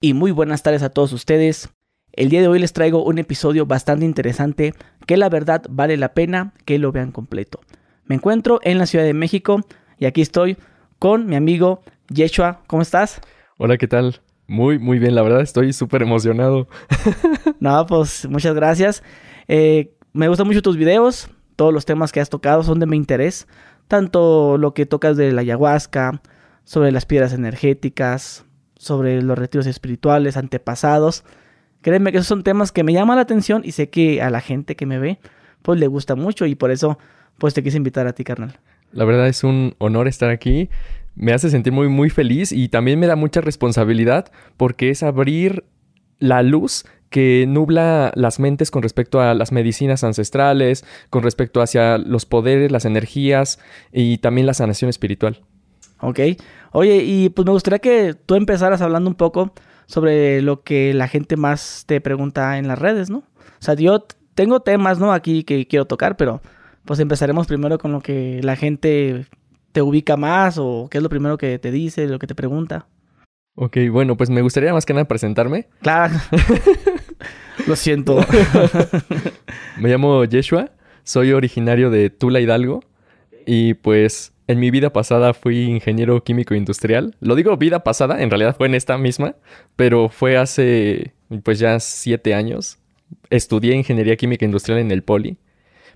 y muy buenas tardes a todos ustedes. El día de hoy les traigo un episodio bastante interesante que la verdad vale la pena que lo vean completo. Me encuentro en la Ciudad de México y aquí estoy con mi amigo Yeshua. ¿Cómo estás? Hola, ¿qué tal? Muy, muy bien, la verdad estoy súper emocionado. no, pues muchas gracias. Eh, me gustan mucho tus videos, todos los temas que has tocado son de mi interés, tanto lo que tocas de la ayahuasca, sobre las piedras energéticas, sobre los retiros espirituales, antepasados. Créeme que esos son temas que me llaman la atención y sé que a la gente que me ve, pues le gusta mucho y por eso, pues te quise invitar a ti, carnal. La verdad es un honor estar aquí. Me hace sentir muy, muy feliz y también me da mucha responsabilidad porque es abrir la luz que nubla las mentes con respecto a las medicinas ancestrales, con respecto hacia los poderes, las energías y también la sanación espiritual. Ok. Oye, y pues me gustaría que tú empezaras hablando un poco sobre lo que la gente más te pregunta en las redes, ¿no? O sea, yo tengo temas, ¿no? Aquí que quiero tocar, pero pues empezaremos primero con lo que la gente te ubica más o qué es lo primero que te dice, lo que te pregunta. Ok, bueno, pues me gustaría más que nada presentarme. Claro. lo siento. me llamo Yeshua, soy originario de Tula Hidalgo y pues en mi vida pasada fui ingeniero químico industrial. Lo digo vida pasada, en realidad fue en esta misma, pero fue hace pues ya siete años. Estudié ingeniería química industrial en el Poli,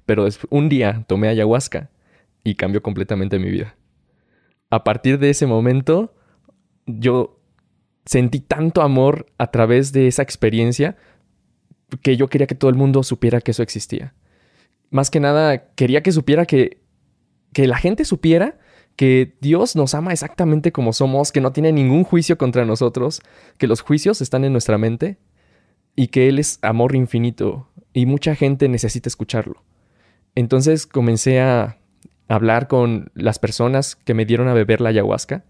pero un día tomé ayahuasca y cambió completamente mi vida. A partir de ese momento, yo sentí tanto amor a través de esa experiencia que yo quería que todo el mundo supiera que eso existía. Más que nada, quería que supiera que que la gente supiera que Dios nos ama exactamente como somos, que no tiene ningún juicio contra nosotros, que los juicios están en nuestra mente y que Él es amor infinito y mucha gente necesita escucharlo. Entonces comencé a hablar con las personas que me dieron a beber la ayahuasca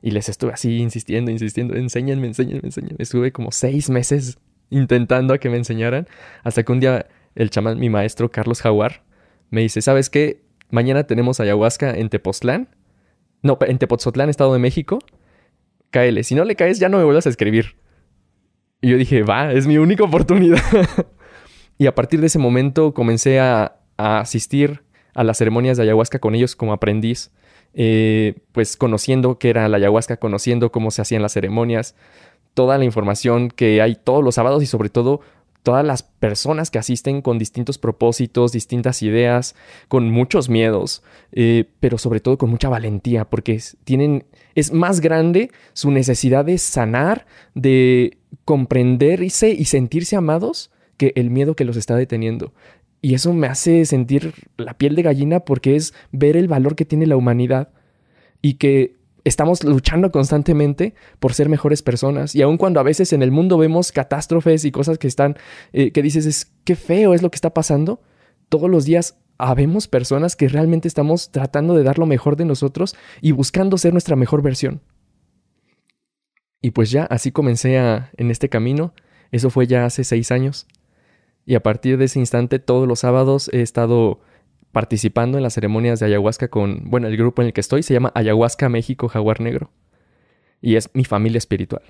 y les estuve así insistiendo, insistiendo, enséñenme, enséñenme, enséñenme. Estuve como seis meses intentando a que me enseñaran hasta que un día el chamán, mi maestro Carlos Jaguar, me dice, ¿sabes qué? Mañana tenemos ayahuasca en Tepoztlán. No, en Tepoztlán, Estado de México. Cáele. Si no le caes, ya no me vuelvas a escribir. Y yo dije, va, es mi única oportunidad. y a partir de ese momento comencé a, asistir a las ceremonias de ayahuasca con ellos como aprendiz. Eh, pues conociendo qué era la ayahuasca, conociendo cómo se hacían las ceremonias, toda la información que hay todos los sábados y sobre todo todas las personas que asisten con distintos propósitos, distintas ideas, con muchos miedos, eh, pero sobre todo con mucha valentía, porque tienen, es más grande su necesidad de sanar, de comprenderse y sentirse amados que el miedo que los está deteniendo. Y eso me hace sentir la piel de gallina porque es ver el valor que tiene la humanidad y que estamos luchando constantemente por ser mejores personas. Y aun cuando a veces en el mundo vemos catástrofes y cosas que están, eh, que dices, es qué feo es lo que está pasando, todos los días habemos personas que realmente estamos tratando de dar lo mejor de nosotros y buscando ser nuestra mejor versión. Y pues ya, así comencé en este camino. Eso fue ya hace seis años. Y a partir de ese instante, todos los sábados he estado participando en las ceremonias de ayahuasca con, bueno, el grupo en el que estoy se llama Ayahuasca México Jaguar Negro. Y es mi familia espiritual.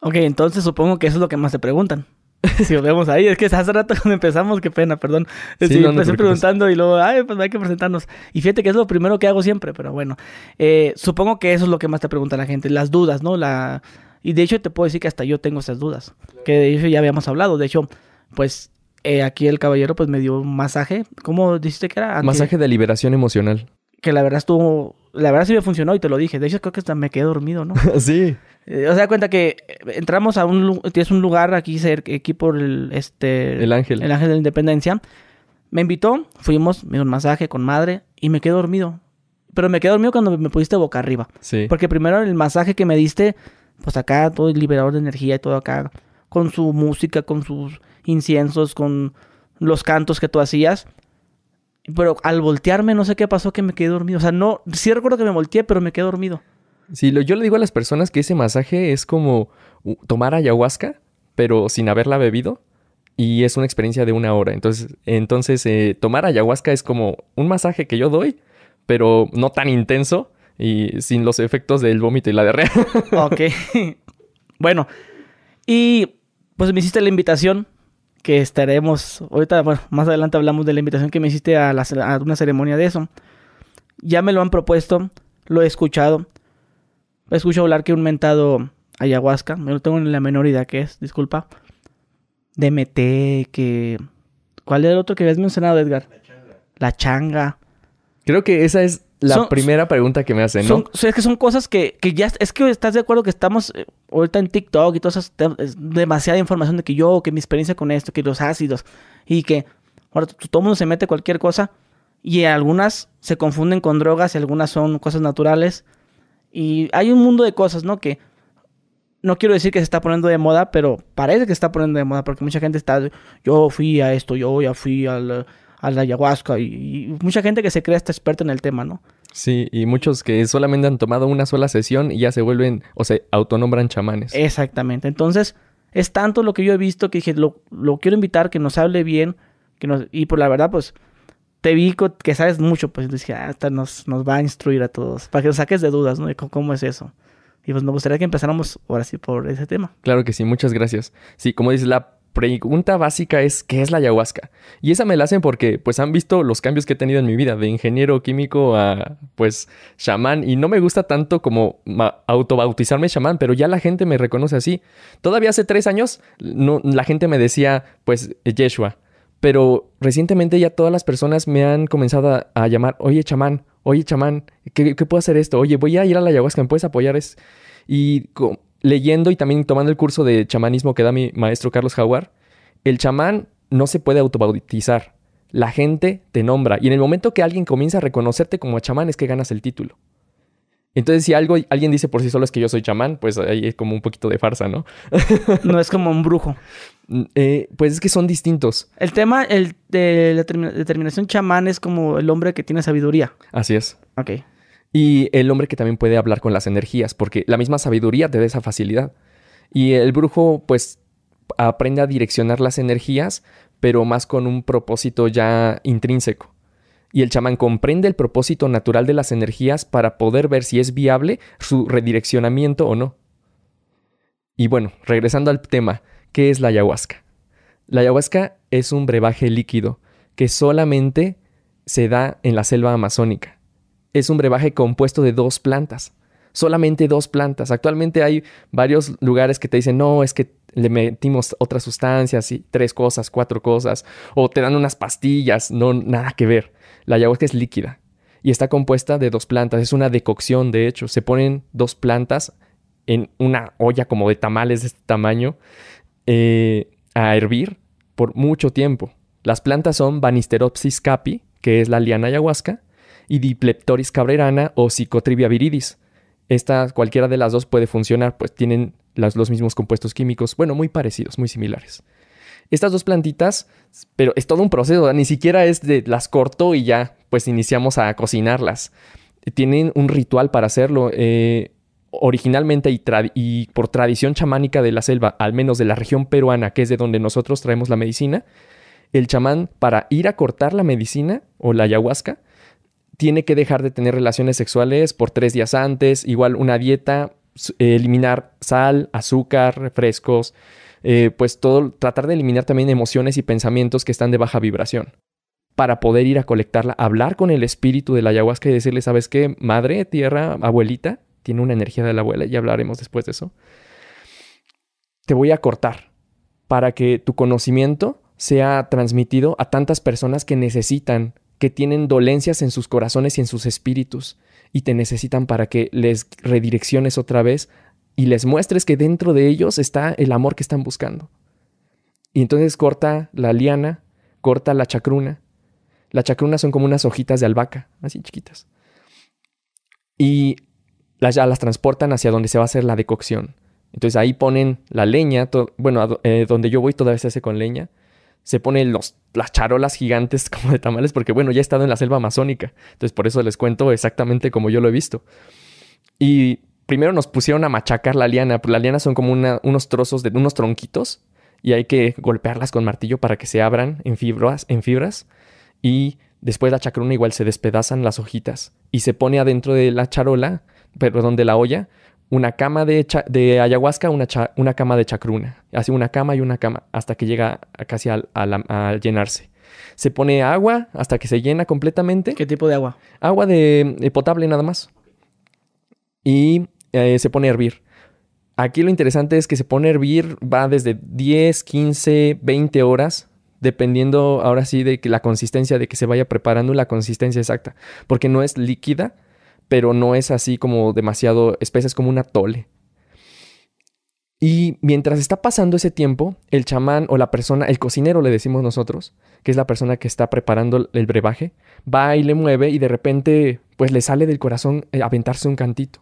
Ok, entonces supongo que eso es lo que más te preguntan. si lo vemos ahí, es que hace rato cuando empezamos, qué pena, perdón. Sí, empecé preguntando y luego, ay, pues hay que presentarnos. Y fíjate que es lo primero que hago siempre, pero bueno. Eh, supongo que eso es lo que más te pregunta la gente, las dudas, ¿no? La... Y de hecho te puedo decir que hasta yo tengo esas dudas. Que de hecho ya habíamos hablado. De hecho, pues eh, aquí el caballero pues me dio un masaje. ¿Cómo dijiste que era? Masaje de liberación emocional. Que la verdad estuvo, la verdad sí me funcionó y te lo dije. De hecho creo que hasta me quedé dormido, ¿no? sí. Eh, o sea, cuenta que entramos a un, tienes un lugar aquí cerca, aquí por el, este... El Ángel. El Ángel de la Independencia. Me invitó, fuimos, me dio un masaje con madre y me quedé dormido. Pero me quedé dormido cuando me pusiste boca arriba. Sí. Porque primero el masaje que me diste, pues acá todo el liberador de energía y todo acá, con su música, con sus inciensos, con los cantos que tú hacías. Pero al voltearme, no sé qué pasó, que me quedé dormido. O sea, no, sí recuerdo que me volteé, pero me quedé dormido. Sí, lo, yo le digo a las personas que ese masaje es como tomar ayahuasca, pero sin haberla bebido. Y es una experiencia de una hora. Entonces, entonces eh, tomar ayahuasca es como un masaje que yo doy, pero no tan intenso y sin los efectos del vómito y la diarrea. ok. bueno, Y pues me hiciste la invitación que estaremos, ahorita, bueno, más adelante hablamos de la invitación que me hiciste a, a una ceremonia de eso. Ya me lo han propuesto, lo he escuchado. He escuchado hablar que un mentado ayahuasca, no tengo ni la menor idea qué es, disculpa. DMT, que... ¿Cuál era el otro que habías mencionado, Edgar? La changa. La changa. Creo que esa es la primera pregunta que me hacen, ¿no? es que son cosas que, que, ya... Es que estás de acuerdo que estamos eh, ahorita en TikTok y todas esas... demasiada información de que yo, que mi experiencia con esto, que los ácidos y que... Ahora todo el mundo se mete cualquier cosa y algunas se confunden con drogas y algunas son cosas naturales. Y hay un mundo de cosas, ¿no? Que no quiero decir que se está poniendo de moda, pero parece que se está poniendo de moda porque mucha gente está, yo fui a esto, yo ya fui a la, ayahuasca y, mucha gente que se cree está experta en el tema, ¿no? Sí, y muchos que solamente han tomado una sola sesión y ya se vuelven o se autonombran chamanes. Exactamente, entonces es tanto lo que yo he visto que dije, lo, lo quiero invitar, que nos hable bien, que nos, y por la verdad, pues te vi que sabes mucho, pues dije, ah, hasta nos, nos va a instruir a todos, para que nos saques de dudas, ¿no? De cómo es eso. Y pues me gustaría que empezáramos ahora sí por ese tema. Claro que sí, muchas gracias. Sí, como dices, la pregunta básica es ¿qué es la ayahuasca? Y esa me la hacen porque pues han visto los cambios que he tenido en mi vida, de ingeniero químico a pues chamán. Y no me gusta tanto como autobautizarme chamán, pero ya la gente me reconoce así. Todavía hace tres años no, la gente me decía pues Yeshua. Pero recientemente ya todas las personas me han comenzado a llamar, oye chamán, oye, chamán, ¿qué, puedo hacer esto? Oye, voy a ir a la ayahuasca, ¿me puedes apoyar? Es... Y leyendo y también tomando el curso de chamanismo que da mi maestro Carlos Jaguar, el chamán no se puede autobautizar. La gente te nombra. Y en el momento que alguien comienza a reconocerte como chamán es que ganas el título. Entonces, si algo, alguien dice por sí solo es que yo soy chamán, pues ahí es como un poquito de farsa, ¿no? no es como un brujo. Mm, eh, pues es que son distintos. El tema el de la determinación chamán es como el hombre que tiene sabiduría. Así es. Ok. Y el hombre que también puede hablar con las energías, porque la misma sabiduría te da esa facilidad. Y el brujo, pues, aprende a direccionar las energías, pero más con un propósito ya intrínseco. Y el chamán comprende el propósito natural de las energías para poder ver si es viable su redireccionamiento o no. Y bueno, regresando al tema, ¿Qué es la ayahuasca? La ayahuasca es un brebaje líquido que solamente se da en la selva amazónica. Es un brebaje compuesto de dos plantas. Solamente dos plantas. Actualmente hay varios lugares que te dicen, no, es que le metimos otras sustancias y tres cosas, cuatro cosas, o te dan unas pastillas, no, nada que ver. La ayahuasca es líquida y está compuesta de dos plantas. Es una decocción, de hecho. Se ponen dos plantas en una olla como de tamales de este tamaño eh, a hervir por mucho tiempo. Las plantas son Banisteropsis capi, que es la liana ayahuasca, y Dipleptoris cabrerana o Psicotrivia viridis. Esta, cualquiera de las dos puede funcionar, pues tienen los mismos compuestos químicos, bueno, muy parecidos, muy similares. Estas dos plantitas, pero es todo un proceso, ni siquiera es de las corto y ya, pues iniciamos a cocinarlas. Tienen un ritual para hacerlo. Eh, originalmente y, por tradición chamánica de la selva, al menos de la región peruana, que es de donde nosotros traemos la medicina, el chamán para ir a cortar la medicina o la ayahuasca, tiene que dejar de tener relaciones sexuales por tres días antes, igual una dieta, eliminar sal, azúcar, refrescos, eh, pues todo, tratar de eliminar también emociones y pensamientos que están de baja vibración para poder ir a colectarla, hablar con el espíritu de la ayahuasca y decirle, ¿sabes qué? Madre, tierra, abuelita, tiene una energía de la abuela, y hablaremos después de eso. Te voy a cortar para que tu conocimiento sea transmitido a tantas personas que necesitan, que tienen dolencias en sus corazones y en sus espíritus, y te necesitan para que les redirecciones otra vez y les muestres que dentro de ellos está el amor que están buscando. Y entonces corta la liana, corta la chacruna. La chacruna son como unas hojitas de albahaca, así chiquitas. Y las, ya las transportan hacia donde se va a hacer la decocción. Entonces ahí ponen la leña, bueno, eh, donde yo voy todavía se hace con leña. Se ponen los, las charolas gigantes como de tamales, porque bueno, ya he estado en la selva amazónica. Entonces por eso les cuento exactamente como yo lo he visto. Y primero nos pusieron a machacar la liana. La liana son como unos trozos de unos tronquitos y hay que golpearlas con martillo para que se abran en fibras, en fibras. Y después la chacruna igual se despedazan las hojitas y se pone adentro de la charola perdón, de la olla, una cama de, de ayahuasca, una, una, cama de chacruna. Así una cama y una cama hasta que llega casi al, llenarse. Se pone agua hasta que se llena completamente. ¿Qué tipo de agua? Agua de, potable nada más. Y eh, se pone a hervir. Aquí lo interesante es que se pone a hervir, va desde 10, 15, 20 horas, dependiendo ahora sí de que la consistencia de que se vaya preparando la consistencia exacta. Porque no es líquida, pero no es así como demasiado espesa, es como una tole. Y mientras está pasando ese tiempo, el chamán o la persona, el cocinero le decimos nosotros, que es la persona que está preparando el brebaje, va y le mueve y de repente pues le sale del corazón eh, aventarse un cantito.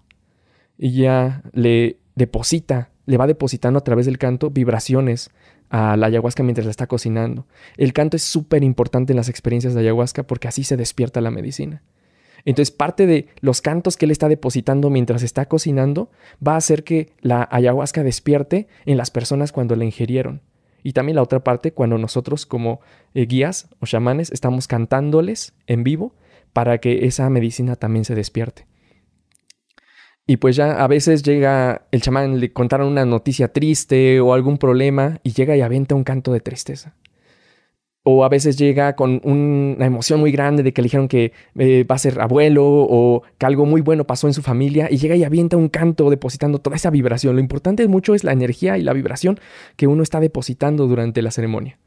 Y ya le deposita, le va depositando a través del canto vibraciones a la ayahuasca mientras la está cocinando. El canto es súper importante en las experiencias de ayahuasca porque así se despierta la medicina. Entonces, parte de los cantos que él está depositando mientras está cocinando va a hacer que la ayahuasca despierte en las personas cuando la ingerieron. Y también la otra parte, cuando nosotros como eh, guías o chamanes estamos cantándoles en vivo para que esa medicina también se despierte. Y pues ya a veces llega el chamán, le contaron una noticia triste o algún problema y llega y aventa un canto de tristeza o a veces llega con una emoción muy grande de que le dijeron que eh, va a ser abuelo o que algo muy bueno pasó en su familia y llega y avienta un canto depositando toda esa vibración. Lo importante mucho es la energía y la vibración que uno está depositando durante la ceremonia.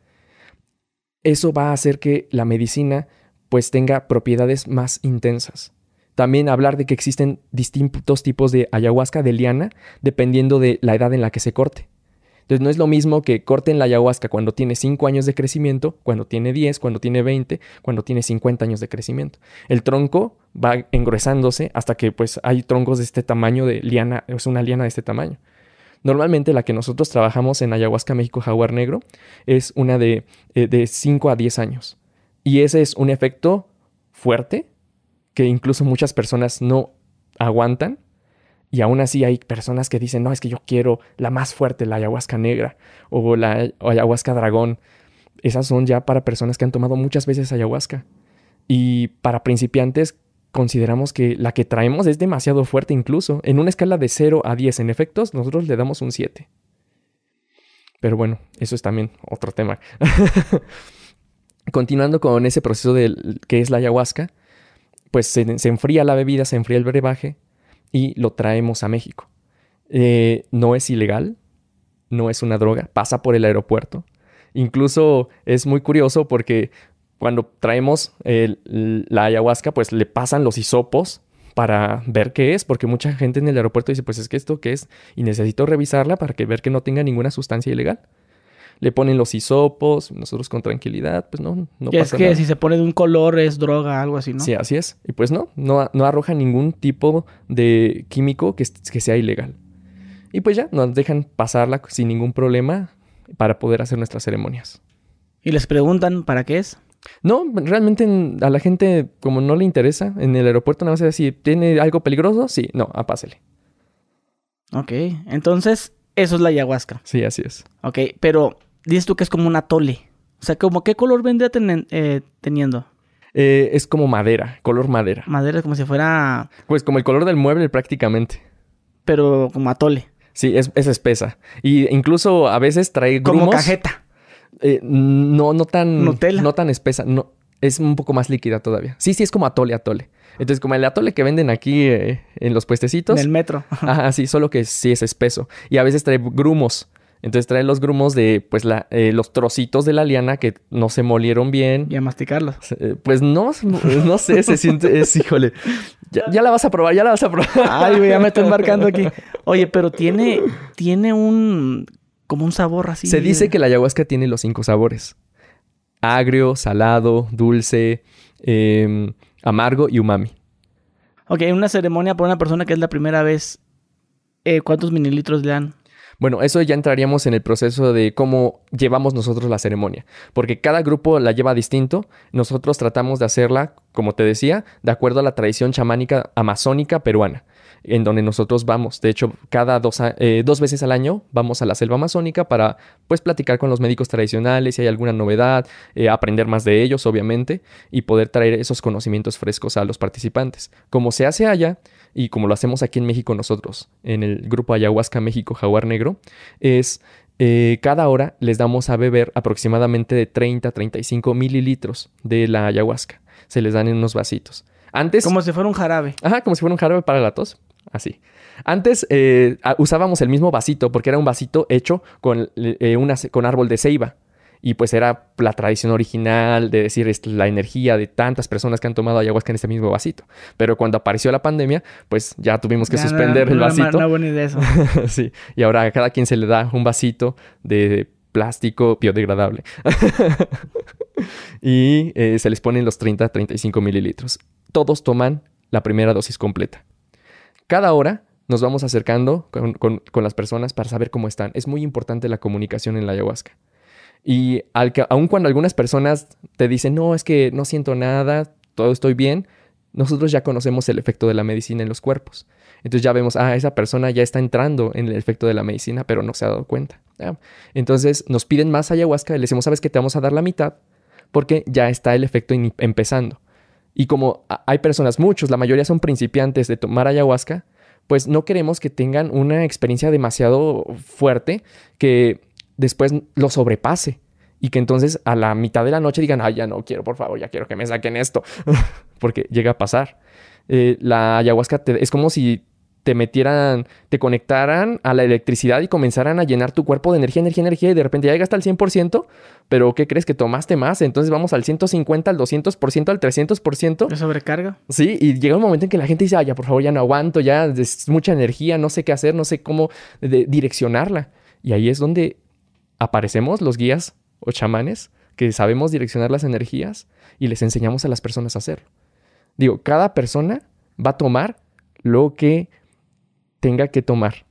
Eso va a hacer que la medicina pues tenga propiedades más intensas. También hablar de que existen distintos tipos de ayahuasca de liana dependiendo de la edad en la que se corte. Entonces no es lo mismo que corten la ayahuasca cuando tiene 5 años de crecimiento, cuando tiene 10, cuando tiene 20, cuando tiene 50 años de crecimiento. El tronco va engruesándose hasta que pues hay troncos de este tamaño de liana, es una liana de este tamaño. Normalmente la que nosotros trabajamos en Ayahuasca México Jaguar Negro es una de, eh, de 5 a 10 años. Y ese es un efecto fuerte que incluso muchas personas no aguantan y aún así hay personas que dicen, no, es que yo quiero la más fuerte, la ayahuasca negra o la ayahuasca dragón. Esas son ya para personas que han tomado muchas veces ayahuasca. Y para principiantes consideramos que la que traemos es demasiado fuerte incluso. En una escala de 0 a 10 en efectos, nosotros le damos un 7. Pero bueno, eso es también otro tema. Continuando con ese proceso de que es la ayahuasca, pues se, se enfría la bebida, se enfría el brebaje y lo traemos a México. Eh, no es ilegal, no es una droga, pasa por el aeropuerto. Incluso es muy curioso porque cuando traemos la ayahuasca, pues le pasan los hisopos para ver qué es, porque mucha gente en el aeropuerto dice, pues es que esto qué es, y necesito revisarla para que ver que no tenga ninguna sustancia ilegal le ponen los hisopos, nosotros con tranquilidad, pues no, no pasa es que si se pone de un color es droga, algo así, ¿no? Sí, así es. Y pues no, no, no arroja ningún tipo de químico que, que sea ilegal. Y pues ya, nos dejan pasarla sin ningún problema para poder hacer nuestras ceremonias. ¿Y les preguntan para qué es? No, realmente a la gente, como no le interesa, en el aeropuerto nada más es si tiene algo peligroso, sí, no, apásele. Ok, entonces eso es la ayahuasca. Sí, así es. Ok, pero dices tú que es como un atole. O sea, como ¿qué color vendría eh, teniendo? Eh, es como madera, color madera. Madera, como si fuera... Pues como el color del mueble prácticamente. Pero como atole. Sí, es, espesa. Y incluso a veces trae grumos. Como cajeta. Eh, no, no tan... Nutella. No tan espesa. No, es un poco más líquida todavía. Sí, sí, es como atole, atole. Entonces, como el atole que venden aquí en los puestecitos. En el metro. Ajá, sí, solo que sí es espeso. Y a veces trae grumos. Entonces trae los grumos de, pues, la, eh, los trocitos de la liana que no se molieron bien. Y a masticarlos. Eh, pues no, no sé, se siente, es, híjole. Ya, la vas a probar, ya la vas a probar. Ay, güey, ya me estoy embarcando aquí. Oye, pero tiene, tiene un, como un sabor así. Se dice que la ayahuasca tiene los cinco sabores. Agrio, salado, dulce, em, amargo y umami. Ok, una ceremonia por una persona que es la primera vez, eh, ¿cuántos mililitros le dan? Bueno, eso ya entraríamos en el proceso de cómo llevamos nosotros la ceremonia, porque cada grupo la lleva distinto. Nosotros tratamos de hacerla, como te decía, de acuerdo a la tradición chamánica amazónica peruana. En donde nosotros vamos. De hecho, cada dos, eh, dos, veces al año vamos a la selva amazónica para pues platicar con los médicos tradicionales si hay alguna novedad, eh, aprender más de ellos, obviamente, y poder traer esos conocimientos frescos a los participantes. Como se hace allá y como lo hacemos aquí en México nosotros, en el grupo Ayahuasca México Jaguar Negro, es eh, cada hora les damos a beber aproximadamente de 30 a 35 mililitros de la ayahuasca. Se les dan en unos vasitos. Antes. Como si fuera un jarabe. Ajá, como si fuera un jarabe para la tos. Así. Antes eh, usábamos el mismo vasito porque era un vasito hecho con, eh, con árbol de ceiba. Y pues era la tradición original de decir la energía de tantas personas que han tomado ayahuasca en este mismo vasito. Pero cuando apareció la pandemia, pues ya tuvimos que suspender el vasito. No, buena idea eso. sí. Y ahora a cada quien se le da un vasito de plástico biodegradable. y eh, se les ponen los 30 35 mililitros. Todos toman la primera dosis completa. Cada hora nos vamos acercando con, las personas para saber cómo están. Es muy importante la comunicación en la ayahuasca. Y al aun cuando algunas personas te dicen, no, es que no siento nada, todo estoy bien, nosotros ya conocemos el efecto de la medicina en los cuerpos. Entonces ya vemos, ah, esa persona ya está entrando en el efecto de la medicina, pero no se ha dado cuenta. Entonces nos piden más ayahuasca y le decimos, sabes que te vamos a dar la mitad porque ya está el efecto empezando. Y como hay personas, muchos, la mayoría son principiantes de tomar ayahuasca, pues no queremos que tengan una experiencia demasiado fuerte que después lo sobrepase y que entonces a la mitad de la noche digan, ay, ya no quiero, por favor, ya quiero que me saquen esto, porque llega a pasar. Eh, la ayahuasca es como si te metieran, te conectaran a la electricidad y comenzaran a llenar tu cuerpo de energía, energía, energía y de repente ya llegas al 100%, pero ¿qué crees que tomaste más? Entonces vamos al 150, al 200%, al 300%. ¿De sobrecarga? Sí, y llega un momento en que la gente dice, ay, ya por favor, ya no aguanto, ya es mucha energía, no sé qué hacer, no sé cómo direccionarla. Y ahí es donde aparecemos los guías o chamanes que sabemos direccionar las energías y les enseñamos a las personas a hacerlo. Digo, cada persona va a tomar lo que tenga que tomar.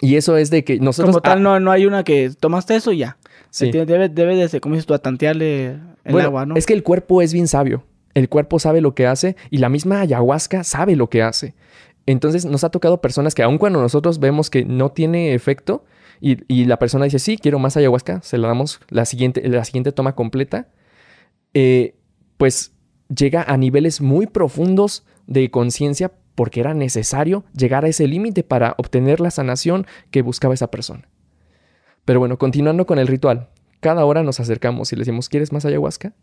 Y eso es de que nosotros... Como tal, no, no hay una que tomaste eso y ya. Sí. Debe, debe de ser, como dices tú, a tantearle el agua, ¿no? Es que el cuerpo es bien sabio. El cuerpo sabe lo que hace y la misma ayahuasca sabe lo que hace. Entonces nos ha tocado personas que aun cuando nosotros vemos que no tiene efecto, y, la persona dice, sí, quiero más ayahuasca, se la damos la siguiente, la siguiente toma completa, eh, pues llega a niveles muy profundos de conciencia porque era necesario llegar a ese límite para obtener la sanación que buscaba esa persona. Pero bueno, continuando con el ritual, cada hora nos acercamos y le decimos, ¿quieres más ayahuasca?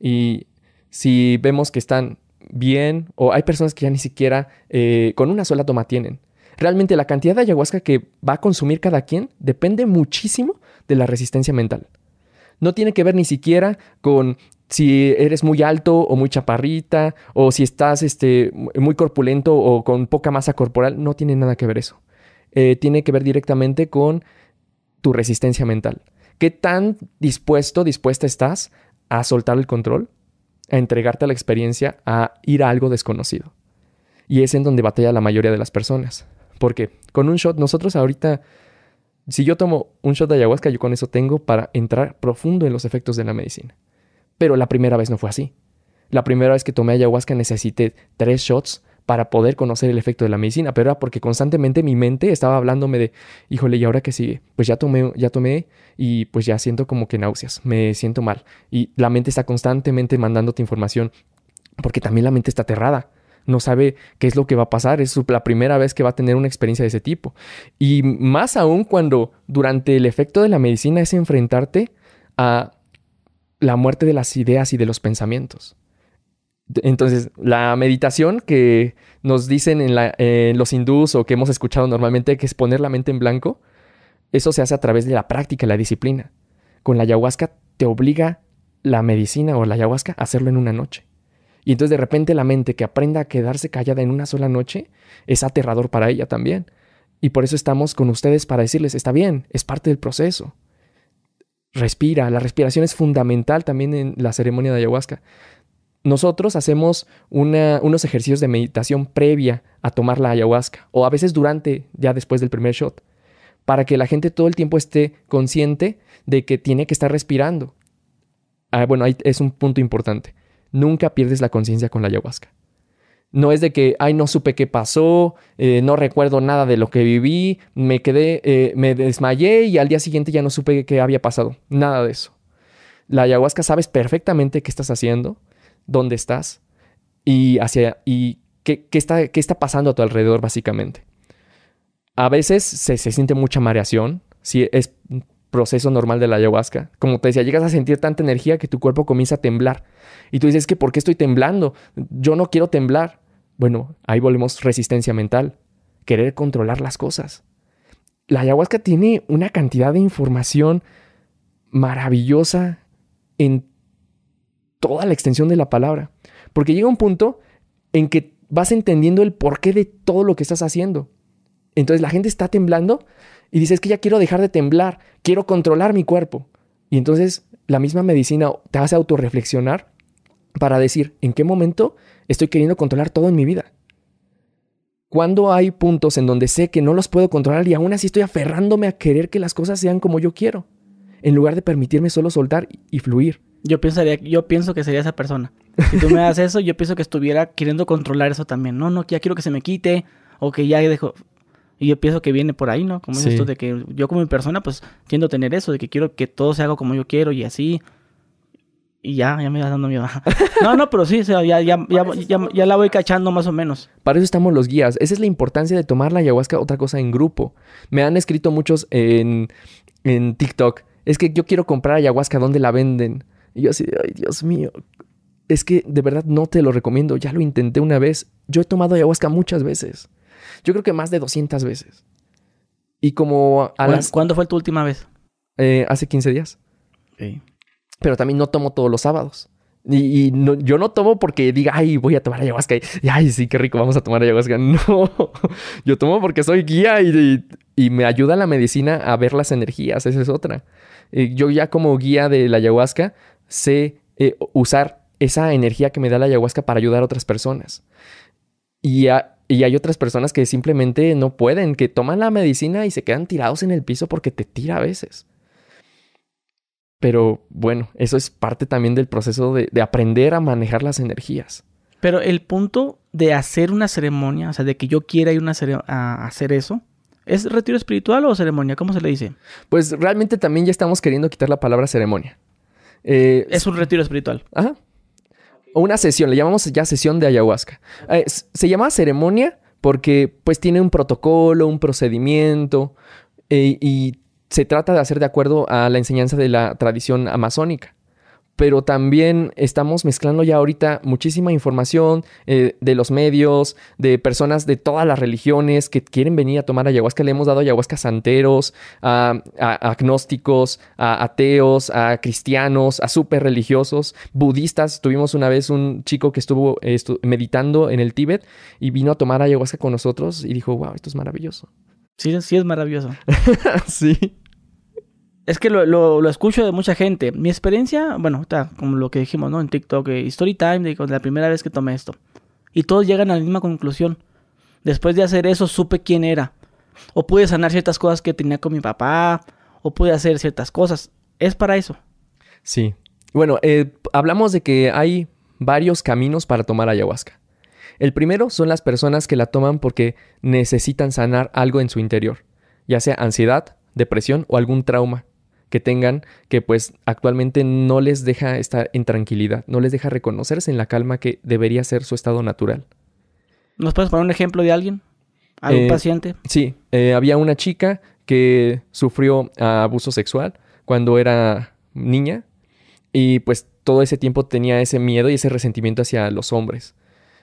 Y si vemos que están bien, o hay personas que ya ni siquiera eh, con una sola toma tienen, Realmente la cantidad de ayahuasca que va a consumir cada quien depende muchísimo de la resistencia mental. No tiene que ver ni siquiera con si eres muy alto o muy chaparrita o si estás este, muy corpulento o con poca masa corporal, no tiene nada que ver eso. Eh, tiene que ver directamente con tu resistencia mental. ¿Qué tan dispuesto, dispuesta estás a soltar el control, a entregarte a la experiencia, a ir a algo desconocido? Y es en donde batalla la mayoría de las personas. Porque con un shot, nosotros ahorita, si yo tomo un shot de ayahuasca, yo con eso tengo para entrar profundo en los efectos de la medicina. Pero la primera vez no fue así. La primera vez que tomé ayahuasca necesité tres shots para poder conocer el efecto de la medicina, pero era porque constantemente mi mente estaba hablándome de, híjole, ¿y ahora qué sigue? Pues ya tomé, ya tomé y pues ya siento como que náuseas, me siento mal. Y la mente está constantemente mandándote información, porque también la mente está aterrada no sabe qué es lo que va a pasar, es la primera vez que va a tener una experiencia de ese tipo. Y más aún cuando durante el efecto de la medicina es enfrentarte a la muerte de las ideas y de los pensamientos. Entonces, la meditación que nos dicen en, los hindús o que hemos escuchado normalmente, que es poner la mente en blanco, eso se hace a través de la práctica, la disciplina. Con la ayahuasca te obliga la medicina o la ayahuasca a hacerlo en una noche. Y entonces de repente la mente que aprenda a quedarse callada en una sola noche es aterrador para ella también. Y por eso estamos con ustedes para decirles, está bien, es parte del proceso. Respira, la respiración es fundamental también en la ceremonia de ayahuasca. Nosotros hacemos unos ejercicios de meditación previa a tomar la ayahuasca o a veces durante, ya después del primer shot, para que la gente todo el tiempo esté consciente de que tiene que estar respirando. Ah, bueno, ahí es un punto importante nunca pierdes la conciencia con la ayahuasca. No es de que, ay, no supe qué pasó, eh, no recuerdo nada de lo que viví, me quedé, eh, me desmayé y al día siguiente ya no supe qué había pasado. Nada de eso. La ayahuasca sabes perfectamente qué estás haciendo, dónde estás y hacia y qué, está, qué está pasando a tu alrededor, básicamente. A veces se, se siente mucha mareación, si es proceso normal de la ayahuasca. Como te decía, llegas a sentir tanta energía que tu cuerpo comienza a temblar. Y tú dices, que ¿por qué estoy temblando? Yo no quiero temblar. Bueno, ahí volvemos resistencia mental, querer controlar las cosas. La ayahuasca tiene una cantidad de información maravillosa en toda la extensión de la palabra. Porque llega un punto en que vas entendiendo el porqué de todo lo que estás haciendo. Entonces la gente está temblando y dice, es que ya quiero dejar de temblar, quiero controlar mi cuerpo. Y entonces la misma medicina te hace autorreflexionar para decir, ¿en qué momento estoy queriendo controlar todo en mi vida? Cuando hay puntos en donde sé que no los puedo controlar y aún así estoy aferrándome a querer que las cosas sean como yo quiero, en lugar de permitirme solo soltar y fluir? Yo pensaría, yo pienso que sería esa persona. Si tú me das eso, yo pienso que estuviera queriendo controlar eso también. No, no, ya quiero que se me quite o que ya dejo. Y yo pienso que viene por ahí, ¿no? Como tú, de que yo como persona, pues tiendo a tener eso, de que quiero que todo se haga como yo quiero y así. Y ya, ya me va dando miedo. no, no, pero sí, ya, ya, ya, ya, la voy cachando más o menos. Para eso estamos los guías. Esa es la importancia de tomar la ayahuasca, otra cosa en grupo. Me han escrito muchos en, en TikTok. Es que yo quiero comprar ayahuasca, ¿dónde la venden? Y yo así, ay, Dios mío. Es que de verdad no te lo recomiendo. Ya lo intenté una vez. Yo he tomado ayahuasca muchas veces. Yo creo que más de 200 veces. Y como a las... ¿Cuándo fue tu última vez? Eh, hace 15 días. Pero también no tomo todos los sábados. Y, yo no tomo porque diga, ay, voy a tomar ayahuasca. Y, ay, sí, qué rico, vamos a tomar ayahuasca. No, yo tomo porque soy guía y, y me ayuda la medicina a ver las energías. Esa es otra. Eh, yo ya como guía de la ayahuasca sé eh, usar esa energía que me da la ayahuasca para ayudar a otras personas. Y a, y hay otras personas que simplemente no pueden, que toman la medicina y se quedan tirados en el piso porque te tira a veces. Pero bueno, eso es parte también del proceso de, aprender a manejar las energías. Pero el punto de hacer una ceremonia, o sea, de que yo quiera ir a hacer eso, ¿es retiro espiritual o ceremonia? ¿Cómo se le dice? Pues realmente también ya estamos queriendo quitar la palabra ceremonia. Eh, es un retiro espiritual. Ajá o una sesión, le llamamos ya sesión de ayahuasca. Eh, se llama ceremonia porque pues tiene un protocolo, un procedimiento eh, y se trata de hacer de acuerdo a la enseñanza de la tradición amazónica pero también estamos mezclando ya ahorita muchísima información eh, de los medios, de personas de todas las religiones que quieren venir a tomar ayahuasca. Le hemos dado ayahuasca a santeros, a, agnósticos, a ateos, a cristianos, a súper religiosos, budistas. Tuvimos una vez un chico que estuvo meditando en el Tíbet y vino a tomar ayahuasca con nosotros y dijo, wow, esto es maravilloso. Sí, sí es maravilloso. sí. Es que lo, lo, escucho de mucha gente. Mi experiencia, bueno, está como lo que dijimos, ¿no? En TikTok, eh, Story Time, de la primera vez que tomé esto. Y todos llegan a la misma conclusión. Después de hacer eso, supe quién era. O pude sanar ciertas cosas que tenía con mi papá. O pude hacer ciertas cosas. Es para eso. Sí. Bueno, eh, hablamos de que hay varios caminos para tomar ayahuasca. El primero son las personas que la toman porque necesitan sanar algo en su interior, ya sea ansiedad, depresión o algún trauma que tengan que pues actualmente no les deja estar en tranquilidad, no les deja reconocerse en la calma que debería ser su estado natural. ¿Nos puedes poner un ejemplo de alguien? ¿Algún eh, paciente? Sí, eh, había una chica que sufrió abuso sexual cuando era niña y pues todo ese tiempo tenía ese miedo y ese resentimiento hacia los hombres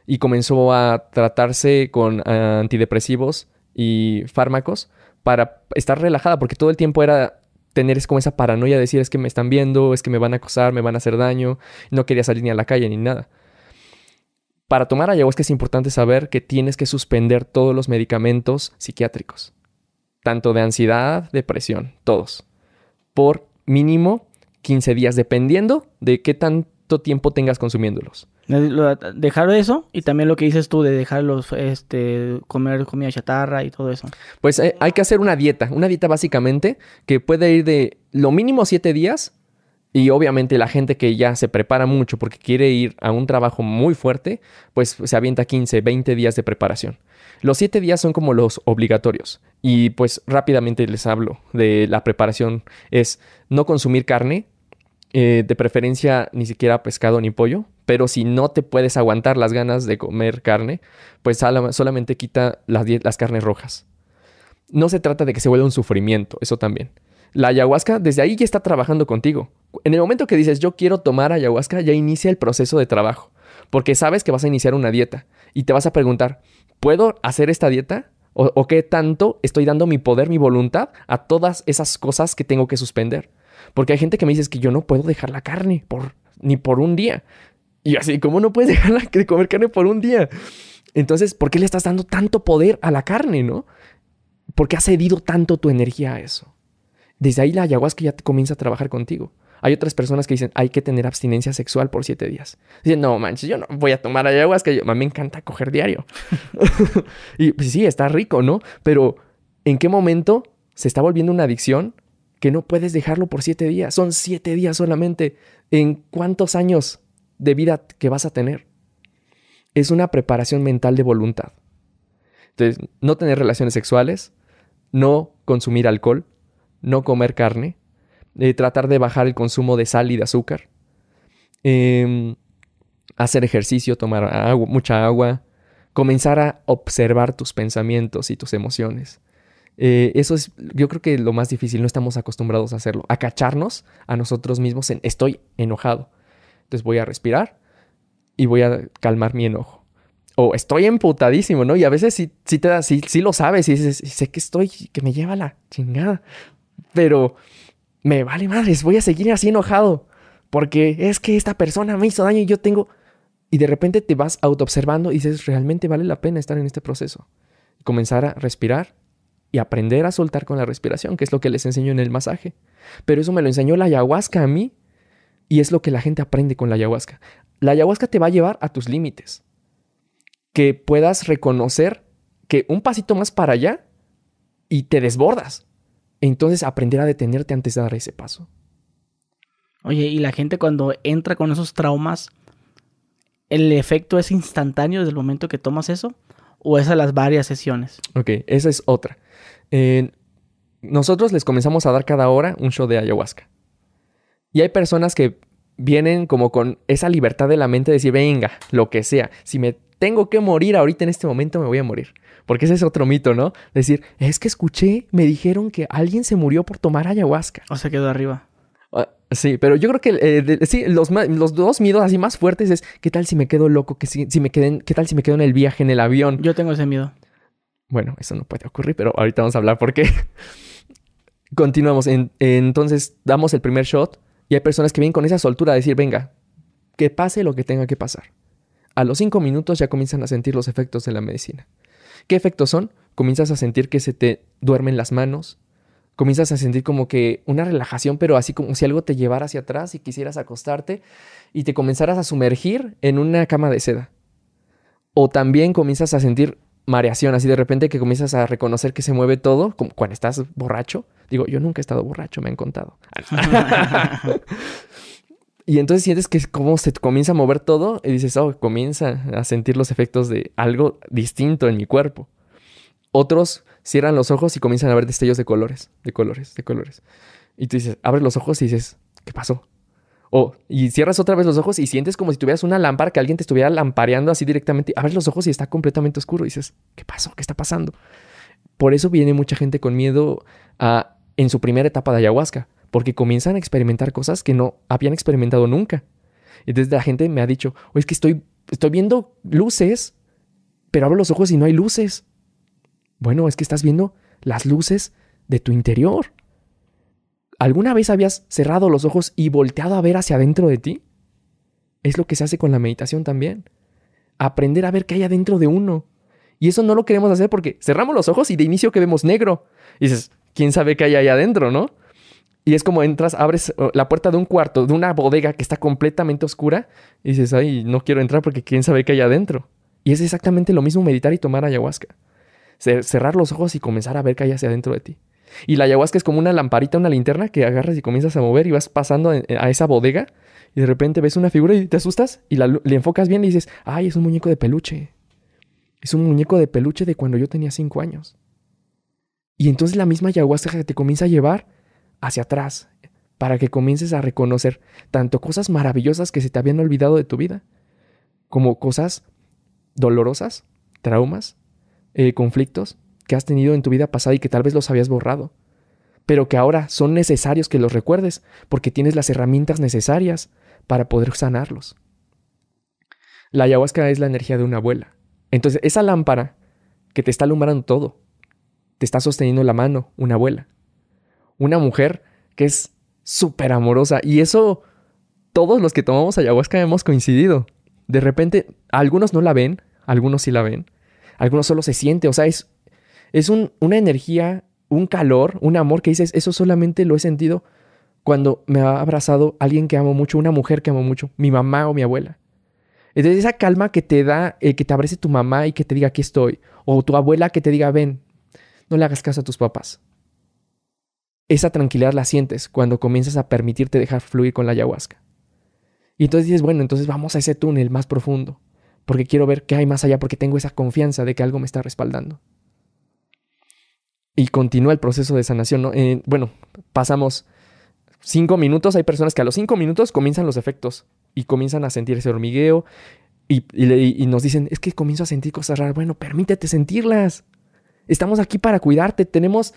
y comenzó a tratarse con antidepresivos y fármacos para estar relajada porque todo el tiempo era tener es como esa paranoia de decir es que me están viendo, es que me van a acosar, me van a hacer daño, no quería salir ni a la calle ni nada. Para tomar ayahuasca es importante saber que tienes que suspender todos los medicamentos psiquiátricos, tanto de ansiedad, depresión, todos, por mínimo 15 días, dependiendo de qué tanto tiempo tengas consumiéndolos. Dejar eso y también lo que dices tú de dejarlos este, comer comida chatarra y todo eso. Pues eh, hay que hacer una dieta, una dieta básicamente que puede ir de lo mínimo siete días Y obviamente la gente que ya se prepara mucho porque quiere ir a un trabajo muy fuerte, pues se avienta 15, 20 días de preparación. Los 7 días son como los obligatorios. Y pues rápidamente les hablo de la preparación. Es no consumir carne, eh, de preferencia ni siquiera pescado ni pollo, pero si no te puedes aguantar las ganas de comer carne, pues solamente quita las, las carnes rojas. No se trata de que se vuelva un sufrimiento, eso también. La ayahuasca desde ahí ya está trabajando contigo. En el momento que dices yo quiero tomar ayahuasca, ya inicia el proceso de trabajo, porque sabes que vas a iniciar una dieta y te vas a preguntar, ¿puedo hacer esta dieta? ¿O, qué tanto estoy dando mi poder, mi voluntad a todas esas cosas que tengo que suspender? Porque hay gente que me dice que yo no puedo dejar la carne por, ni por un día. Y así, ¿cómo no puedes dejar de comer carne por un día? Entonces, ¿por qué le estás dando tanto poder a la carne, no? ¿Por qué has cedido tanto tu energía a eso? Desde ahí la ayahuasca ya te comienza a trabajar contigo. Hay otras personas que dicen, hay que tener abstinencia sexual por siete días. Dicen, no manches, yo no voy a tomar ayahuasca. Yo, me encanta coger diario. y pues sí, está rico, ¿no? Pero ¿en qué momento se está volviendo una adicción que no puedes dejarlo por siete días? Son siete días solamente. ¿En cuántos años de vida que vas a tener? Es una preparación mental de voluntad. Entonces, no tener relaciones sexuales, no consumir alcohol, no comer carne, eh, tratar de bajar el consumo de sal y de azúcar, em, hacer ejercicio, tomar agua, mucha agua, comenzar a observar tus pensamientos y tus emociones. Eh, eso es, yo creo que lo más difícil, no estamos acostumbrados a hacerlo, a cacharnos a nosotros mismos en estoy enojado. Entonces voy a respirar y voy a calmar mi enojo. O estoy emputadísimo, ¿no? Y a veces sí, te da, sí, lo sabes y dices, sé que estoy, que me lleva la chingada. Pero me vale madres, voy a seguir así enojado. Porque es que esta persona me hizo daño y yo tengo... Y de repente te vas autoobservando y dices, realmente vale la pena estar en este proceso. Comenzar a respirar y aprender a soltar con la respiración, que es lo que les enseño en el masaje. Pero eso me lo enseñó la ayahuasca a mí y es lo que la gente aprende con la ayahuasca. La ayahuasca te va a llevar a tus límites. Que puedas reconocer que un pasito más para allá y te desbordas. Entonces aprender a detenerte antes de dar ese paso. Oye, y la gente cuando entra con esos traumas, ¿el efecto es instantáneo desde el momento que tomas eso? ¿O es a las varias sesiones? Ok, esa es otra. Nosotros les comenzamos a dar cada hora un show de ayahuasca. Y hay personas que vienen como con esa libertad de la mente de decir, venga, lo que sea. Si me tengo que morir ahorita en este momento, me voy a morir. Porque ese es otro mito, ¿no? Decir, es que escuché, me dijeron que alguien se murió por tomar ayahuasca. O se quedó arriba. Ah, sí, pero yo creo que eh, sí, los, los, dos miedos así más fuertes es, ¿qué tal si me quedo loco? ¿Qué, si, me queden, ¿Qué tal si me quedo en el viaje, en el avión? Yo tengo ese miedo. Bueno, eso no puede ocurrir, pero ahorita vamos a hablar por qué. Continuamos. entonces, damos el primer shot y hay personas que vienen con esa soltura a decir, venga, que pase lo que tenga que pasar. A los cinco minutos ya comienzan a sentir los efectos de la medicina. ¿Qué efectos son? Comienzas a sentir que se te duermen las manos, comienzas a sentir como que una relajación, pero así como si algo te llevara hacia atrás y quisieras acostarte y te comenzaras a sumergir en una cama de seda. O también comienzas a sentir mareación, así de repente que comienzas a reconocer que se mueve todo, como cuando estás borracho. Digo, yo nunca he estado borracho, me han contado. y entonces sientes que como se comienza a mover todo y dices, oh, comienza a sentir los efectos de algo distinto en mi cuerpo. Otros cierran los ojos y comienzan a ver destellos de colores, de colores, de colores. Y tú dices, abres los ojos y dices, ¿qué pasó? O, y cierras otra vez los ojos y sientes como si tuvieras una lámpara que alguien te estuviera lampareando así directamente. Abres los ojos y está completamente oscuro. Y dices, ¿qué pasó? ¿Qué está pasando? Por eso viene mucha gente con miedo a, en su primera etapa de ayahuasca, porque comienzan a experimentar cosas que no habían experimentado nunca. Desde la gente me ha dicho, oye, es que estoy, estoy viendo luces, pero abro los ojos y no hay luces. Bueno, es que estás viendo las luces de tu interior. ¿Alguna vez habías cerrado los ojos y volteado a ver hacia adentro de ti? Es lo que se hace con la meditación también. Aprender a ver qué hay adentro de uno. Y eso no lo queremos hacer porque cerramos los ojos y de inicio que vemos negro. Y dices, ¿quién sabe qué hay ahí adentro, no? Y es como entras, abres la puerta de un cuarto, de una bodega que está completamente oscura, y dices, ay, no quiero entrar porque quién sabe qué hay adentro. Y es exactamente lo mismo meditar y tomar ayahuasca cerrar los ojos y comenzar a ver qué hay hacia adentro de ti. Y la ayahuasca es como una lamparita, una linterna que agarras y comienzas a mover y vas pasando a esa bodega y de repente ves una figura y te asustas y la, le enfocas bien y dices, ay, es un muñeco de peluche. Es un muñeco de peluche de cuando yo tenía cinco años. Y entonces la misma ayahuasca te comienza a llevar hacia atrás para que comiences a reconocer tanto cosas maravillosas que se te habían olvidado de tu vida, como cosas dolorosas, traumas, eh, conflictos que has tenido en tu vida pasada y que tal vez los habías borrado, pero que ahora son necesarios que los recuerdes porque tienes las herramientas necesarias para poder sanarlos. La ayahuasca es la energía de una abuela. Entonces, esa lámpara que te está alumbrando todo, te está sosteniendo la mano una abuela. Una mujer que es súper amorosa. Y eso, todos los que tomamos ayahuasca hemos coincidido. De repente, algunos no la ven, algunos sí la ven. Algunos solo se siente. O sea, es, es una energía, un calor, un amor que dices, eso solamente lo he sentido cuando me ha abrazado alguien que amo mucho, una mujer que amo mucho, mi mamá o mi abuela. Entonces esa calma que te da, eh, que te abrace tu mamá y que te diga aquí estoy, o tu abuela que te diga ven, no le hagas caso a tus papás. Esa tranquilidad la sientes cuando comienzas a permitirte dejar fluir con la ayahuasca. Y entonces dices, bueno, entonces vamos a ese túnel más profundo, porque quiero ver qué hay más allá, porque tengo esa confianza de que algo me está respaldando. Y continúa el proceso de sanación. ¿no? Eh, bueno, pasamos cinco minutos, hay personas que a los cinco minutos comienzan los efectos y comienzan a sentir ese hormigueo y, y, nos dicen, es que comienzo a sentir cosas raras. Bueno, permítete sentirlas. Estamos aquí para cuidarte. Tenemos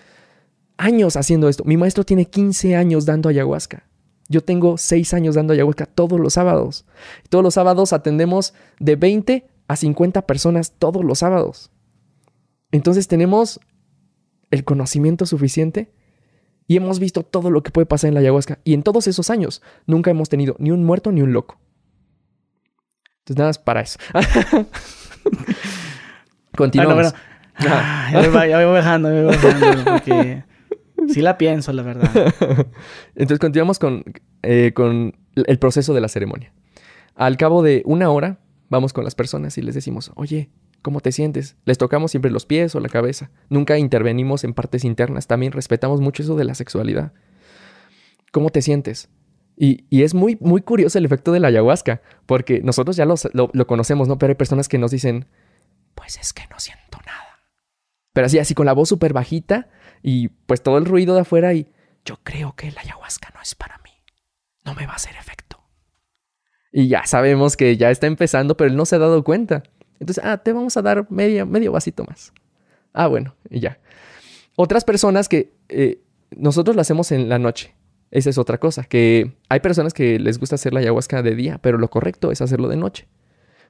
años haciendo esto. Mi maestro tiene 15 años dando ayahuasca. Yo tengo 6 años dando ayahuasca todos los sábados. Todos los sábados atendemos de 20 a 50 personas todos los sábados. Entonces tenemos el conocimiento suficiente y hemos visto todo lo que puede pasar en la ayahuasca. Y en todos esos años nunca hemos tenido ni un muerto ni un loco. Entonces nada más para eso. Continuamos. Ah, ya, me, voy bajando, me voy bajando, porque sí la pienso, la verdad. Entonces continuamos con, eh, con el proceso de la ceremonia. Al cabo de una hora, vamos con las personas y les decimos, oye, ¿cómo te sientes? Les tocamos siempre los pies o la cabeza. Nunca intervenimos en partes internas. También respetamos mucho eso de la sexualidad. ¿Cómo te sientes? Y, es muy, muy curioso el efecto de la ayahuasca, porque nosotros ya lo, lo conocemos, ¿no? Pero hay personas que nos dicen, pues es que no siento nada. Pero así, así con la voz súper bajita y pues todo el ruido de afuera y yo creo que la ayahuasca no es para mí. No me va a hacer efecto. Y ya sabemos que ya está empezando, pero él no se ha dado cuenta. Entonces, ah, te vamos a dar medio, vasito más. Ah, bueno, y ya. Otras personas que eh, nosotros lo hacemos en la noche. Esa es otra cosa, que hay personas que les gusta hacer la ayahuasca de día, pero lo correcto es hacerlo de noche.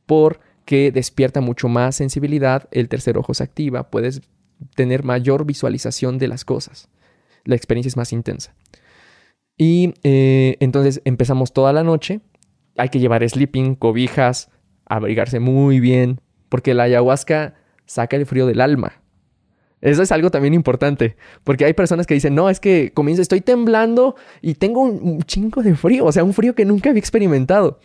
Por que despierta mucho más sensibilidad, el tercer ojo se activa, puedes tener mayor visualización de las cosas. La experiencia es más intensa. Y eh, entonces empezamos toda la noche. Hay que llevar sleeping, cobijas, abrigarse muy bien, porque la ayahuasca saca el frío del alma. Eso es algo también importante, porque hay personas que dicen, no, es que comienzo, estoy temblando y tengo un, chingo de frío, o sea, un frío que nunca había experimentado.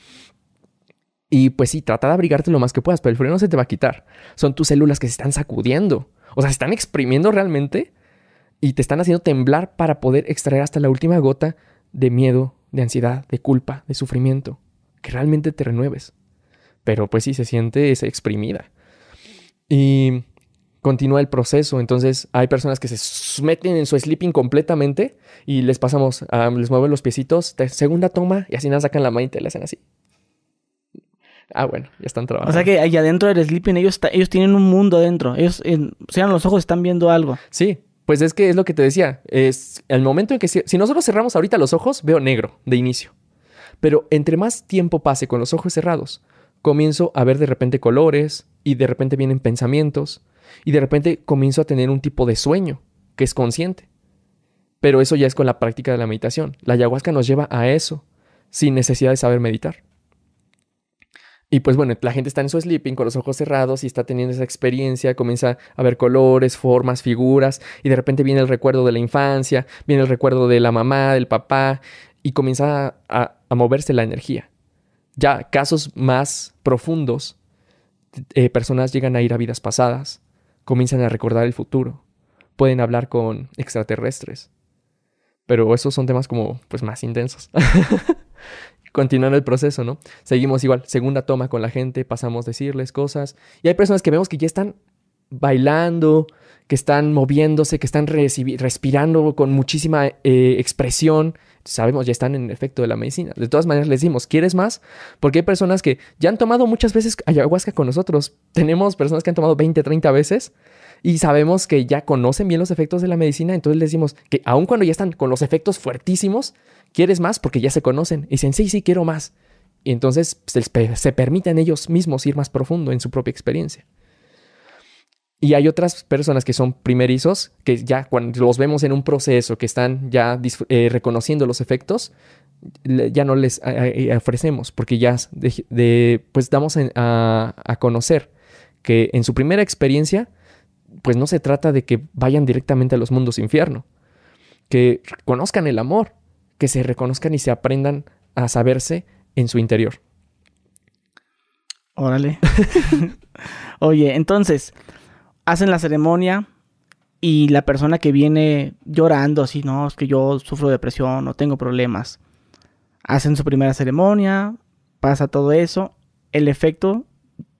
Y pues sí, trata de abrigarte lo más que puedas, pero el frío no se te va a quitar. Son tus células que se están sacudiendo. O sea, se están exprimiendo realmente y te están haciendo temblar para poder extraer hasta la última gota de miedo, de ansiedad, de culpa, de sufrimiento. Que realmente te renueves. Pero pues sí, se siente esa exprimida. Y continúa el proceso. Entonces hay personas que se meten en su sleeping completamente y les pasamos, les mueven los piecitos, segunda toma y así nada sacan la mano y te la hacen así. Ah, bueno, ya están trabajando. O sea que ahí adentro del sleeping ellos, ellos tienen un mundo adentro. Ellos, en, sean los ojos, están viendo algo. Sí, pues es que es lo que te decía. Es el momento en que si, si nosotros cerramos ahorita los ojos, veo negro de inicio. Pero entre más tiempo pase con los ojos cerrados, comienzo a ver de repente colores y de repente vienen pensamientos y de repente comienzo a tener un tipo de sueño que es consciente. Pero eso ya es con la práctica de la meditación. La ayahuasca nos lleva a eso sin necesidad de saber meditar. Y pues bueno, la gente está en su sleeping con los ojos cerrados y está teniendo esa experiencia, comienza a ver colores, formas, figuras, y de repente viene el recuerdo de la infancia, viene el recuerdo de la mamá, del papá, y comienza a, moverse la energía. Ya casos más profundos, eh, personas llegan a ir a vidas pasadas, comienzan a recordar el futuro, pueden hablar con extraterrestres. Pero esos son temas como, pues, más intensos. Continuando el proceso, ¿no? Seguimos igual, segunda toma con la gente, pasamos a decirles cosas. Y hay personas que vemos que ya están bailando, que están moviéndose, que están respirando con muchísima eh, expresión. Sabemos, ya están en efecto de la medicina. De todas maneras, les decimos, ¿quieres más? Porque hay personas que ya han tomado muchas veces ayahuasca con nosotros. Tenemos personas que han tomado 20, 30 veces y sabemos que ya conocen bien los efectos de la medicina, entonces les decimos que aun cuando ya están con los efectos fuertísimos, ¿quieres más? Porque ya se conocen. Y dicen, sí, sí, quiero más. Y entonces se, se permiten ellos mismos ir más profundo en su propia experiencia. Y hay otras personas que son primerizos, que ya cuando los vemos en un proceso, que están ya eh, reconociendo los efectos, ya no les ofrecemos, porque ya pues damos a, a conocer que en su primera experiencia pues no se trata de que vayan directamente a los mundos infierno, que conozcan el amor, que se reconozcan y se aprendan a saberse en su interior. Órale. Oye, entonces, hacen la ceremonia y la persona que viene llorando, así, no, es que yo sufro depresión o tengo problemas, hacen su primera ceremonia, pasa todo eso, el efecto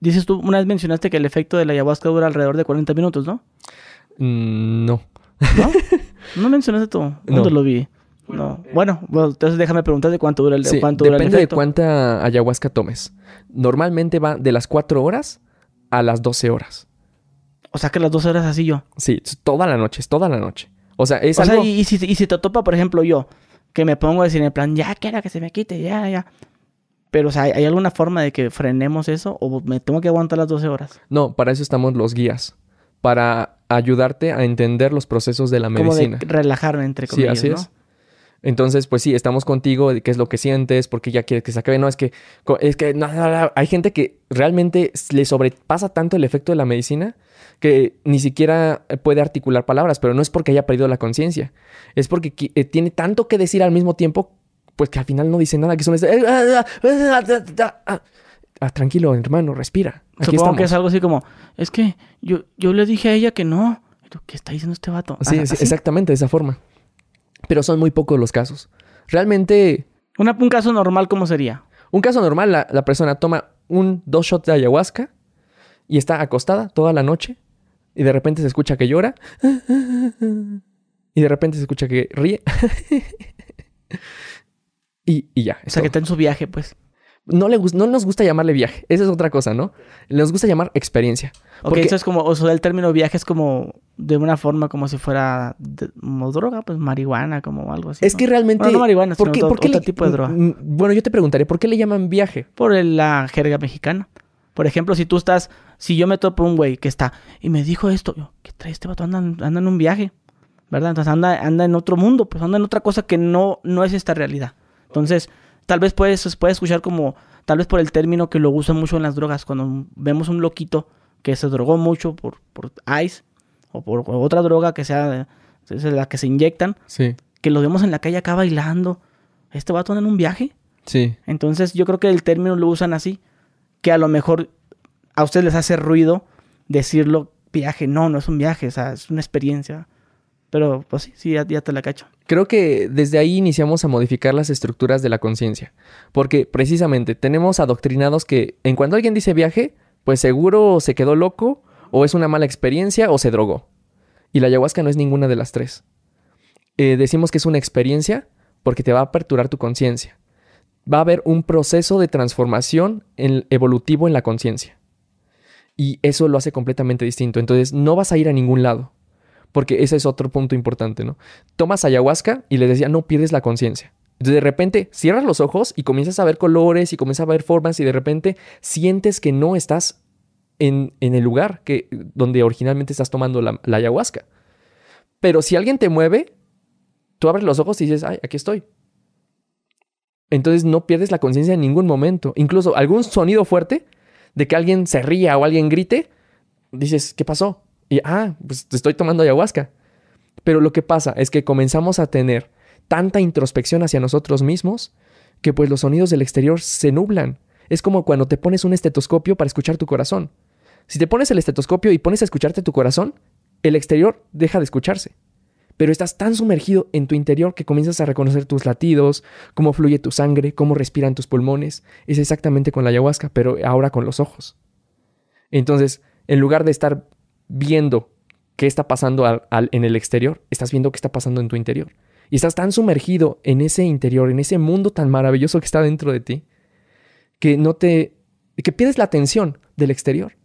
Dices tú, una vez mencionaste que el efecto de la ayahuasca dura alrededor de 40 minutos, ¿no? Mm, no. ¿No? ¿No mencionaste tú? ¿Dónde lo vi? No. Bueno, entonces déjame preguntarte cuánto dura el, sí, cuánto dura depende de cuánta ayahuasca tomes. Normalmente va de las 4 horas a las 12 horas. O sea que las 12 horas así yo. Sí, toda la noche, es toda la noche. O sea, es o sea, y, si, y si te topa, por ejemplo, yo, que me pongo a decir en plan, ya quiero que se me quite, ya, ya. Pero, o sea, ¿hay alguna forma de que frenemos eso o me tengo que aguantar las 12 horas? No, para eso estamos los guías. Para ayudarte a entender los procesos de la medicina. Como de relajarme, entre comillas, Sí, así es. Entonces, pues sí, estamos contigo de qué es lo que sientes, porque ya quieres que se acabe. No, es que, es que hay gente que realmente le sobrepasa tanto el efecto de la medicina que ni siquiera puede articular palabras, pero no es porque haya perdido la conciencia, es porque eh, tiene tanto que decir al mismo tiempo pues que al final no dice nada, que son ah, tranquilo, hermano, respira. Aquí Supongo que es algo así como, es que yo, yo le dije a ella que no. ¿Qué está diciendo este vato? Sí, exactamente, de esa forma. Pero son muy pocos los casos. Realmente... un caso normal, ¿cómo sería? Un caso normal, la, la persona toma un, dos shots de ayahuasca y está acostada toda la noche y de repente se escucha que llora y de repente se escucha que ríe y, ya. O sea, que está en su viaje, pues. No, le, no nos gusta llamarle viaje. Esa es otra cosa, ¿no? Nos gusta llamar experiencia. Ok, eso es como, o sea, el término viaje es como de una forma como si fuera como droga, pues marihuana, como algo así. Es que realmente. no marihuana, ¿por qué, otro, tipo de droga. Bueno, yo te preguntaré, ¿por qué le llaman viaje? Por la jerga mexicana. Por ejemplo, si tú estás, si yo me topo un güey que está y me dijo esto, yo, ¿qué trae este vato? Anda, anda en un viaje, ¿verdad? Entonces anda, anda en otro mundo, pues anda en otra cosa que no, no es esta realidad. Entonces, tal vez puedes, puede escuchar como, tal vez por el término que lo usan mucho en las drogas, cuando vemos un loquito que se drogó mucho por, por ice o por otra droga que sea la que se inyectan, sí. que lo vemos en la calle acá bailando. ¿Este vato anda en un viaje? Sí. Entonces yo creo que el término lo usan así, que a lo mejor a ustedes les hace ruido decirlo viaje. No, no es un viaje, o sea, es una experiencia. Pero pues sí, sí, ya, te la cacho. Creo que desde ahí iniciamos a modificar las estructuras de la conciencia. Porque precisamente tenemos adoctrinados que en cuanto alguien dice viaje, pues seguro se quedó loco, o es una mala experiencia, o se drogó. Y la ayahuasca no es ninguna de las tres. Eh, decimos que es una experiencia porque te va a aperturar tu conciencia. Va a haber un proceso de transformación evolutivo en la conciencia. Y eso lo hace completamente distinto. Entonces no vas a ir a ningún lado porque ese es otro punto importante, ¿no? Tomas ayahuasca y le decía, no pierdes la conciencia. Entonces de repente cierras los ojos y comienzas a ver colores y comienzas a ver formas y de repente sientes que no estás en, el lugar que, donde originalmente estás tomando la, la ayahuasca. Pero si alguien te mueve, tú abres los ojos y dices, ay, aquí estoy. Entonces no pierdes la conciencia en ningún momento. Incluso algún sonido fuerte de que alguien se ría o alguien grite, dices, ¿qué pasó? Y, ah, pues estoy tomando ayahuasca. Pero lo que pasa es que comenzamos a tener tanta introspección hacia nosotros mismos que pues los sonidos del exterior se nublan. Es como cuando te pones un estetoscopio para escuchar tu corazón. Si te pones el estetoscopio y pones a escucharte tu corazón, el exterior deja de escucharse. Pero estás tan sumergido en tu interior que comienzas a reconocer tus latidos, cómo fluye tu sangre, cómo respiran tus pulmones. Es exactamente con la ayahuasca, pero ahora con los ojos. Entonces, en lugar de estar viendo qué está pasando en el exterior, estás viendo qué está pasando en tu interior. Y estás tan sumergido en ese interior, en ese mundo tan maravilloso que está dentro de ti, que no te. que pierdes la atención del exterior.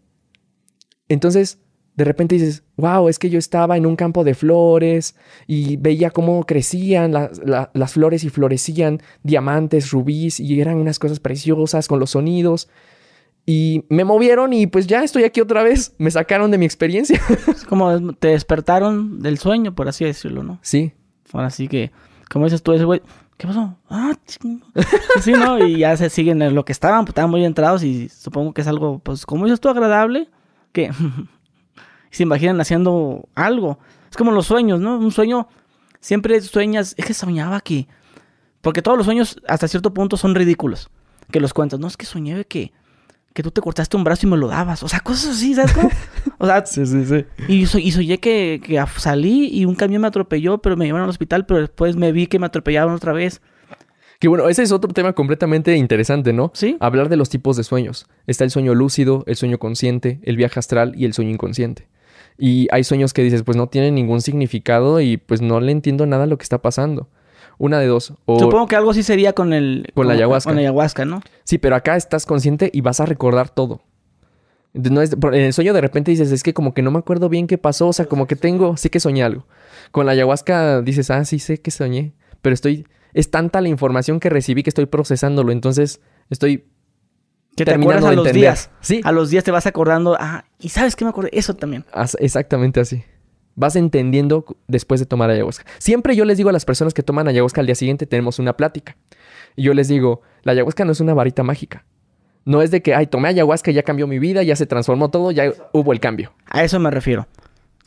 Entonces, de repente dices, wow, es que yo estaba en un campo de flores y veía cómo crecían las flores y florecían diamantes, rubíes y eran unas cosas preciosas con los sonidos. Y me movieron y pues ya estoy aquí otra vez. Me sacaron de mi experiencia. Es como te despertaron del sueño, por así decirlo, ¿no? Sí. Ahora sí que, como dices tú, ese güey, ¿qué pasó? Ah, sí, ¿no? Y ya se siguen en lo que estaban, pues estaban muy entrados y supongo que es algo, pues, como dices tú, agradable, que se imaginan haciendo algo. Es como los sueños, ¿no? Un sueño, siempre sueñas, es que soñaba que, porque todos los sueños hasta cierto punto son ridículos, que los cuentas, no, es que soñé que que tú te cortaste un brazo y me lo dabas. O sea, cosas así, ¿sabes cómo? O sea, sí, sí, sí. Y, so, y soñé que, que, salí y un camión me atropelló, pero me llevaron al hospital, pero después me vi que me atropellaron otra vez. Que bueno, ese es otro tema completamente interesante, ¿no? Sí. Hablar de los tipos de sueños. Está el sueño lúcido, el sueño consciente, el viaje astral y el sueño inconsciente. Y hay sueños que dices, pues no tienen ningún significado y pues no le entiendo nada a lo que está pasando. Una de dos. Supongo que algo sí sería con el... Con la ayahuasca. Con la ayahuasca, ¿no? Sí, pero acá estás consciente y vas a recordar todo. No es, en el sueño de repente dices, es que como que no me acuerdo bien qué pasó, o sea, como que tengo, sí que soñé algo. Con la ayahuasca dices, ah, sí sé que soñé, pero estoy, es tanta la información que recibí que estoy procesándolo, entonces estoy que te acuerdas a los días. Sí. A los días te vas acordando, ah, y sabes qué me acordé, eso también. Exactamente así. Vas entendiendo después de tomar ayahuasca. Siempre yo les digo a las personas que toman ayahuasca al día siguiente tenemos una plática. Y yo les digo, la ayahuasca no es una varita mágica. No es de que, ay, tomé ayahuasca y ya cambió mi vida, ya se transformó todo, ya hubo el cambio. A eso me refiero.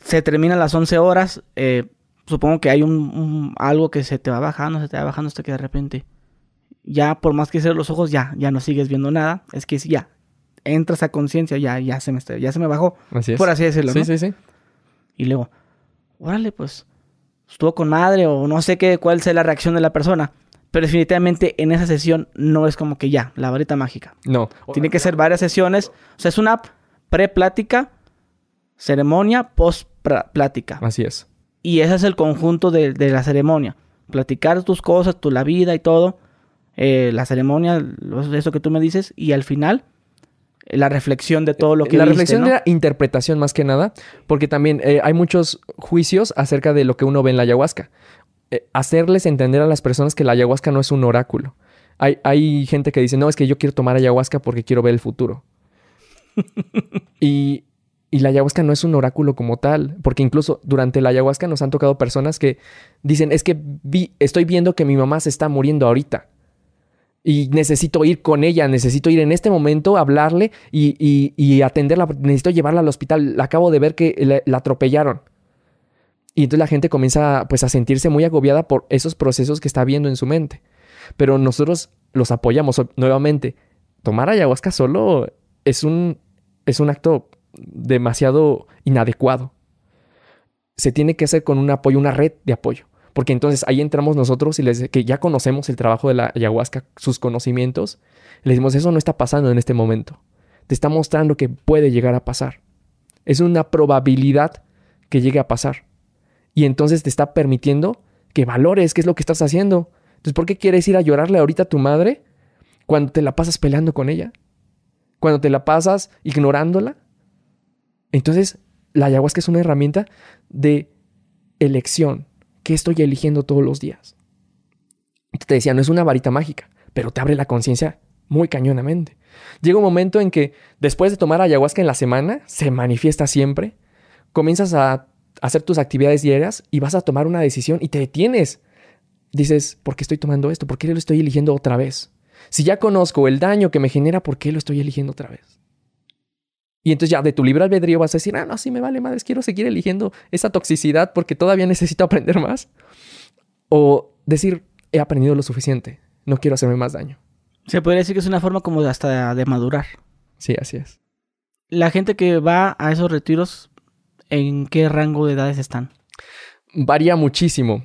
Se terminan las 11 horas, eh, supongo que hay un, algo que se te va bajando, se te va bajando hasta que de repente, ya por más que cierres los ojos, ya, ya no sigues viendo nada. Es que ya, entras a conciencia, ya, ya se me ya se me bajó. Así es. Por así decirlo. Sí, sí, sí. Y luego, órale, pues, estuvo con madre o no sé qué, cuál sea la reacción de la persona. Pero definitivamente en esa sesión no es como que ya, la varita mágica. No. Tiene que ser varias sesiones. O sea, es una pre-plática, ceremonia, post-plática. Así es. Y ese es el conjunto de, la ceremonia. Platicar tus cosas, tu la vida y todo. Eh, la ceremonia, eso que tú me dices. Y al final, la reflexión de todo lo que La reflexión de la interpretación más que nada, porque también eh, hay muchos juicios acerca de lo que uno ve en la ayahuasca. Eh, hacerles entender a las personas que la ayahuasca no es un oráculo. Hay, hay gente que dice, no, es que yo quiero tomar ayahuasca porque quiero ver el futuro. y, y la ayahuasca no es un oráculo como tal, porque incluso durante la ayahuasca nos han tocado personas que dicen, es que vi, estoy viendo que mi mamá se está muriendo ahorita y necesito ir con ella, necesito ir en este momento, hablarle y, atenderla, necesito llevarla al hospital. Acabo de ver que la, atropellaron. Y entonces la gente comienza pues a sentirse muy agobiada por esos procesos que está viendo en su mente. Pero nosotros los apoyamos nuevamente. Tomar ayahuasca solo es un, es un acto demasiado inadecuado. Se tiene que hacer con un apoyo, una red de apoyo. Porque entonces ahí entramos nosotros y les que ya conocemos el trabajo de la ayahuasca, sus conocimientos, le decimos, eso no está pasando en este momento. Te está mostrando que puede llegar a pasar. Es una probabilidad que llegue a pasar. Y entonces te está permitiendo que valores qué es lo que estás haciendo. Entonces, ¿por qué quieres ir a llorarle ahorita a tu madre cuando te la pasas peleando con ella? Cuando te la pasas ignorándola. Entonces, la ayahuasca es una herramienta de elección, ¿Qué estoy eligiendo todos los días? Te decía, no es una varita mágica, pero te abre la conciencia muy cañonamente. Llega un momento en que después de tomar ayahuasca en la semana, se manifiesta siempre, comienzas a hacer tus actividades diarias y vas a tomar una decisión y te detienes. Dices, ¿por qué estoy tomando esto? ¿Por qué lo estoy eligiendo otra vez? Si ya conozco el daño que me genera, ¿por qué lo estoy eligiendo otra vez? Y entonces ya de tu libre albedrío vas a decir, ah, no, sí me vale madres, quiero seguir eligiendo esa toxicidad porque todavía necesito aprender más. O decir, he aprendido lo suficiente, no quiero hacerme más daño. Se podría decir que es una forma como de hasta de madurar. Sí, así es. La gente que va a esos retiros ¿en qué rango de edades están? Varía muchísimo.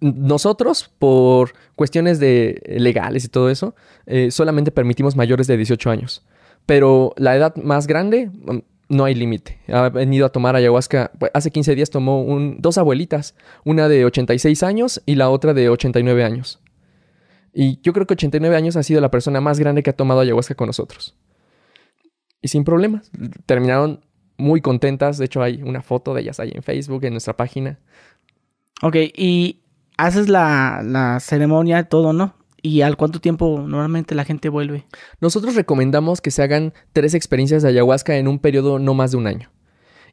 Nosotros, por cuestiones de legales y todo eso, eh, solamente permitimos mayores de 18 años. Pero la edad más grande, mm, no hay límite. Ha venido a tomar ayahuasca. Pues, hace 15 días tomó dos abuelitas, una de 86 años y la otra de 89 años. Y yo creo que 89 años ha sido la persona más grande que ha tomado ayahuasca con nosotros. Y sin problemas. Terminaron muy contentas. De hecho, hay una foto de ellas ahí en Facebook, en nuestra página. Ok, y haces la, ceremonia, todo, ¿no? ¿Y al cuánto tiempo normalmente la gente vuelve? Nosotros recomendamos que se hagan tres experiencias de ayahuasca en un periodo no más de un año.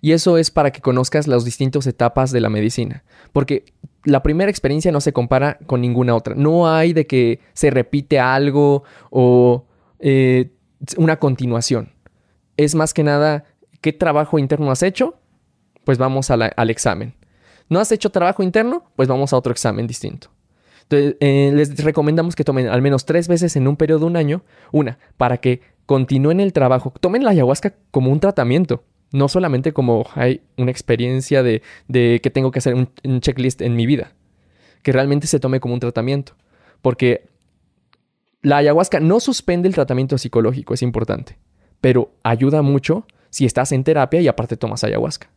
Y eso es para que conozcas las distintas etapas de la medicina. Porque la primera experiencia no se compara con ninguna otra. No hay de que se repite algo o eh, una continuación. Es más que nada, ¿qué trabajo interno has hecho? Pues vamos al examen. ¿No has hecho trabajo interno? Pues vamos a otro examen distinto. Entonces, eh, les recomendamos que tomen al menos tres veces en un periodo de un año. Una, para que continúen el trabajo. Tomen la ayahuasca como un tratamiento no solamente como hay una experiencia de, que tengo que hacer un, checklist en mi vida, que realmente se tome como un tratamiento. Porque la ayahuasca no suspende el tratamiento psicológico, es importante, pero ayuda mucho si estás en terapia y aparte tomas ayahuasca.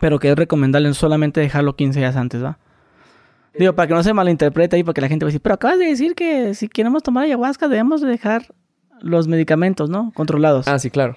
Pero que es recomendable solamente dejarlo 15 días antes, ¿va? Digo, para que no se malinterprete ahí, porque la gente va a decir, pero acabas de decir que si queremos tomar ayahuasca debemos dejar los medicamentos, ¿no? Controlados. Ah, sí, claro.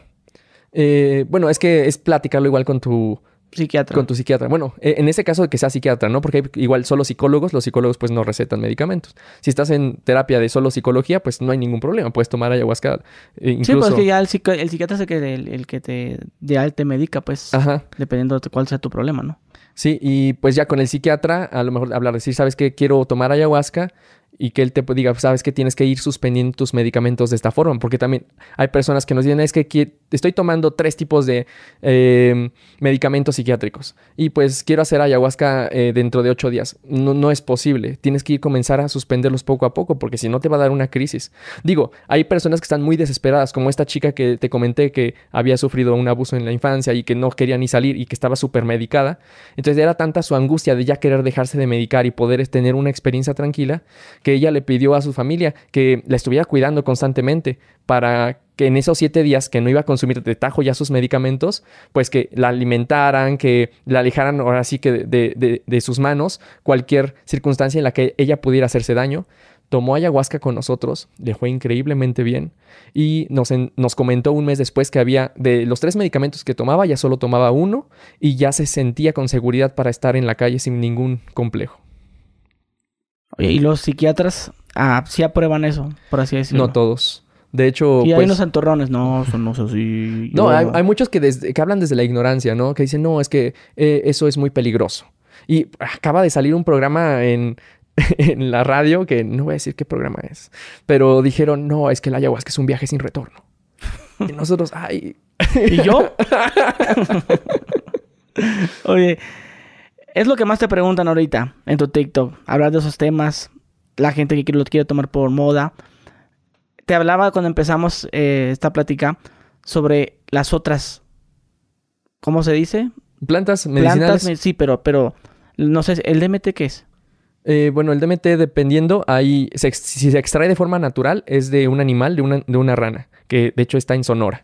Eh, bueno, es que es platicarlo igual con tu psiquiatra. Con tu psiquiatra. Bueno, e, en ese caso de que sea psiquiatra, ¿no? Porque hay igual solo psicólogos, los psicólogos pues no recetan medicamentos. Si estás en terapia de solo psicología, pues no hay ningún problema, puedes tomar ayahuasca. Incluso... Sí, pues es que ya el, psiquiatra es el que, el, que te, ya te medica, pues, Ajá. dependiendo de cuál sea tu problema, ¿no? Sí, y pues ya con el psiquiatra, a lo mejor hablar, decir, ¿sabes qué? Quiero tomar ayahuasca y que él te diga, sabes que tienes que ir suspendiendo tus medicamentos de esta forma, porque también hay personas que nos dicen, es que estoy tomando tres tipos de em, medicamentos psiquiátricos y pues quiero hacer ayahuasca eh, dentro de ocho días. No, no es posible, tienes que ir comenzar a suspenderlos poco a poco, porque si no te va a dar una crisis. Digo, hay personas que están muy desesperadas, como esta chica que te comenté que había sufrido un abuso en la infancia y que no quería ni salir y que estaba súper medicada. Entonces era tanta su angustia de ya querer dejarse de medicar y poder tener una experiencia tranquila que ella le pidió a su familia que la estuviera cuidando constantemente para que en esos siete días que no iba a consumir de tajo ya sus medicamentos, pues que la alimentaran, que la alejaran ahora sí que de, sus manos cualquier circunstancia en la que ella pudiera hacerse daño. Tomó ayahuasca con nosotros, le fue increíblemente bien y nos, nos comentó un mes después que había de los tres medicamentos que tomaba, ya solo tomaba uno y ya se sentía con seguridad para estar en la calle sin ningún complejo. ¿Y los psiquiatras ah, sí aprueban eso, por así decirlo? No todos. De hecho. Y hay pues unos antorrones, no, son no así. No, hay, muchos que, que, hablan desde la ignorancia, ¿no? Que dicen, no, es que eh, eso es muy peligroso. Y acaba de salir un programa en, en la radio, que no voy a decir qué programa es, pero dijeron, no, es que el ayahuasca es un viaje sin retorno. y nosotros, ay. ¿Y yo? Oye, es lo que más te preguntan ahorita en tu TikTok. Hablar de esos temas. La gente que lo quiere tomar por moda. Te hablaba cuando empezamos eh, esta plática sobre las otras. ¿Cómo se dice? Plantas medicinales. Plantas, sí, pero, pero no sé, ¿el DMT qué es? Eh, bueno, el DMT dependiendo, ahí si se extrae de forma natural es de un animal, de una, de una rana, que de hecho está en Sonora.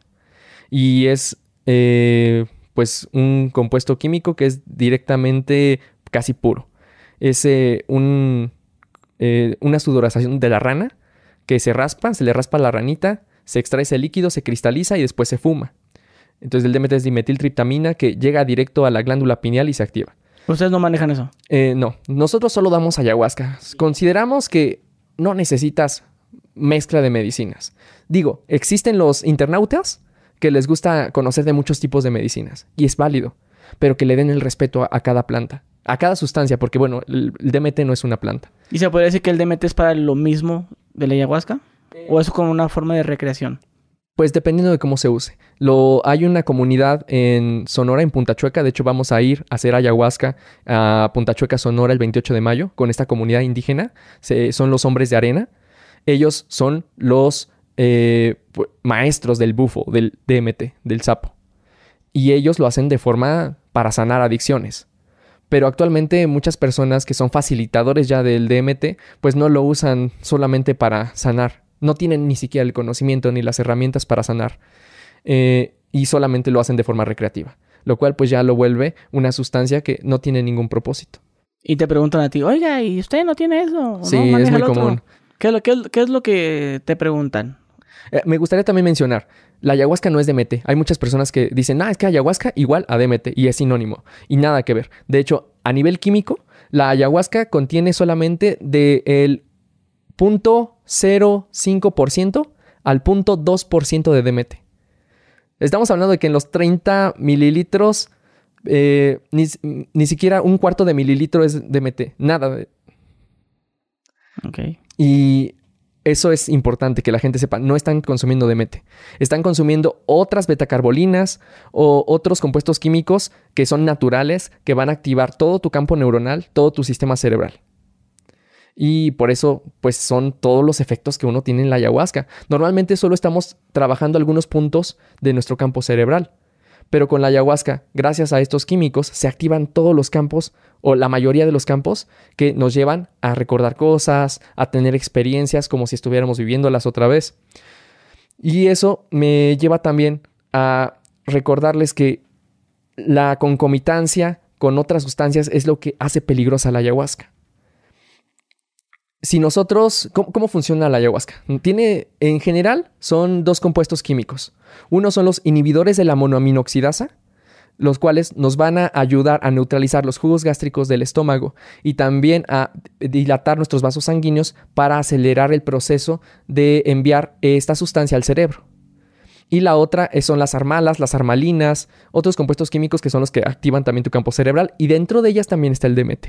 Y es eh, pues un compuesto químico que es directamente casi puro. Es eh, un, eh, una sudoración de la rana que se raspa, se le raspa la ranita, se extrae ese líquido, se cristaliza y después se fuma. Entonces el DMT es dimetiltriptamina que llega directo a la glándula pineal y se activa. ¿Ustedes no manejan eso? Eh, no, nosotros solo damos ayahuasca. Consideramos que no necesitas mezcla de medicinas. Digo, existen los internautas que les gusta conocer de muchos tipos de medicinas, y es válido, pero que le den el respeto a, cada planta, a cada sustancia, porque bueno, el, DMT no es una planta. ¿Y se puede decir que el DMT es para lo mismo de la ayahuasca? ¿O es como una forma de recreación? Pues dependiendo de cómo se use. Lo, hay una comunidad en Sonora, en Punta Chueca. De hecho, vamos a ir a hacer ayahuasca a Punta Chueca, Sonora, el 28 de mayo, con esta comunidad indígena. son los hombres de arena. Ellos son los eh, maestros del bufo, del DMT, del sapo. y ellos lo hacen de forma para sanar adicciones. Pero actualmente muchas personas que son facilitadores ya del DMT, pues no lo usan solamente para sanar. No tienen ni siquiera el conocimiento ni las herramientas para sanar. Eh, y solamente lo hacen de forma recreativa. Lo cual pues ya lo vuelve una sustancia que no tiene ningún propósito. Y te preguntan a ti, oiga, ¿y usted no tiene eso? Sí, es muy común. ¿Qué es, lo, que te preguntan? Eh, me gustaría también mencionar, la ayahuasca no es DMT. Hay muchas personas que dicen, ah, es que ayahuasca igual a DMT y es sinónimo. Y nada que ver. De hecho, a nivel químico, la ayahuasca contiene solamente del 0.05% al 0.2% de DMT. Estamos hablando de que en los 30 mililitros, eh, ni, siquiera un cuarto de mililitro es DMT. Nada. Ok. Y eso es importante que la gente sepa. No están consumiendo DMT. Están consumiendo otras betacarbolinas o otros compuestos químicos que son naturales, que van a activar todo tu campo neuronal, todo tu sistema cerebral. Y por eso, pues son todos los efectos que uno tiene en la ayahuasca. Normalmente solo estamos trabajando algunos puntos de nuestro campo cerebral. Pero con la ayahuasca, gracias a estos químicos, se activan todos los campos o la mayoría de los campos que nos llevan a recordar cosas, a tener experiencias como si estuviéramos viviéndolas otra vez. Y eso me lleva también a recordarles que la concomitancia con otras sustancias es lo que hace peligrosa la ayahuasca. Si nosotros, ¿cómo, ¿cómo, funciona la ayahuasca? Tiene, en general, son dos compuestos químicos. Uno son los inhibidores de la monoaminoxidasa, los cuales nos van a ayudar a neutralizar los jugos gástricos del estómago y también a dilatar nuestros vasos sanguíneos para acelerar el proceso de enviar esta sustancia al cerebro. Y la otra son las armalas, las armalinas, otros compuestos químicos que son los que activan también tu campo cerebral y dentro de ellas también está el DMT.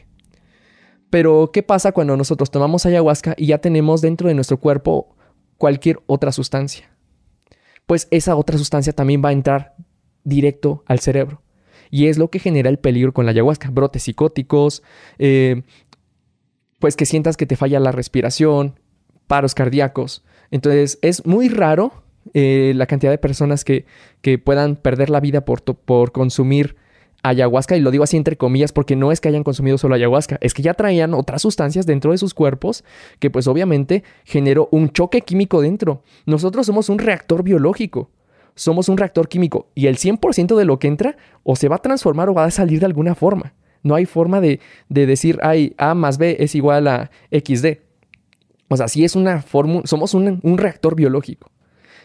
Pero, ¿qué pasa cuando nosotros tomamos ayahuasca y ya tenemos dentro de nuestro cuerpo cualquier otra sustancia? Pues esa otra sustancia también va a entrar directo al cerebro. Y es lo que genera el peligro con la ayahuasca. Brotes psicóticos, eh, pues que sientas que te falla la respiración, paros cardíacos. Entonces es muy raro eh, la cantidad de personas que, que puedan perder la vida por, por consumir ayahuasca, y lo digo así entre comillas porque no es que hayan consumido solo ayahuasca, es que ya traían otras sustancias dentro de sus cuerpos que pues obviamente generó un choque químico dentro. Nosotros somos un reactor biológico somos un reactor químico y el 100% de lo que entra o se va a transformar o va a salir de alguna forma. No hay forma de, decir, ay, A más B es igual a XD. O sea, sí es una fórmula, somos un, un reactor biológico.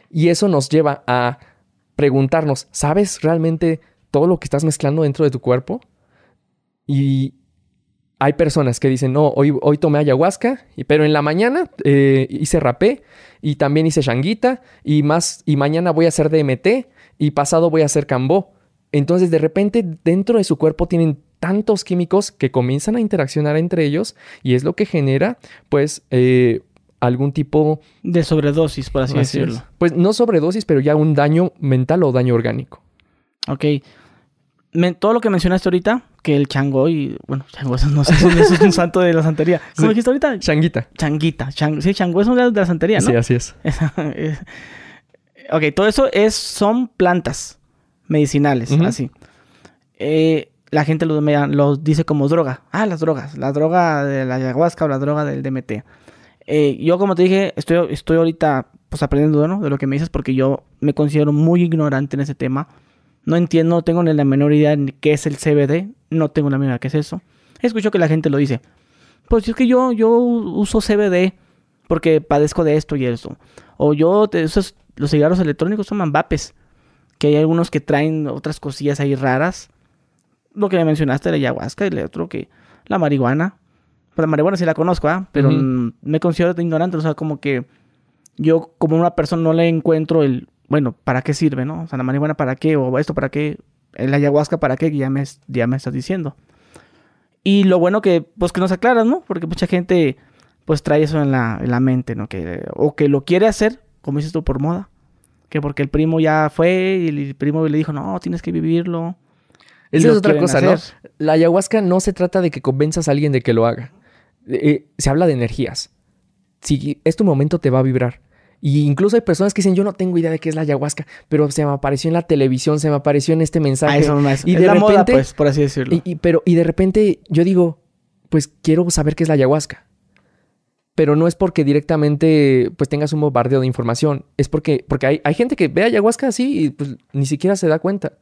Y eso nos lleva a preguntarnos, ¿sabes realmente todo lo que estás mezclando dentro de tu cuerpo? Y, hay personas que dicen, no, hoy, hoy tomé ayahuasca, pero en la mañana eh, hice rapé y también hice shanguita y más, y mañana voy a hacer DMT y pasado voy a hacer cambó. Entonces de repente dentro de su cuerpo tienen tantos químicos que comienzan a interaccionar entre ellos y es lo que genera pues eh, algún tipo de sobredosis, por así, decirlo. Pues no sobredosis, pero ya un daño mental o daño orgánico. Ok todo lo que mencionaste ahorita, que el chango y... Bueno, chango, no sé, eso es un santo de la santería. ¿Cómo dijiste ahorita? Changuita. Changuita. sí, chango es de la santería, ¿no? Sí, así es. ok, todo eso es, son plantas medicinales, así. Eh, la gente lo, dice como droga. Ah, las drogas. La droga de la ayahuasca o la droga del DMT. Eh, yo, como te dije, estoy, estoy ahorita pues aprendiendo ¿no? de lo que me dices porque yo me considero muy ignorante en ese tema. No entiendo, no tengo ni la menor idea de qué es el CBD. No tengo la menor idea de qué es eso. Escucho que la gente lo dice. Pues es que yo, yo uso CBD porque padezco de esto y eso. O yo, esos, los cigarros electrónicos son vapes. Que hay algunos que traen otras cosillas ahí raras. Lo que me mencionaste, la ayahuasca y el otro que la marihuana. Pues la marihuana sí la conozco, ¿ah? Pero me considero ignorante. O sea, como que yo como una persona no le encuentro el bueno, ¿para qué sirve, no? O sea, la marihuana para qué, o esto para qué, el ayahuasca para qué, ya me, ya me estás diciendo. Y lo bueno que, pues que nos aclaras, ¿no? Porque mucha gente, pues trae eso en la, en la mente, ¿no? Que, o que lo quiere hacer, como dices tú, por moda. Que porque el primo ya fue y el primo le dijo, no, tienes que vivirlo. Esa es otra cosa, ¿no? La ayahuasca no se trata de que convenzas a alguien de que lo haga. Eh, se habla de energías. Si es tu momento, te va a vibrar. Y incluso hay personas que dicen, yo no tengo idea de qué es la ayahuasca, pero se me apareció en la televisión, se me apareció en este mensaje. Ah, eso no es. Y de la moda, pues, por así decirlo. Y, pero, y de repente yo digo, pues quiero saber qué es la ayahuasca. Pero no es porque directamente pues tengas un bombardeo de información. Es porque, porque hay, hay gente que ve ayahuasca así y pues ni siquiera se da cuenta.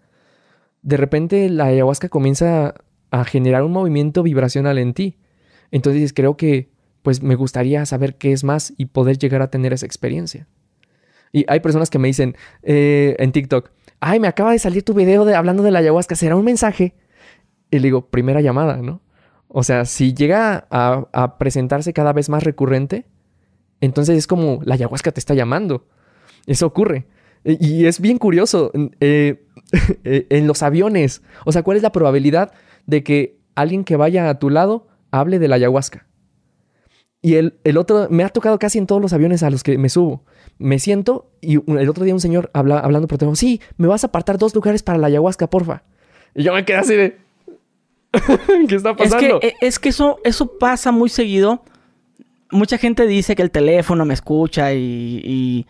De repente la ayahuasca comienza a generar un movimiento vibracional en ti. Entonces creo que pues me gustaría saber qué es más y poder llegar a tener esa experiencia. Y hay personas que me dicen eh, en TikTok, ay, me acaba de salir tu video de, hablando de la ayahuasca, ¿será un mensaje? Y le digo, primera llamada, ¿no? O sea, si llega a, presentarse cada vez más recurrente, entonces es como la ayahuasca te está llamando. Eso ocurre. Y es bien curioso. Eh, eh, en los aviones, o sea, ¿cuál es la probabilidad de que alguien que vaya a tu lado hable de la ayahuasca? Y el, el, otro, me ha tocado casi en todos los aviones a los que me subo. Me siento y el otro día un señor habla, hablando por teléfono, sí, me vas a apartar dos lugares para la ayahuasca, porfa. Y yo me quedé así de... ¿Qué está pasando? Es que, eh, es que eso, eso pasa muy seguido. Mucha gente dice que el teléfono me escucha y,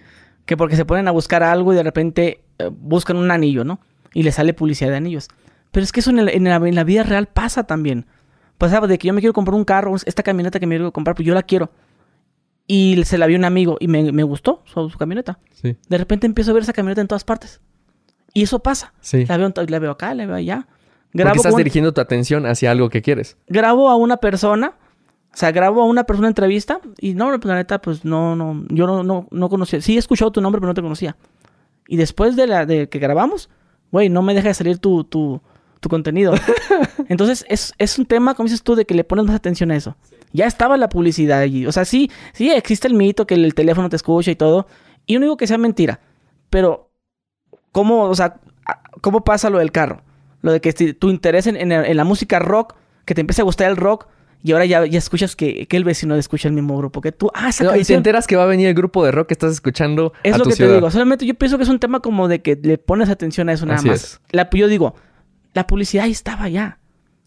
que porque se ponen a buscar algo y de repente eh, buscan un anillo, ¿no? Y le sale publicidad de anillos. Pero es que eso en, en, la, en la vida real pasa también pasaba de que yo me quiero comprar un carro, esta camioneta que me quiero comprar, pues yo la quiero. Y se la vi un amigo y me, gustó su, camioneta. Sí. De repente empiezo a ver esa camioneta en todas partes. Y eso pasa. Sí. La veo, la veo acá, la veo allá. Grabo Porque estás dirigiendo tu atención hacia algo que quieres. Grabo a una persona, o sea, grabo a una persona entrevista y no, pues la neta, pues no, no, yo no, no, no conocía. Sí he escuchado tu nombre, pero no te conocía. Y después de la de que grabamos, güey, no me deja de salir tu, tu, tu contenido. Entonces, es, un tema, como dices tú, de que le pones más atención a eso. Ya estaba la publicidad allí. O sea, sí, sí existe el mito que el teléfono te escucha y todo. Y no digo que sea mentira. Pero, ¿cómo, o sea, cómo pasa lo del carro? Lo de que tu interés en, la música rock, que te empiece a gustar el rock, y ahora ya, ya escuchas que, el vecino escucha el mismo grupo que tú. Ah, esa Y te enteras que va a venir el grupo de rock que estás escuchando. Es lo que te digo. Solamente yo pienso que es un tema como de que le pones atención a eso nada más. La, yo digo, la publicidad ahí estaba ya.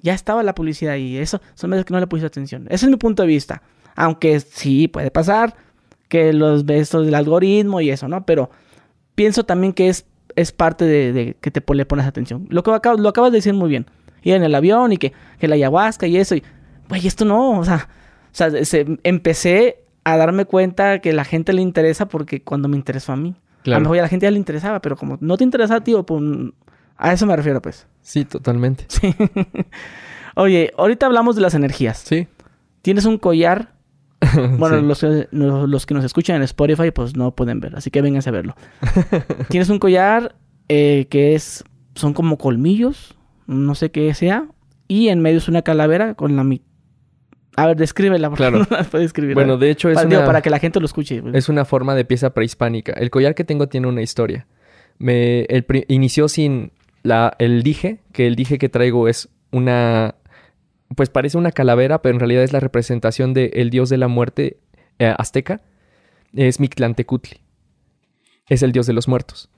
Ya estaba la publicidad ahí. Eso son veces que no le puse atención. Ese es mi punto de vista. Aunque sí puede pasar que los besos del algoritmo y eso, ¿no? Pero pienso también que es, es parte de, que te le pones atención. Lo, que lo acabas de decir muy bien. Ir en el avión y que, que la ayahuasca y eso. Y, güey, esto no. O sea, o sea empecé a darme cuenta que la gente le interesa porque cuando me interesó a mí. A lo mejor a la gente ya le interesaba, pero como no te interesa a ti, pues a eso me refiero, pues. Sí, totalmente. Sí. Oye, ahorita hablamos de las energías. Sí. Tienes un collar. Bueno, los, que, los que nos escuchan en Spotify, pues no pueden ver, así que vénganse a verlo. Tienes un collar eh, que es. Son como colmillos, no sé qué sea. Y en medio es una calavera con la a ver, descríbela, por claro. Bueno, de hecho es para, una... para que la gente lo escuche. Pues. Es una forma de pieza prehispánica. El collar que tengo tiene una historia. Me el, inició sin la, el dije, que el dije que traigo es una, pues parece una calavera, pero en realidad es la representación del dios de la muerte eh, azteca, es Mictlantecutli, es el dios de los muertos.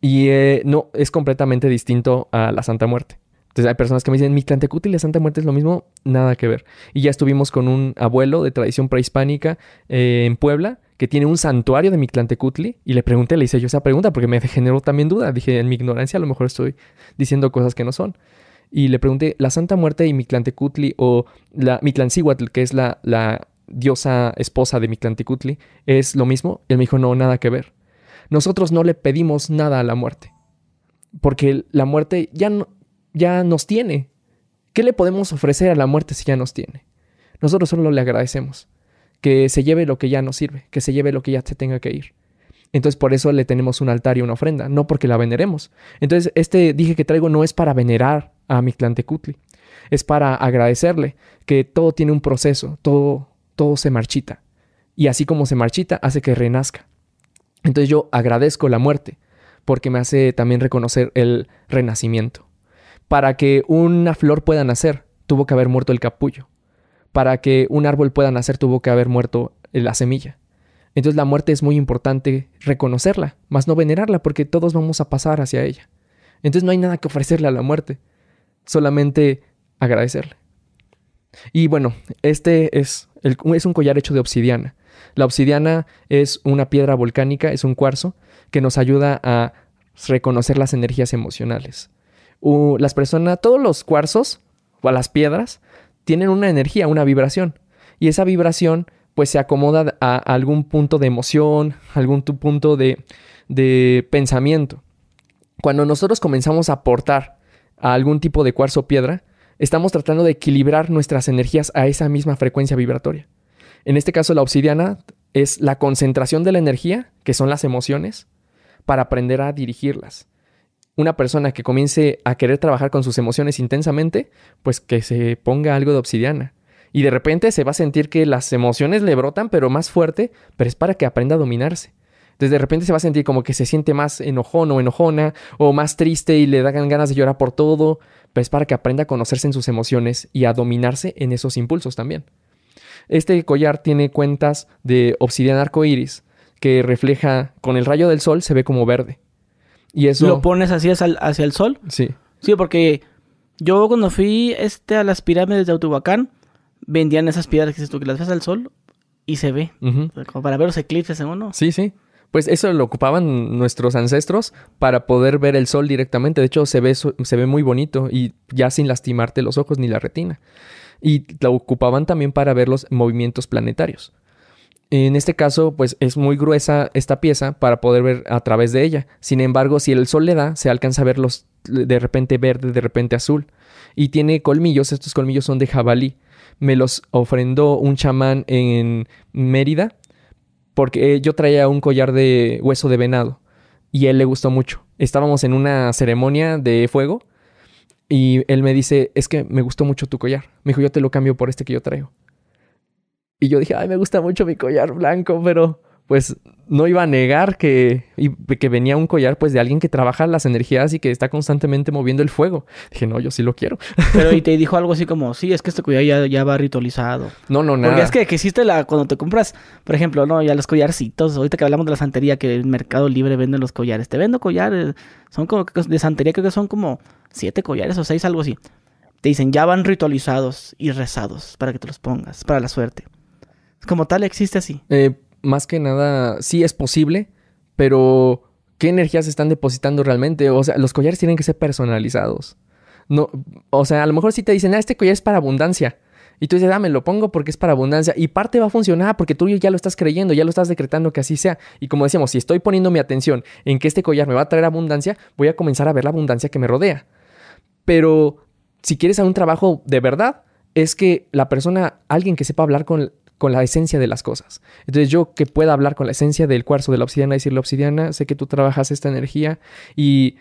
Y eh, no, es completamente distinto a la Santa Muerte. Entonces hay personas que me dicen, Mictlantecutli y la Santa Muerte es lo mismo, nada que ver. Y ya estuvimos con un abuelo de tradición prehispánica eh, en Puebla, que tiene un santuario de Mictlantecutli, y le pregunté, le hice yo esa pregunta porque me generó también duda. Dije, en mi ignorancia a lo mejor estoy diciendo cosas que no son. Y le pregunté, ¿la Santa Muerte de Mictlantecutli o la Mictlancihuatl, que es la, diosa esposa de Mictlantecutli, es lo mismo? Y él me dijo, no, nada que ver. Nosotros no le pedimos nada a la muerte, porque la muerte ya, ya nos tiene. ¿Qué le podemos ofrecer a la muerte si ya nos tiene? Nosotros solo le agradecemos que se lleve lo que ya no sirve, que se lleve lo que ya se tenga que ir. Entonces por eso le tenemos un altar y una ofrenda, no porque la veneremos. Entonces este dije que traigo no es para venerar a Mictlantecutli, es para agradecerle que todo tiene un proceso, todo, todo se marchita. Y así como se marchita, hace que renazca. Entonces yo agradezco la muerte, porque me hace también reconocer el renacimiento. Para que una flor pueda nacer, tuvo que haber muerto el capullo para que un árbol pueda nacer tuvo que haber muerto la semilla. Entonces la muerte es muy importante reconocerla, más no venerarla, porque todos vamos a pasar hacia ella. Entonces no hay nada que ofrecerle a la muerte, solamente agradecerle. Y bueno, este es, es un collar hecho de obsidiana. La obsidiana es una piedra volcánica, es un cuarzo que nos ayuda a reconocer las energías emocionales. las personas, todos los cuarzos o las piedras tienen una energía, una vibración. Y esa vibración pues se acomoda a algún punto de emoción, algún punto de, de pensamiento. Cuando nosotros comenzamos a aportar a algún tipo de cuarzo o piedra, estamos tratando de equilibrar nuestras energías a esa misma frecuencia vibratoria. En este caso, la obsidiana es la concentración de la energía, que son las emociones, para aprender a dirigirlas. Una persona que comience a querer trabajar con sus emociones intensamente, pues que se ponga algo de obsidiana. Y de repente se va a sentir que las emociones le brotan, pero más fuerte, pero es para que aprenda a dominarse. Entonces de repente se va a sentir como que se siente más enojón o enojona, o más triste y le dan ganas de llorar por todo, pero es para que aprenda a conocerse en sus emociones y a dominarse en esos impulsos también. Este collar tiene cuentas de obsidiana arcoíris que refleja con el rayo del sol, se ve como verde. Y eso. ¿Lo pones así hacia el, sol? Sí. Sí, porque yo cuando fui este, a las pirámides de Teotihuacán, vendían esas piedras que, tú, que las ves al sol y se ve. Como para ver los eclipses en uno. Sí, sí. Pues eso lo ocupaban nuestros ancestros para poder ver el sol directamente. De hecho, se ve, se ve muy bonito y ya sin lastimarte los ojos ni la retina. Y lo ocupaban también para ver los movimientos planetarios. En este caso, pues es muy gruesa esta pieza para poder ver a través de ella. Sin embargo, si el sol le da, se alcanza a ver los de repente verde, de repente azul. Y tiene colmillos, estos colmillos son de jabalí. Me los ofrendó un chamán en Mérida porque yo traía un collar de hueso de venado y él le gustó mucho. Estábamos en una ceremonia de fuego y él me dice, es que me gustó mucho tu collar. Me dijo, yo te lo cambio por este que yo traigo. Y yo dije, ay, me gusta mucho mi collar blanco, pero pues no iba a negar que, que venía un collar pues de alguien que trabaja las energías y que está constantemente moviendo el fuego. Dije, no, yo sí lo quiero. Pero y te dijo algo así como, sí, es que este collar ya, ya va ritualizado. No, no, nada. Porque es que, que existe la, cuando te compras, por ejemplo, no, ya los collarcitos, ahorita que hablamos de la santería, que el Mercado Libre vende los collares. Te vendo collares, son como de santería, creo que son como siete collares o seis, algo así. Te dicen, ya van ritualizados y rezados para que te los pongas, para la suerte. Como tal, existe así. Eh, más que nada, sí es posible, pero ¿qué energías están depositando realmente? O sea, los collares tienen que ser personalizados. No, o sea, a lo mejor si te dicen, ah, este collar es para abundancia. Y tú dices, ah, me lo pongo porque es para abundancia. Y parte va a funcionar porque tú ya lo estás creyendo, ya lo estás decretando que así sea. Y como decíamos, si estoy poniendo mi atención en que este collar me va a traer abundancia, voy a comenzar a ver la abundancia que me rodea. Pero si quieres hacer un trabajo de verdad, es que la persona, alguien que sepa hablar con, con la esencia de las cosas. Entonces yo que pueda hablar con la esencia del cuarzo de la obsidiana, decirle obsidiana, sé que tú trabajas esta energía y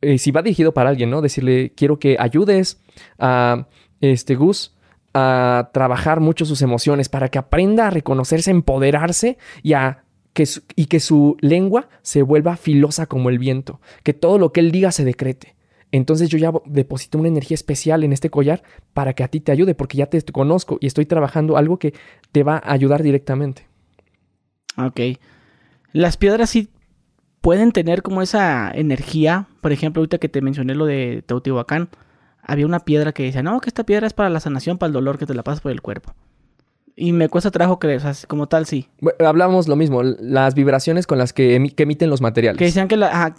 eh, si va dirigido para alguien, ¿no? Decirle, quiero que ayudes a este Gus a trabajar mucho sus emociones para que aprenda a reconocerse, empoderarse y a que y que su lengua se vuelva filosa como el viento, que todo lo que él diga se decrete. Entonces yo ya deposito una energía especial en este collar para que a ti te ayude, porque ya te conozco y estoy trabajando algo que te va a ayudar directamente. Ok. Las piedras sí pueden tener como esa energía. Por ejemplo, ahorita que te mencioné lo de Teotihuacán, había una piedra que decía, no, que esta piedra es para la sanación, para el dolor que te la pasas por el cuerpo. Y me cuesta trabajo creer, o sea, como tal, sí. hablamos lo mismo, las vibraciones con las que, emiten los materiales. Que decían que la,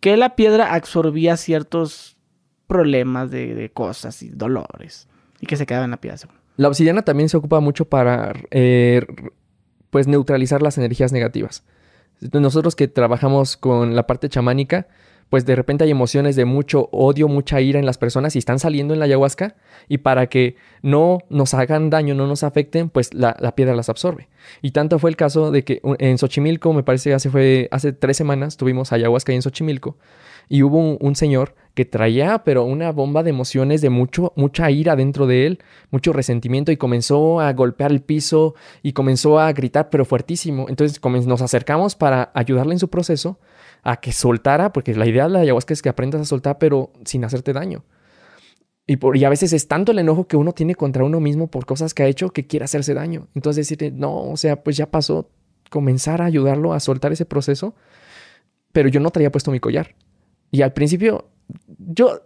que, la piedra absorbía ciertos problemas de, cosas y dolores. Y que se quedaba en la piedra. La obsidiana también se ocupa mucho para, eh, pues, neutralizar las energías negativas. Nosotros que trabajamos con la parte chamánica, pues de repente hay emociones de mucho odio, mucha ira en las personas y están saliendo en la ayahuasca y para que no nos hagan daño, no nos afecten, pues la, piedra las absorbe. Y tanto fue el caso de que en Xochimilco, me parece hace, fue, hace tres semanas, tuvimos ayahuasca en Xochimilco y hubo un, señor que traía pero una bomba de emociones de mucho, mucha ira dentro de él, mucho resentimiento y comenzó a golpear el piso y comenzó a gritar pero fuertísimo. Entonces nos acercamos para ayudarle en su proceso a que soltara, porque la idea de la ayahuasca es que aprendas a soltar, pero sin hacerte daño. Y, por, y a veces es tanto el enojo que uno tiene contra uno mismo por cosas que ha hecho que quiere hacerse daño. Entonces decirle, no, o sea, pues ya pasó, comenzar a ayudarlo a soltar ese proceso, pero yo no traía puesto mi collar. Y al principio, yo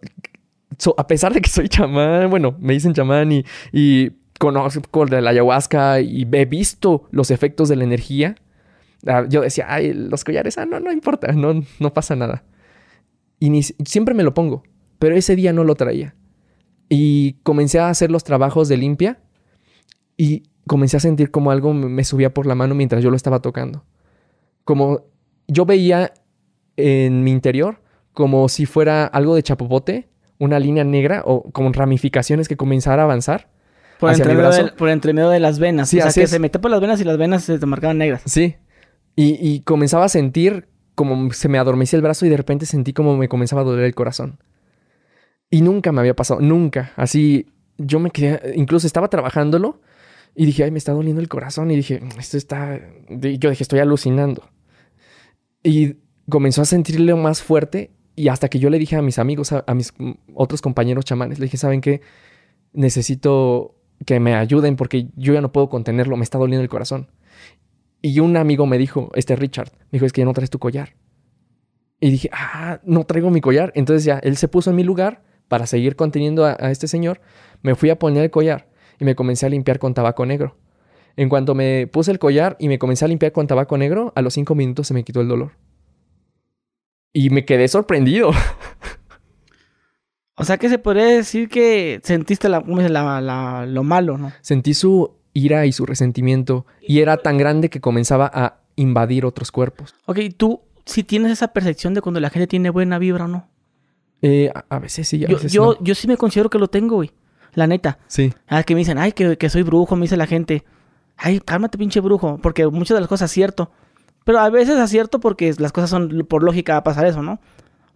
a pesar de que soy chamán, bueno, me dicen chamán y, y conozco de la ayahuasca y he visto los efectos de la energía, ah, yo decía, ay, los collares, ah, no, no importa, no, no pasa nada. Y siempre me lo pongo, pero ese día no lo traía. Y comencé a hacer los trabajos de limpia y comencé a sentir como algo me subía por la mano mientras yo lo estaba tocando. Como yo veía en mi interior como si fuera algo de chapopote, una línea negra o como ramificaciones que comenzara a avanzar. Por, entre, medio de, por entre medio de las venas. Sí, o sea, que se mete por las venas y las venas se te marcaban negras. Sí. Y, comenzaba a sentir como se me adormecía el brazo y de repente sentí como me comenzaba a doler el corazón. Y nunca me había pasado, nunca. Así, yo me quedé, incluso estaba trabajándolo y dije, ay, me está doliendo el corazón. Y dije, esto está, yo dije, estoy alucinando. Y comenzó a sentirlo más fuerte y hasta que yo le dije a mis amigos, a, mis otros compañeros chamanes, le dije, ¿saben qué? Necesito que me ayuden porque yo ya no puedo contenerlo, me está doliendo el corazón. Y un amigo me dijo, este Richard, me dijo, es que ya no traes tu collar. Y dije, ah, no traigo mi collar. Entonces ya, él se puso en mi lugar para seguir conteniendo a, este señor, me fui a poner el collar y me comencé a limpiar con tabaco negro. En cuanto me puse el collar y me comencé a limpiar con tabaco negro, a los cinco minutos se me quitó el dolor. Y me quedé sorprendido. O sea que se podría decir que sentiste la, lo malo, ¿no? Sentí su ira y su resentimiento. Y era tan grande que comenzaba a invadir otros cuerpos. Ok, tú si tienes esa percepción de cuando la gente tiene buena vibra o no. Eh, a, veces sí, a yo, veces yo, yo sí me considero que lo tengo, güey. La neta. Sí. Ah, que me dicen, ay, que, que, soy brujo, me dice la gente. Ay, cálmate, pinche brujo. Porque muchas de las cosas acierto. Pero a veces acierto porque las cosas son por lógica a pasar eso, ¿no?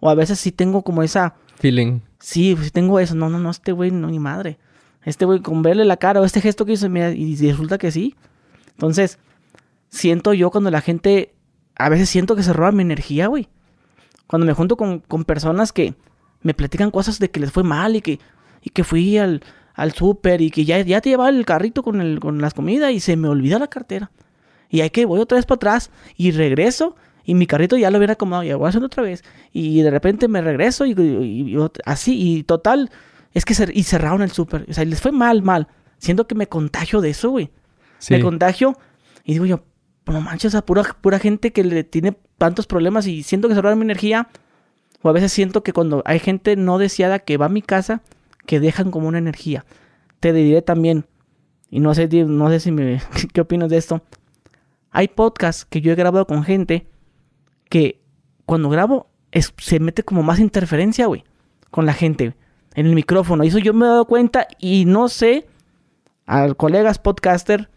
O a veces sí tengo como esa. Feeling. Sí, sí tengo eso. No, no, no, este güey, no, ni madre. Este güey, con verle la cara o este gesto que hizo, y resulta que sí. Entonces, siento yo cuando la gente. A veces siento que se roba mi energía, güey. Cuando me junto con, con personas que me platican cosas de que les fue mal y que, y que fui al, al súper y que ya, ya te llevaba el carrito con, el, con las comidas y se me olvida la cartera. Y hay que voy otra vez para atrás y regreso y mi carrito ya lo hubiera acomodado y voy a otra vez. Y de repente me regreso y, así y total. Es que y cerraron el súper. O sea, les fue mal, mal. Siento que me contagio de eso, güey. Me contagio y digo yo, no manches, a pura, pura gente que le tiene tantos problemas y siento que cerraron mi energía o a veces siento que cuando hay gente no deseada que va a mi casa, que dejan como una energía. Te diré también, y no sé, no sé si me, qué opinas de esto. Hay podcasts que yo he grabado con gente que cuando grabo se mete como más interferencia, güey, con la gente en el micrófono. Y eso yo me he dado cuenta y no sé a colegas podcaster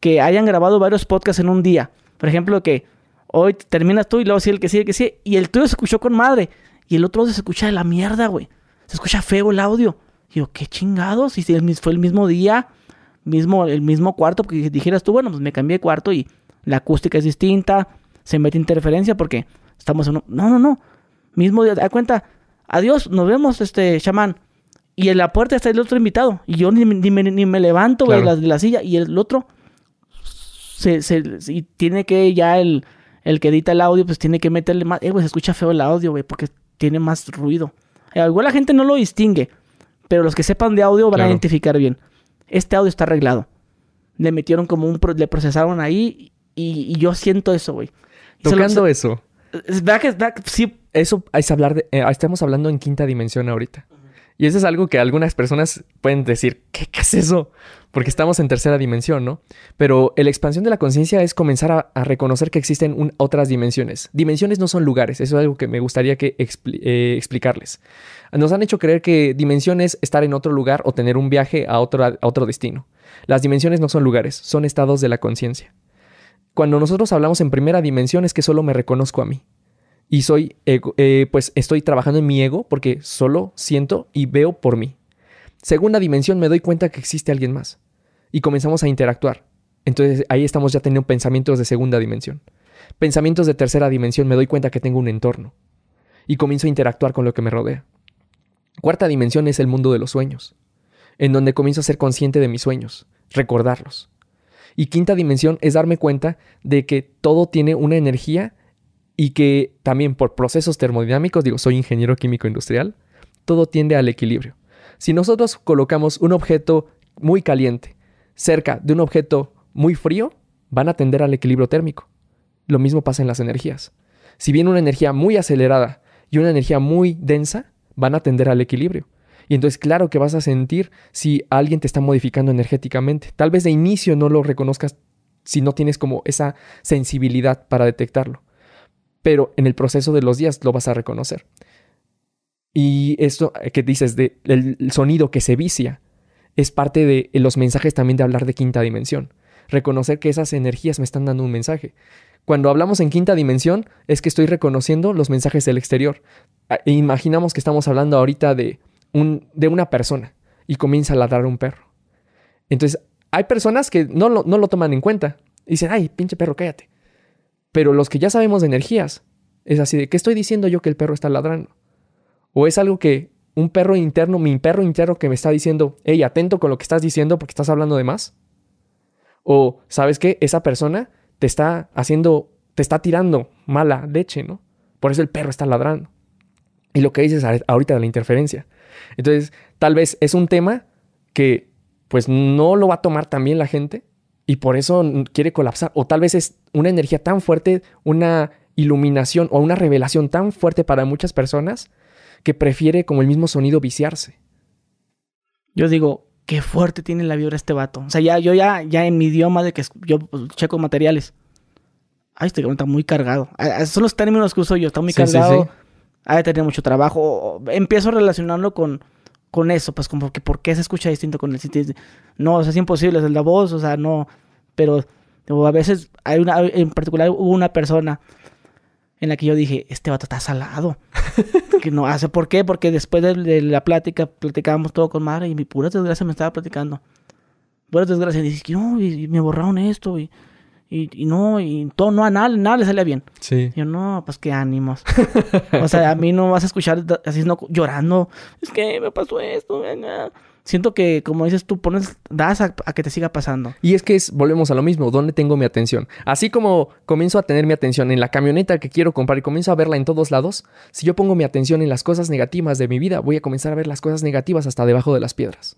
que hayan grabado varios podcasts en un día. Por ejemplo, que Hoy terminas tú y luego sí el que sí, el que sí. Y el tuyo se escuchó con madre. Y el otro se escucha de la mierda, güey. Se escucha feo el audio. Y yo, qué chingados. Y si fue el mismo día, mismo, el mismo cuarto, porque dijeras tú, bueno, pues me cambié de cuarto y la acústica es distinta. Se mete interferencia porque estamos en un... No, no, no. Mismo día, da cuenta. Adiós, nos vemos, este, chamán. Y en la puerta está el otro invitado. Y yo ni, ni, me, levanto, de la, silla. Y el otro se, se, y tiene que ya el, el que edita el audio, pues tiene que meterle más. Eh, güey, se escucha feo el audio, güey, porque tiene más ruido. Eh, igual la gente no lo distingue, pero los que sepan de audio van a identificar bien. Este audio está arreglado. Le metieron como un. Le procesaron ahí y, yo siento eso, güey. Tocando eso. ¿Verdad que, sí. Eso es hablar de. Eh, estamos hablando en quinta dimensión ahorita. Y eso es algo que algunas personas pueden decir, ¿qué, es eso? Porque estamos en tercera dimensión, ¿no? Pero la expansión de la conciencia es comenzar a, reconocer que existen otras dimensiones. Dimensiones no son lugares, eso es algo que me gustaría que eh, explicarles. Nos han hecho creer que dimensión es estar en otro lugar o tener un viaje a otro, a otro destino. Las dimensiones no son lugares, son estados de la conciencia. Cuando nosotros hablamos en primera dimensión es que solo me reconozco a mí y soy, eh, pues estoy trabajando en mi ego porque solo siento y veo por mí. Segunda dimensión, me doy cuenta que existe alguien más y comenzamos a interactuar. Entonces ahí estamos ya teniendo pensamientos de segunda dimensión. Pensamientos de tercera dimensión, me doy cuenta que tengo un entorno y comienzo a interactuar con lo que me rodea. Cuarta dimensión es el mundo de los sueños, en donde comienzo a ser consciente de mis sueños, recordarlos. Y quinta dimensión es darme cuenta de que todo tiene una energía y que también por procesos termodinámicos, digo, soy ingeniero químico industrial, todo tiende al equilibrio. Si nosotros colocamos un objeto muy caliente cerca de un objeto muy frío, van a tender al equilibrio térmico. Lo mismo pasa en las energías. Si bien una energía muy acelerada y una energía muy densa, van a tender al equilibrio. Y entonces claro que vas a sentir si alguien te está modificando energéticamente. Tal vez de inicio no lo reconozcas si no tienes como esa sensibilidad para detectarlo. Pero en el proceso de los días lo vas a reconocer. Y esto que dices del el sonido que se vicia es parte de los mensajes también de hablar de quinta dimensión. Reconocer que esas energías me están dando un mensaje. Cuando hablamos en quinta dimensión es que estoy reconociendo los mensajes del exterior. E imaginamos que estamos hablando ahorita de, un, de una persona y comienza a ladrar un perro. Entonces, hay personas que no lo, no lo toman en cuenta. Dicen, ay, pinche perro, cállate. Pero los que ya sabemos de energías, es así de, ¿qué estoy diciendo yo que el perro está ladrando? O es algo que un perro interno, mi perro interno que me está diciendo, hey, atento con lo que estás diciendo porque estás hablando de más. O, ¿sabes qué? Esa persona te está haciendo, te está tirando mala leche, ¿no? Por eso el perro está ladrando. Y lo que dices ahorita de la interferencia. Entonces, tal vez es un tema que pues no lo va a tomar tan bien la gente y por eso quiere colapsar. O tal vez es una energía tan fuerte, una iluminación o una revelación tan fuerte para muchas personas que prefiere como el mismo sonido viciarse. Yo digo, qué fuerte tiene la vibra este vato. O sea, ya, yo ya, ya en mi idioma de que yo pues, checo materiales. Ay, este está muy cargado. Son los términos que uso yo, está muy cargado. Sí, Ha de tener mucho trabajo. Empiezo a relacionarlo con, con eso, pues como que por qué se escucha distinto con el No, o sea, es imposible, es la voz, o sea, no. Pero a veces hay una, en particular hubo una persona en la que yo dije, este vato está salado. que no hace, ¿por qué? Porque después de, la plática, platicábamos todo con madre y mi pura desgracia me estaba platicando. Pura desgracia, y que no, y, me borraron esto, y, y, no, y todo, no, a nada, nada le salía bien. Sí. yo, no, pues qué ánimos. o sea, a mí no vas a escuchar así no, llorando, es que me pasó esto, venga siento que, como dices tú, pones, das a, que te siga pasando. Y es que es, volvemos a lo mismo, ¿dónde tengo mi atención? Así como comienzo a tener mi atención en la camioneta que quiero comprar y comienzo a verla en todos lados, si yo pongo mi atención en las cosas negativas de mi vida, voy a comenzar a ver las cosas negativas hasta debajo de las piedras.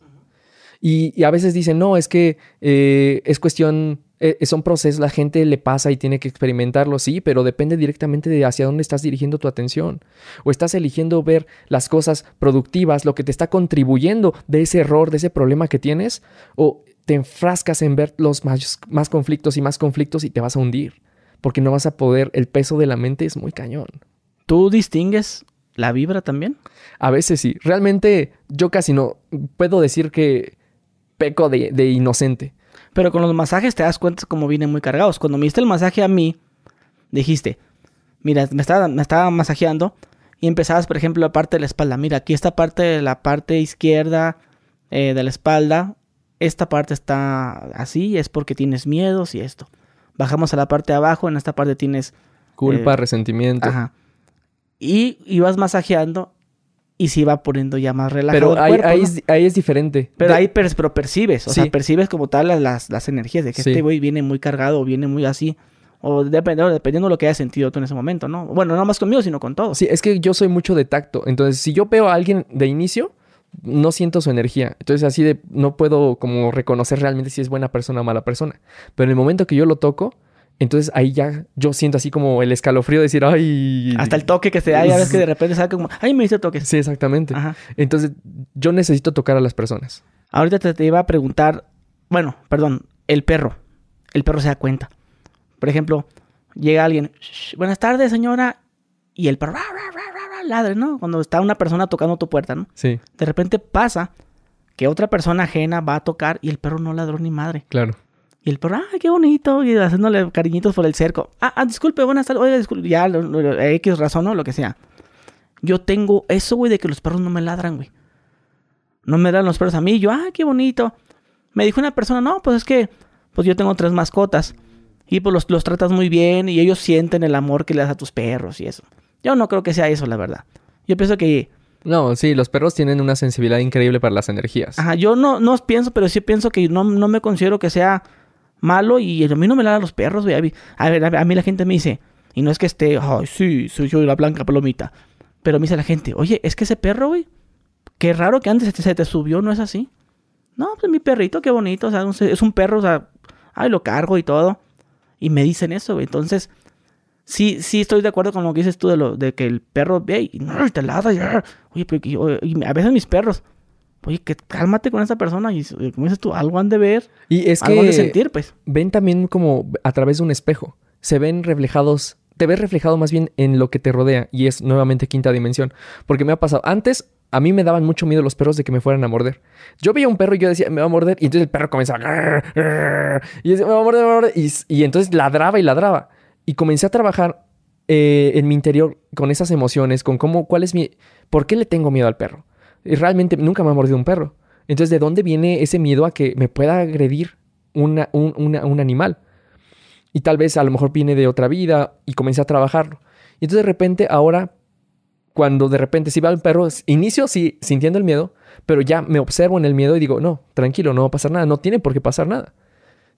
Y, a veces dicen, no, es que eh, es cuestión eh, son procesos, la gente le pasa y tiene que experimentarlo, sí, pero depende directamente de hacia dónde estás dirigiendo tu atención. O estás eligiendo ver las cosas productivas, lo que te está contribuyendo de ese error, de ese problema que tienes, o te enfrascas en ver los más, más conflictos y más conflictos y te vas a hundir, porque no vas a poder, el peso de la mente es muy cañón. ¿Tú distingues la vibra también? A veces sí, realmente yo casi no puedo decir que peco de, de inocente pero con los masajes te das cuenta como vienen muy cargados. Cuando me diste el masaje a mí, dijiste, mira, me estaba, me estaba masajeando y empezabas, por ejemplo, la parte de la espalda. Mira, aquí esta parte de la parte izquierda eh, de la espalda, esta parte está así, es porque tienes miedos y esto. Bajamos a la parte de abajo, en esta parte tienes... Culpa, eh, resentimiento. Ajá. Y ibas masajeando y se iba poniendo ya más relajado. Pero ahí, ahí, es, diferente. Pero ahí pero percibes, o sea, percibes como tal las, las energías de que este güey viene muy cargado o viene muy así. O dependiendo, dependiendo de lo que hayas sentido tú en ese momento, ¿no? Bueno, no más conmigo, sino con todo. Sí, es que yo soy mucho de tacto. Entonces, si yo veo a alguien de inicio, no siento su energía. Entonces, así de no puedo como reconocer realmente si es buena persona o mala persona. Pero en el momento que yo lo toco, entonces ahí ya yo siento así como el escalofrío de decir, ay. Hasta el toque que se da, ya ves que de repente sale como, ay, me hice toques. Sí, exactamente. Entonces yo necesito tocar a las personas. Ahorita te, iba a preguntar, bueno, perdón, el perro. El perro se da cuenta. Por ejemplo, llega alguien, buenas tardes, señora, y el perro ladre, ¿no? Cuando está una persona tocando tu puerta, ¿no? Sí. De repente pasa que otra persona ajena va a tocar y el perro no ladró ni madre. Claro. Y el perro, ¡ay, qué bonito! Y haciéndole cariñitos por el cerco. Ah, ah disculpe, buenas tardes. Oye, disculpe. Ya, X razón, ¿no? Lo que sea. Yo tengo eso, güey, de que los perros no me ladran, güey. No me dan los perros a mí. Yo, ¡ay, qué bonito! Me dijo una persona, no, pues es que, pues yo tengo tres mascotas. Y pues los, los tratas muy bien y ellos sienten el amor que le das a tus perros y eso. Yo no creo que sea eso, la verdad. Yo pienso que... No, sí, los perros tienen una sensibilidad increíble para las energías. Ajá, yo no, no pienso, pero sí pienso que no, no me considero que sea malo y a mí no me la dan los perros, güey. A, ver, a mí la gente me dice, y no es que esté, ay, sí, soy yo la blanca palomita. Pero me dice la gente, oye, es que ese perro, güey, qué raro que antes se te subió, ¿no es así? No, pues mi perrito, qué bonito, o sea, es un perro, o sea, ay, lo cargo y todo. Y me dicen eso, güey. Entonces, sí, sí estoy de acuerdo con lo que dices tú de, lo, de que el perro ve y no, te ladra. Oye, pero, y a veces mis perros, oye, que cálmate con esa persona y como dices tú, algo han de ver, y es algo han de sentir, pues. Ven también como a través de un espejo. Se ven reflejados te ves reflejado más bien en lo que te rodea y es nuevamente quinta dimensión. Porque me ha pasado, antes a mí me daban mucho miedo los perros de que me fueran a morder. Yo veía un perro y yo decía, me va a morder. Y entonces el perro comenzaba. Y decía, me va a morder, me va a morder. Y, entonces ladraba y ladraba. Y comencé a trabajar eh, en mi interior con esas emociones, con cómo, cuál es mi. ¿Por qué le tengo miedo al perro? Y realmente nunca me ha mordido un perro. Entonces, ¿de dónde viene ese miedo a que me pueda agredir una, un, un animal? Y tal vez a lo mejor viene de otra vida y comencé a trabajarlo. Y entonces de repente ahora cuando de repente si va el perro, inicio sí sintiendo el miedo, pero ya me observo en el miedo y digo, no, tranquilo, no va a pasar nada, no tiene por qué pasar nada.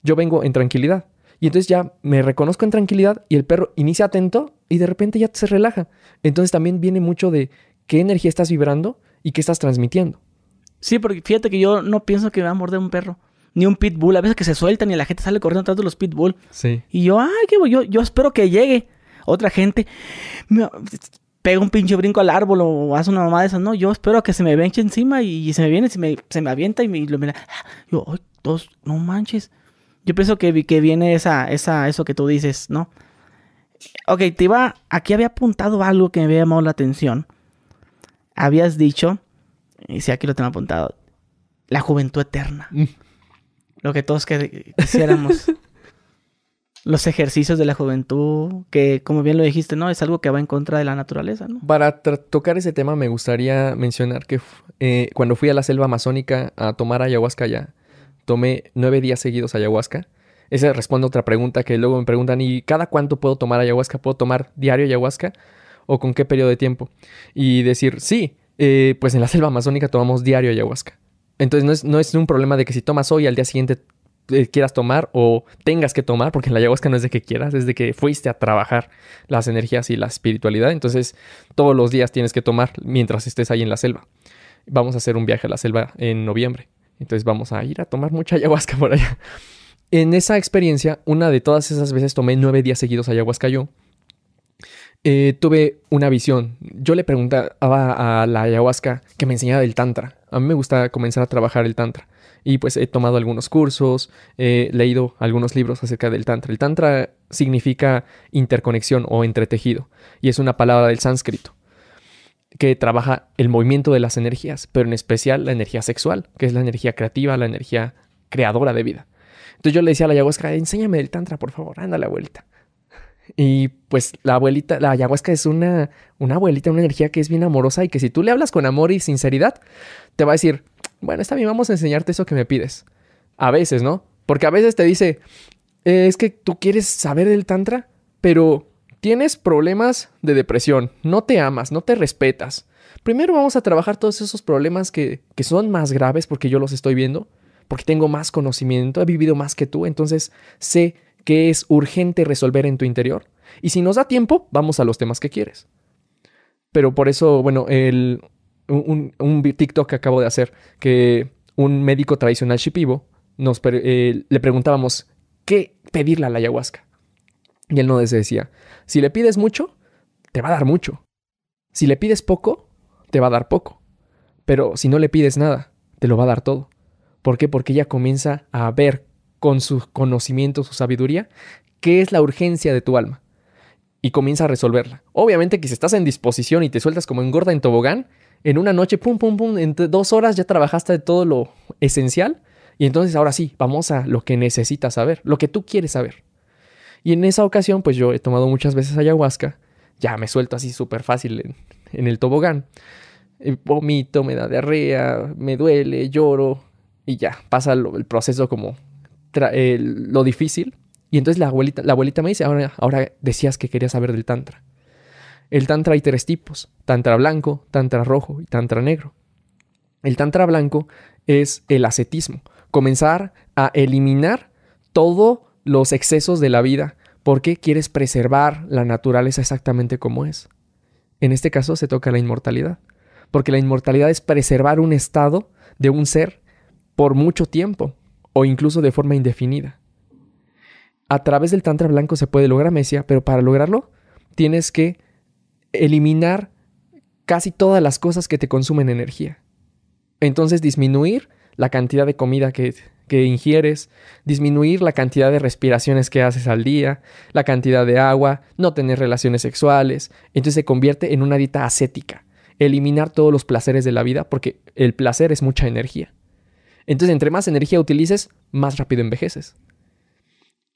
Yo vengo en tranquilidad. Y entonces ya me reconozco en tranquilidad y el perro inicia atento y de repente ya se relaja. Entonces también viene mucho de qué energía estás vibrando y qué estás transmitiendo. Sí, porque fíjate que yo no pienso que va a morder un perro. Ni un pitbull. A veces que se sueltan y la gente sale corriendo atrás de los pitbull. Sí. Y yo, ay, qué yo, yo espero que llegue otra gente pega un pinche brinco al árbol o hace una mamá de esas, no, yo espero que se me venche encima y, se me viene, se me, se me avienta y, me, lo mira. Yo, ay, todos, no manches. Yo pienso que, que viene esa, esa, eso que tú dices, ¿no? Ok, te iba, aquí había apuntado algo que me había llamado la atención. Habías dicho, y si aquí lo tengo apuntado, la juventud eterna. Mm. Lo que todos quisiéramos. los ejercicios de la juventud, que como bien lo dijiste, ¿no? Es algo que va en contra de la naturaleza, ¿no? Para tocar ese tema me gustaría mencionar que eh, cuando fui a la selva amazónica a tomar ayahuasca ya, tomé nueve días seguidos ayahuasca. Esa responde a otra pregunta que luego me preguntan, ¿y cada cuánto puedo tomar ayahuasca? ¿Puedo tomar diario ayahuasca? ¿O con qué periodo de tiempo? Y decir, sí, eh, pues en la selva amazónica tomamos diario ayahuasca. Entonces no es, no es un problema de que si tomas hoy al día siguiente eh, quieras tomar o tengas que tomar, porque la ayahuasca no es de que quieras, es de que fuiste a trabajar las energías y la espiritualidad. Entonces, todos los días tienes que tomar mientras estés ahí en la selva. Vamos a hacer un viaje a la selva en noviembre. Entonces, vamos a ir a tomar mucha ayahuasca por allá. En esa experiencia, una de todas esas veces tomé nueve días seguidos ayahuasca yo. Eh, tuve una visión. Yo le preguntaba a la ayahuasca que me enseñaba del Tantra. A mí me gusta comenzar a trabajar el Tantra y pues he tomado algunos cursos, he leído algunos libros acerca del Tantra. El Tantra significa interconexión o entretejido y es una palabra del sánscrito que trabaja el movimiento de las energías, pero en especial la energía sexual, que es la energía creativa, la energía creadora de vida. Entonces yo le decía a la ayahuasca, enséñame el tantra, por favor, anda la abuelita. Y pues la abuelita, la ayahuasca es una, una abuelita, una energía que es bien amorosa y que si tú le hablas con amor y sinceridad, te va a decir, bueno, está bien, vamos a enseñarte eso que me pides. A veces, ¿no? Porque a veces te dice, eh, es que tú quieres saber del tantra, pero tienes problemas de depresión, no te amas, no te respetas. Primero vamos a trabajar todos esos problemas que, que son más graves porque yo los estoy viendo, porque tengo más conocimiento, he vivido más que tú, entonces sé que es urgente resolver en tu interior. Y si nos da tiempo, vamos a los temas que quieres. Pero por eso, bueno, el, un, un, TikTok que acabo de hacer, que un médico tradicional shipibo nos eh, le preguntábamos qué pedirle a la ayahuasca. Y él nos decía, si le pides mucho, te va a dar mucho. Si le pides poco, te va a dar poco. Pero si no le pides nada, te lo va a dar todo. ¿Por qué? Porque ella comienza a ver con su conocimiento, su sabiduría, qué es la urgencia de tu alma. Y comienza a resolverla. Obviamente que si estás en disposición y te sueltas como engorda en tobogán, en una noche, pum, pum, pum, en dos horas ya trabajaste de todo lo esencial. Y entonces ahora sí, vamos a lo que necesitas saber, lo que tú quieres saber. Y en esa ocasión, pues yo he tomado muchas veces ayahuasca. Ya me suelto así súper fácil en, el tobogán. Vomito, me da diarrea, me duele, lloro. Y ya, pasa el proceso como lo difícil. Y entonces la abuelita, la abuelita me dice, ahora, ahora decías que querías saber del tantra. El tantra hay tres tipos, tantra blanco, tantra rojo y tantra negro. El tantra blanco es el ascetismo, comenzar a eliminar todos los excesos de la vida porque quieres preservar la naturaleza exactamente como es. En este caso se toca la inmortalidad. porque la inmortalidad es preservar un estado de un ser por mucho tiempo o incluso de forma indefinida. A través del Tantra blanco se puede lograr mesia, pero para lograrlo tienes que eliminar casi todas las cosas que te consumen energía. Entonces disminuir la cantidad de comida que, que ingieres, disminuir la cantidad de respiraciones que haces al día, la cantidad de agua, no tener relaciones sexuales. Entonces se convierte en una dieta ascética. Eliminar todos los placeres de la vida porque el placer es mucha energía. Entonces entre más energía utilices, más rápido envejeces.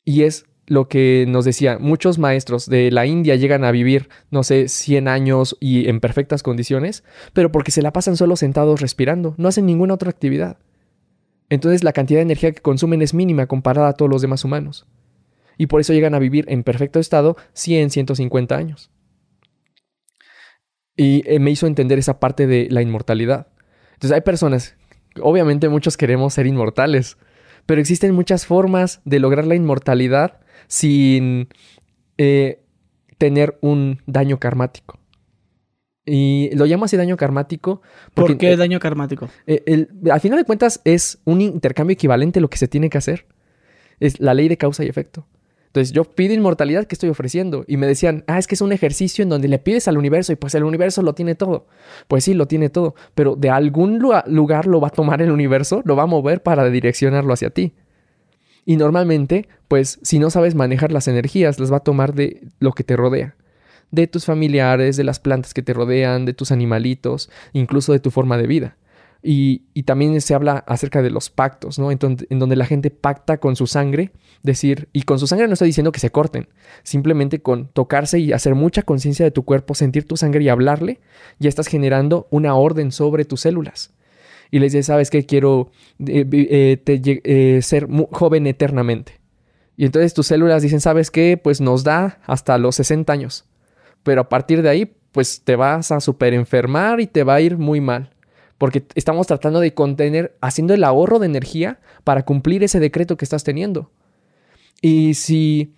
Y es lo que nos decía, muchos maestros de la India llegan a vivir, no sé, 100 años y en perfectas condiciones, pero porque se la pasan solo sentados respirando, no hacen ninguna otra actividad. Entonces la cantidad de energía que consumen es mínima comparada a todos los demás humanos. Y por eso llegan a vivir en perfecto estado 100, 150 años. Y eh, me hizo entender esa parte de la inmortalidad. Entonces hay personas, obviamente muchos queremos ser inmortales, pero existen muchas formas de lograr la inmortalidad sin eh, tener un daño karmático. Y lo llamo así daño karmático. Porque, ¿Por qué daño karmático? Eh, al final de cuentas es un intercambio equivalente a lo que se tiene que hacer. Es la ley de causa y efecto. Entonces yo pido inmortalidad que estoy ofreciendo. Y me decían, ah, es que es un ejercicio en donde le pides al universo y pues el universo lo tiene todo. Pues sí, lo tiene todo. Pero de algún lugar lo va a tomar el universo, lo va a mover para direccionarlo hacia ti. Y normalmente, pues si no sabes manejar las energías, las va a tomar de lo que te rodea de tus familiares, de las plantas que te rodean, de tus animalitos, incluso de tu forma de vida. Y, también se habla acerca de los pactos, ¿no? En, donde la gente pacta con su sangre, decir, y con su sangre no estoy diciendo que se corten, simplemente con tocarse y hacer mucha conciencia de tu cuerpo, sentir tu sangre y hablarle, ya estás generando una orden sobre tus células. Y les dices, ¿sabes qué? Quiero eh, eh, eh, ser joven eternamente. Y entonces tus células dicen, ¿sabes qué? Pues nos da hasta los 60 años pero a partir de ahí, pues te vas a super enfermar y te va a ir muy mal. Porque estamos tratando de contener, haciendo el ahorro de energía para cumplir ese decreto que estás teniendo. Y si,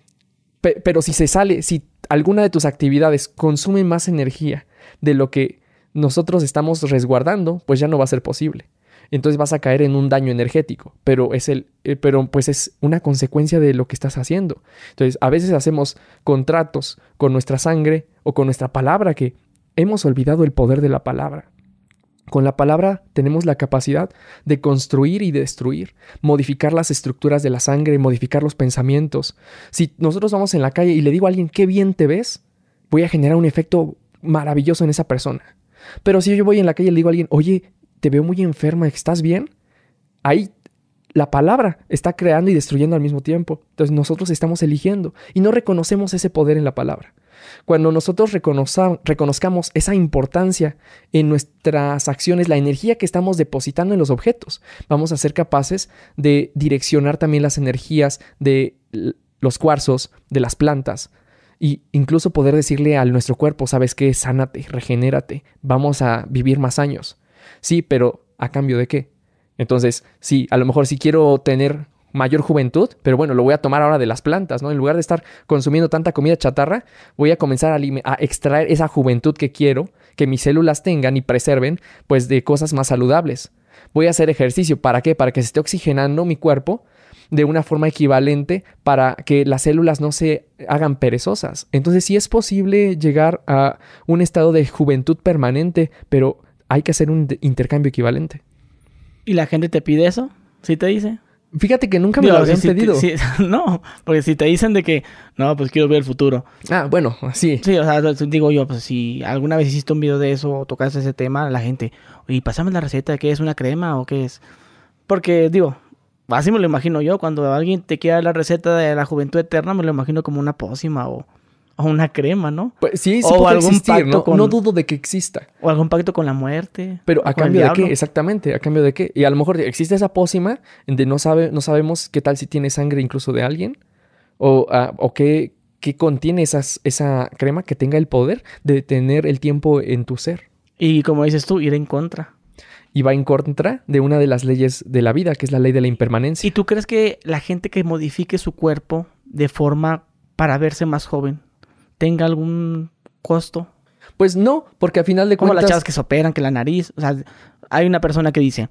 pero si se sale, si alguna de tus actividades consume más energía de lo que nosotros estamos resguardando, pues ya no va a ser posible entonces vas a caer en un daño energético, pero es el eh, pero pues es una consecuencia de lo que estás haciendo. Entonces, a veces hacemos contratos con nuestra sangre o con nuestra palabra que hemos olvidado el poder de la palabra. Con la palabra tenemos la capacidad de construir y destruir, modificar las estructuras de la sangre, modificar los pensamientos. Si nosotros vamos en la calle y le digo a alguien, qué bien te ves, voy a generar un efecto maravilloso en esa persona. Pero si yo voy en la calle y le digo a alguien, oye, te veo muy enferma, ¿estás bien? Ahí la palabra está creando y destruyendo al mismo tiempo. Entonces nosotros estamos eligiendo y no reconocemos ese poder en la palabra. Cuando nosotros reconozcamos esa importancia en nuestras acciones, la energía que estamos depositando en los objetos, vamos a ser capaces de direccionar también las energías de los cuarzos, de las plantas, e incluso poder decirle a nuestro cuerpo, sabes qué, sánate, regenérate, vamos a vivir más años. Sí, pero ¿a cambio de qué? Entonces, sí, a lo mejor sí quiero tener mayor juventud, pero bueno, lo voy a tomar ahora de las plantas, ¿no? En lugar de estar consumiendo tanta comida chatarra, voy a comenzar a, extraer esa juventud que quiero, que mis células tengan y preserven, pues de cosas más saludables. Voy a hacer ejercicio, ¿para qué? Para que se esté oxigenando mi cuerpo de una forma equivalente para que las células no se hagan perezosas. Entonces sí es posible llegar a un estado de juventud permanente, pero hay que hacer un intercambio equivalente. ¿Y la gente te pide eso? ¿Sí te dice? Fíjate que nunca me lo habían pedido. no, porque si te dicen de que, no, pues quiero ver el futuro. Ah, bueno, sí. Sí, o sea, digo yo, pues si alguna vez hiciste un video de eso o tocaste ese tema, la gente, oye, pásame la receta, ¿qué es una crema o qué es? Porque, digo, así me lo imagino yo, cuando alguien te quiera la receta de la juventud eterna, me lo imagino como una pócima o o una crema, ¿no? Pues sí, sí o puede algún existir, ¿no? no dudo de que exista. O algún pacto con la muerte. Pero a cambio de qué, exactamente, a cambio de qué. Y a lo mejor existe esa pócima donde no, sabe, no sabemos qué tal si tiene sangre incluso de alguien. O, ah, o qué, qué contiene esas, esa crema que tenga el poder de detener el tiempo en tu ser. Y como dices tú, ir en contra. Y va en contra de una de las leyes de la vida, que es la ley de la impermanencia. ¿Y tú crees que la gente que modifique su cuerpo de forma para verse más joven tenga algún costo? Pues no, porque al final de Como cuentas... las chavas que se operan, que la nariz. O sea, hay una persona que dice,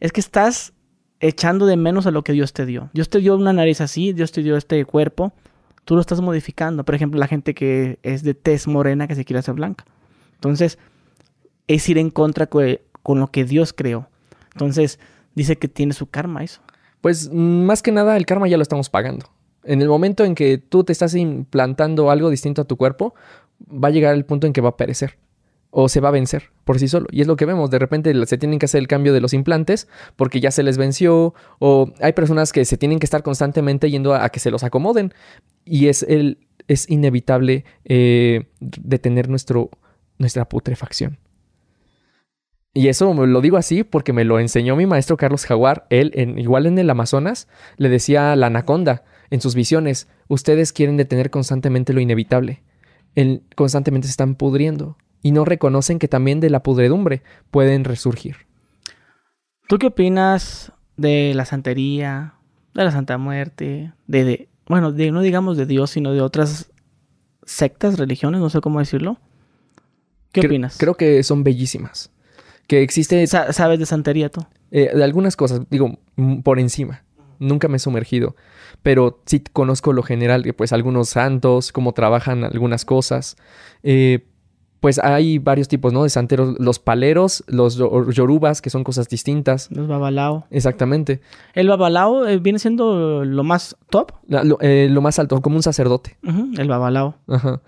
es que estás echando de menos a lo que Dios te dio. Dios te dio una nariz así, Dios te dio este cuerpo, tú lo estás modificando. Por ejemplo, la gente que es de tez morena que se quiere hacer blanca. Entonces, es ir en contra con lo que Dios creó. Entonces, dice que tiene su karma eso. Pues mm, más que nada el karma ya lo estamos pagando. En el momento en que tú te estás implantando algo distinto a tu cuerpo, va a llegar el punto en que va a perecer o se va a vencer por sí solo. Y es lo que vemos, de repente se tienen que hacer el cambio de los implantes porque ya se les venció o hay personas que se tienen que estar constantemente yendo a, que se los acomoden y es, el, es inevitable eh, detener nuestro, nuestra putrefacción. Y eso lo digo así porque me lo enseñó mi maestro Carlos Jaguar. Él, igual en el Amazonas, le decía la anaconda en sus visiones, ustedes quieren detener constantemente lo inevitable. constantemente se están pudriendo y no reconocen que también de la pudredumbre pueden resurgir. ¿Tú qué opinas de la santería, de la Santa Muerte, de, bueno, no digamos de Dios, sino de otras sectas, religiones, no sé cómo decirlo? ¿Qué opinas? Creo que son bellísimas que existe... ¿Sabes de santería tú? Eh, de algunas cosas, digo, por encima. Nunca me he sumergido, pero sí conozco lo general, pues algunos santos, cómo trabajan algunas cosas. Eh, pues hay varios tipos, ¿no? De santeros, los paleros, los yorubas, que son cosas distintas. Los babalao. Exactamente. El babalao eh, viene siendo lo más top. lo, más alto, como un sacerdote. el babalao. Ajá.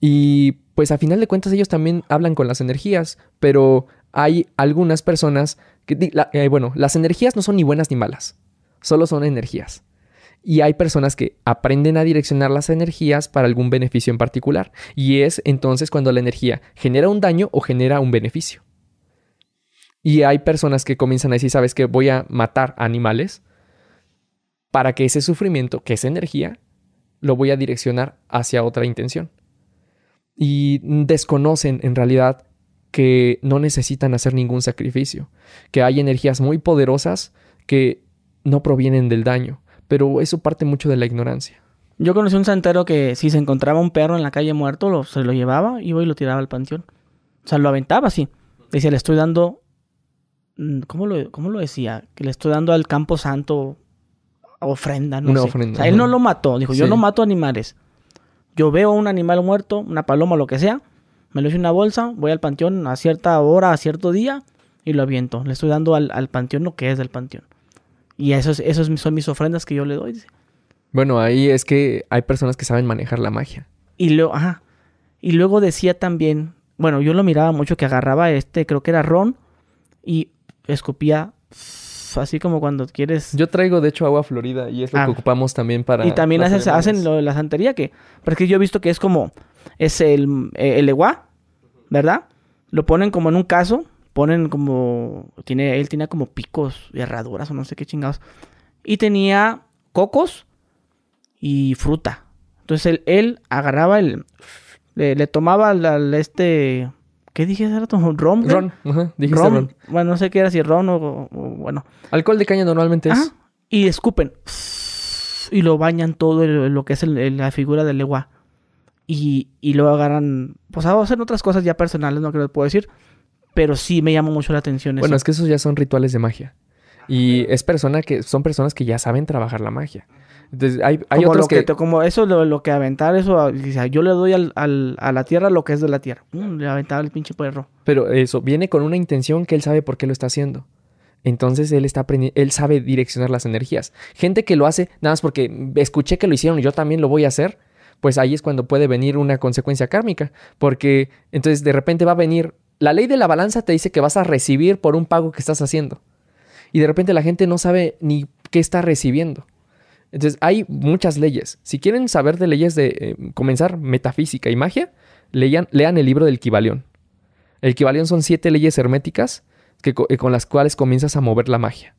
Y pues a final de cuentas ellos también hablan con las energías, pero hay algunas personas que, eh, bueno, las energías no son ni buenas ni malas, solo son energías. Y hay personas que aprenden a direccionar las energías para algún beneficio en particular. Y es entonces cuando la energía genera un daño o genera un beneficio. Y hay personas que comienzan a decir, ¿sabes qué? Voy a matar animales para que ese sufrimiento, que es energía, lo voy a direccionar hacia otra intención. Y desconocen en realidad que no necesitan hacer ningún sacrificio, que hay energías muy poderosas que no provienen del daño, pero eso parte mucho de la ignorancia. Yo conocí un santero que si se encontraba un perro en la calle muerto, lo, se lo llevaba, iba y lo tiraba al panteón. O sea, lo aventaba así. Decía, le estoy dando... Mm, ¿Cómo lo, cómo lo decía? Que le estoy dando al campo santo ofrenda, no una sé. Ofrenda, o sea, él no lo mató. Dijo, yo no mato animales. Yo veo un animal muerto, una paloma, lo que sea, me lo hice una bolsa, voy al panteón a cierta hora, a cierto día y lo aviento. Le estoy dando al, panteón lo que es del panteón. Y esos, esos son mis ofrendas que yo le doy. Bueno, ahí es que hay personas que saben manejar la magia. Y luego, ajá. Y luego decía también, bueno, yo lo miraba mucho que agarraba este, creo que era ron, y escupía así como cuando quieres. Yo traigo de hecho agua florida y es lo que ah. ocupamos también para. Y también hacen lo de la santería que. Porque yo he visto que es como. Es el, el ¿verdad? Lo ponen como en un caso, ponen como, tiene, él tenía como picos y herraduras o no sé qué chingados. Y tenía cocos y fruta. Entonces él, él agarraba el, le, tomaba al, este, ¿qué dije hace rato? ¿Ron? Ron, ajá, dijiste ron. Bueno, no sé qué era, si ron o, bueno. Alcohol de caña normalmente es. Y escupen. Y lo bañan todo lo que es la figura del legua y, y luego agarran, pues a hacer otras cosas ya personales, no creo que puedo decir, pero sí me llama mucho la atención. Bueno, es que esos ya son rituales de magia. Y es persona que, son personas que ya saben trabajar la magia. Entonces, hay, hay otros que, Como eso, lo, que aventar eso, yo le doy al, al, a la tierra lo que es de la tierra. Mm, le aventaba el pinche perro. Pero eso, viene con una intención que él sabe por qué lo está haciendo. Entonces él está aprendiendo, él sabe direccionar las energías. Gente que lo hace nada más porque escuché que lo hicieron y yo también lo voy a hacer pues ahí es cuando puede venir una consecuencia kármica, porque entonces de repente va a venir, la ley de la balanza te dice que vas a recibir por un pago que estás haciendo, y de repente la gente no sabe ni qué está recibiendo. Entonces hay muchas leyes. Si quieren saber de leyes de eh, comenzar metafísica y magia, lean, lean el libro del Kibalión. El Kibalión son siete leyes herméticas que, eh, con las cuales comienzas a mover la magia.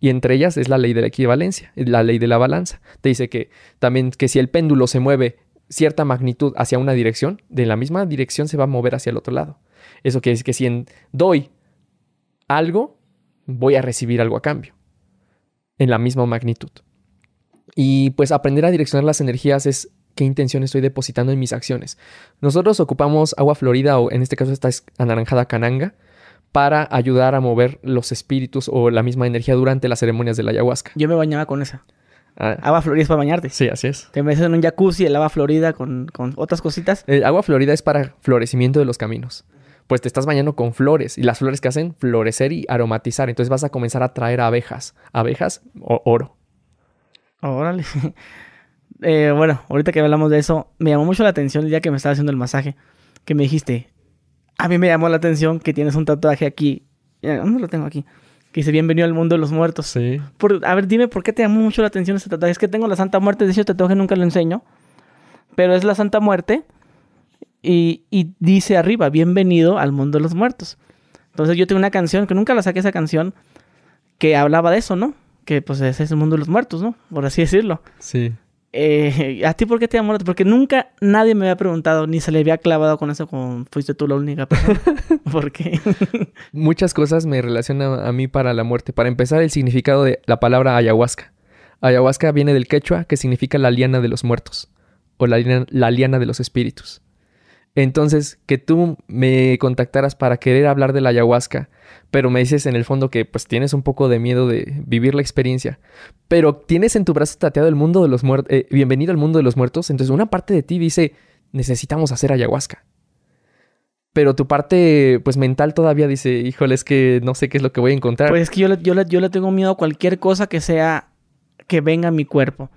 Y entre ellas es la ley de la equivalencia, la ley de la balanza. Te dice que también que si el péndulo se mueve cierta magnitud hacia una dirección, de la misma dirección se va a mover hacia el otro lado. Eso quiere decir que si doy algo, voy a recibir algo a cambio, en la misma magnitud. Y pues aprender a direccionar las energías es qué intención estoy depositando en mis acciones. Nosotros ocupamos agua florida o en este caso esta es anaranjada cananga para ayudar a mover los espíritus o la misma energía durante las ceremonias de la ayahuasca. Yo me bañaba con esa. Ah. Agua florida es para bañarte. Sí, así es. Te metes en un jacuzzi, el agua florida con, con otras cositas. El agua florida es para florecimiento de los caminos. Pues te estás bañando con flores y las flores que hacen florecer y aromatizar. Entonces vas a comenzar a traer abejas. Abejas o oro. Órale. Eh, bueno, ahorita que hablamos de eso, me llamó mucho la atención el día que me estaba haciendo el masaje. Que me dijiste, a mí me llamó la atención que tienes un tatuaje aquí. ¿Dónde lo tengo aquí? que dice bienvenido al mundo de los muertos. Sí. Por, a ver, dime por qué te llamó mucho la atención ese tatuaje. Es que tengo la Santa Muerte, de ese tatuaje nunca lo enseño. Pero es la Santa Muerte y, y, dice arriba, bienvenido al mundo de los muertos. Entonces yo tengo una canción, que nunca la saqué esa canción, que hablaba de eso, ¿no? Que pues ese es el mundo de los muertos, ¿no? Por así decirlo. Sí. Eh, ¿A ti por qué te llamó? Porque nunca nadie me había preguntado, ni se le había clavado con eso, como fuiste tú la única persona. ¿Por qué? Muchas cosas me relacionan a mí para la muerte. Para empezar, el significado de la palabra ayahuasca. Ayahuasca viene del quechua, que significa la liana de los muertos, o la la liana de los espíritus. Entonces, que tú me contactaras para querer hablar de la ayahuasca, pero me dices en el fondo que pues tienes un poco de miedo de vivir la experiencia, pero tienes en tu brazo tateado el mundo de los muertos, eh, bienvenido al mundo de los muertos, entonces una parte de ti dice, necesitamos hacer ayahuasca. Pero tu parte, pues mental todavía dice, híjole, es que no sé qué es lo que voy a encontrar. Pues es que yo le, yo yo le tengo miedo a cualquier cosa que sea, que venga a mi cuerpo.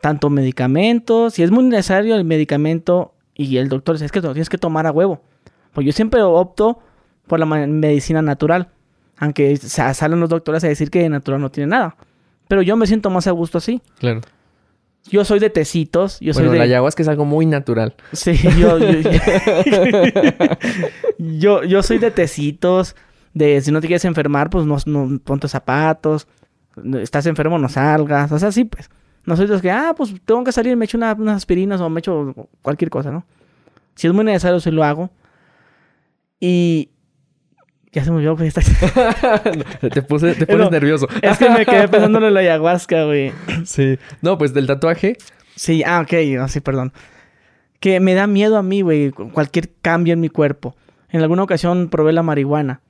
Tanto medicamentos, si es muy necesario el medicamento, y el doctor dice, es que tienes que tomar a huevo. Pues yo siempre opto por la medicina natural. Aunque salen los doctores a decir que natural no tiene nada. Pero yo me siento más a gusto así. Claro. Yo soy de tecitos. Yo soy de... la ayahuasca es algo muy natural. Sí, yo... yo, soy de tecitos. De si no te quieres enfermar, pues no, no ponte zapatos. Estás enfermo, no salgas. O sea, sí, pues. No los que, ah, pues tengo que salir, me echo unas aspirinas o me echo cualquier cosa, ¿no? Si es muy necesario, sí lo hago. Y. Ya se me olvidó que está. te, puse, te pones nervioso. es que me quedé pensando en la ayahuasca, güey. Sí. No, pues del tatuaje. Sí, ah, ok, oh, sí, perdón. Que me da miedo a mí, güey, cualquier cambio en mi cuerpo. En alguna ocasión probé la marihuana.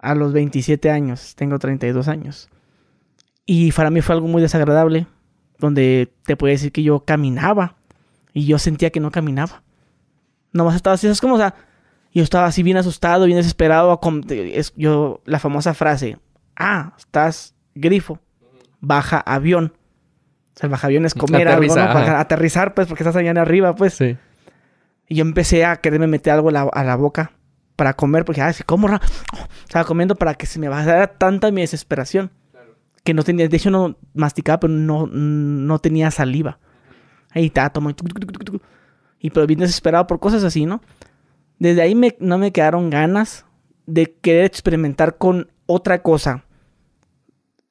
A los 27 años. Tengo 32 años. Y para mí fue algo muy desagradable donde te puede decir que yo caminaba y yo sentía que no caminaba. Nomás estaba así, es como, o sea, yo estaba así bien asustado, bien desesperado. Es, yo, la famosa frase, ah, estás grifo, baja avión. O sea, el baja avión es comer algo, ¿no? aterrizar, pues, porque estás allá arriba, pues. Sí. Y yo empecé a quererme meter algo a la, boca para comer, porque, ay, si como, estaba comiendo para que se me bajara tanta mi desesperación que no tenía, de hecho no masticaba, pero no, no tenía saliva. Ahí está, toma. Y pero bien desesperado por cosas así, ¿no? Desde ahí me, no me quedaron ganas de querer experimentar con otra cosa.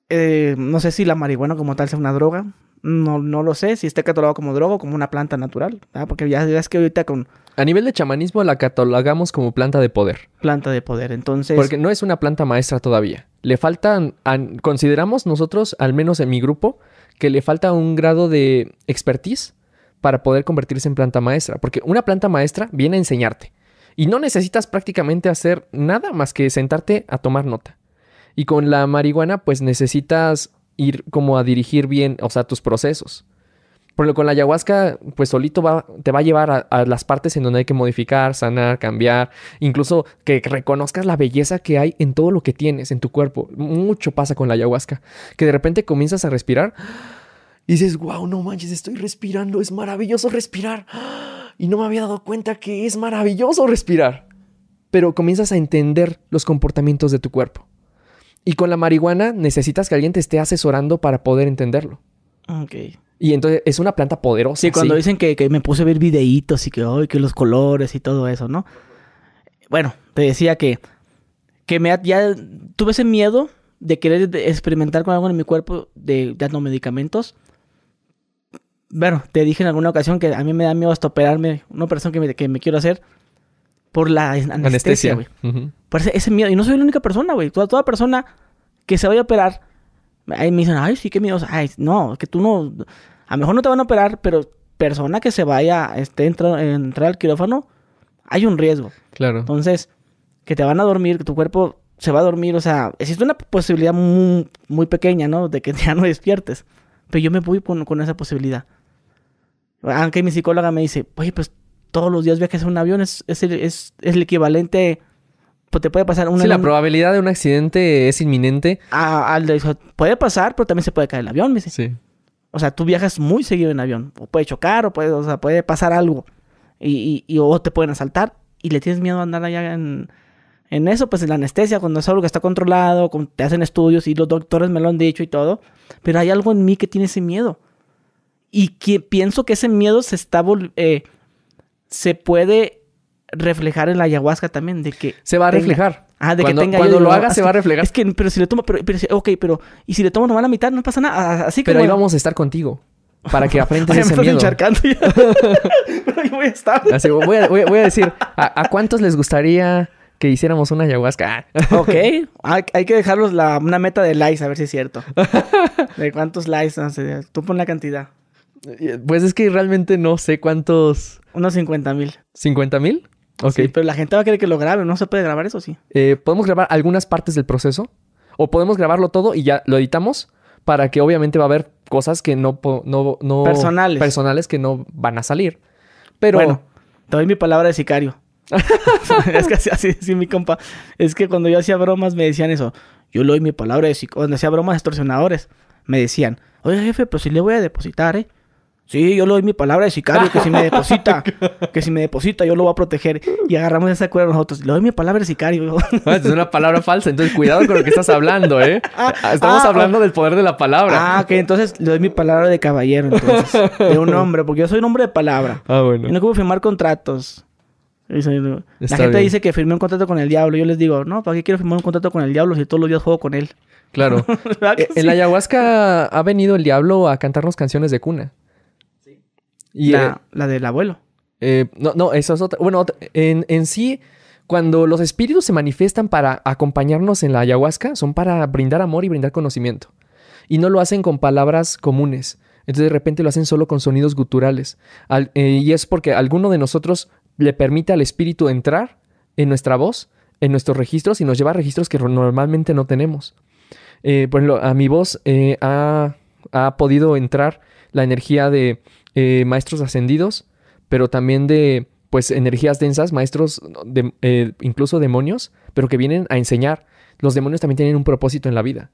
Eh, no sé si la marihuana como tal sea una droga. No, no lo sé si está catalogado como droga o como una planta natural. Porque ya ves que ahorita con... A nivel de chamanismo la catalogamos como planta de poder. Planta de poder, entonces... Porque no es una planta maestra todavía. Le faltan... Consideramos nosotros, al menos en mi grupo, que le falta un grado de expertise para poder convertirse en planta maestra. Porque una planta maestra viene a enseñarte. Y no necesitas prácticamente hacer nada más que sentarte a tomar nota. Y con la marihuana, pues necesitas ir como a dirigir bien, o sea, tus procesos. Porque con la ayahuasca, pues solito va, te va a llevar a, las partes en donde hay que modificar, sanar, cambiar, incluso que reconozcas la belleza que hay en todo lo que tienes, en tu cuerpo. Mucho pasa con la ayahuasca, que de repente comienzas a respirar y dices, wow, no manches, estoy respirando, es maravilloso respirar. Y no me había dado cuenta que es maravilloso respirar. Pero comienzas a entender los comportamientos de tu cuerpo. Y con la marihuana necesitas que alguien te esté asesorando para poder entenderlo. Ok. Y entonces es una planta poderosa. Sí, cuando dicen que, me puse a ver videitos y que, ay, que los colores y todo eso, ¿no? Bueno, te decía que, que me, ya tuve ese miedo de querer experimentar con algo en mi cuerpo de dando medicamentos. Bueno, te dije en alguna ocasión que a mí me da miedo hasta operarme una persona que me, que me quiero hacer por la anestesia, güey. Por ese, miedo. Y no soy la única persona, güey. Toda, toda persona que se vaya a operar, ahí me dicen, ay, sí, qué miedo. Ay, no, que tú no. A lo mejor no te van a operar, pero persona que se vaya, esté entrar, entrar al quirófano, hay un riesgo. Claro. Entonces, que te van a dormir, que tu cuerpo se va a dormir, o sea, existe una posibilidad muy, muy pequeña, ¿no? De que ya no despiertes. Pero yo me voy con, con esa posibilidad. Aunque mi psicóloga me dice, oye, pues todos los días viajes en un avión es, es, el, es, es el equivalente pues te puede pasar una... Sí, la probabilidad de un accidente es inminente. A, puede pasar, pero también se puede caer el avión, me dice. Sí. O sea, tú viajas muy seguido en avión. O puede chocar, o puede, o sea, puede pasar algo. Y, y, o te pueden asaltar. Y le tienes miedo a andar allá en, en eso, pues en la anestesia, cuando es algo que está controlado, te hacen estudios y los doctores me lo han dicho y todo. Pero hay algo en mí que tiene ese miedo. Y que pienso que ese miedo se está... Eh, se puede reflejar en la ayahuasca también, de que... Se va a reflejar. Ah, de cuando, que tenga... Cuando lo haga se va a reflejar. Es que, pero si le tomo, pero, pero, ok, pero... Y si le tomo nomás la mitad, no pasa nada. Así que... Pero ahí vamos a estar contigo. Para que afrentes ese miedo. encharcando ya. pero yo voy a estar. Así, voy, a, voy, a, decir, ¿a, cuántos les gustaría que hiciéramos una ayahuasca? ok. Hay, hay, que dejarlos la, una meta de likes, a ver si es cierto. de cuántos likes. No sé, tú pon la cantidad. Pues es que realmente no sé cuántos... Unos 50 mil. ¿50 mil? Ok. pero la gente va a querer que lo grabe. ¿No se puede grabar eso, sí? Eh, podemos grabar algunas partes del proceso. O podemos grabarlo todo y ya lo editamos. Para que obviamente va a haber cosas que no... no, no personales. Personales que no van a salir. Pero... Bueno, te doy mi palabra de sicario. es que así, así, mi compa. Es que cuando yo hacía bromas me decían eso. Yo le doy mi palabra de sicario. Cuando hacía bromas extorsionadores, me decían, oye jefe, pero si le voy a depositar, ¿eh? Sí, yo le doy mi palabra de sicario que si me deposita, que si me deposita yo lo voy a proteger. Y agarramos esa cuerda nosotros. Le doy mi palabra de sicario. Ah, es una palabra falsa, entonces cuidado con lo que estás hablando, ¿eh? Ah, Estamos ah, hablando del poder de la palabra. Ah, ok, entonces le doy mi palabra de caballero, entonces. De un hombre, porque yo soy un hombre de palabra. Ah, bueno. Y no quiero firmar contratos. la gente dice que firmé un contrato con el diablo. Yo les digo, no, ¿para qué quiero firmar un contrato con el diablo si todos los días juego con él? Claro. Eh, en la ayahuasca ha venido el diablo a cantarnos canciones de cuna. Y, la, eh, la del abuelo. Eh, no, no, eso es otra. Bueno, en, en sí, cuando los espíritus se manifiestan para acompañarnos en la ayahuasca, son para brindar amor y brindar conocimiento. Y no lo hacen con palabras comunes. Entonces de repente lo hacen solo con sonidos guturales. Eh, y es porque alguno de nosotros le permite al espíritu entrar en nuestra voz, en nuestros registros, y nos lleva a registros que normalmente no tenemos. por ejemplo, a mi voz ha, ha podido entrar la energía de eh, maestros ascendidos, pero también de pues energías densas, maestros, de, eh, incluso demonios, pero que vienen a enseñar. Los demonios también tienen un propósito en la vida.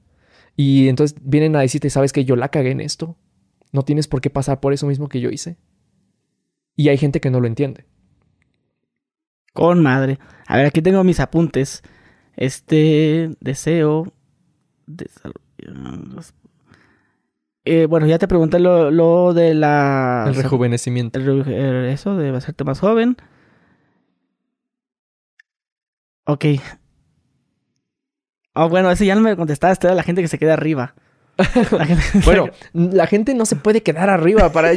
Y entonces vienen a decirte, sabes que yo la cagué en esto. No tienes por qué pasar por eso mismo que yo hice. Y hay gente que no lo entiende. Con madre. A ver, aquí tengo mis apuntes. Este deseo. De, eh, bueno, ya te pregunté lo, de la... El rejuvenecimiento. Eh, eso, de hacerte más joven. Ok. Oh, bueno, ese ya no me contestaste, era la gente que se queda arriba. bueno, la gente no se puede quedar arriba para...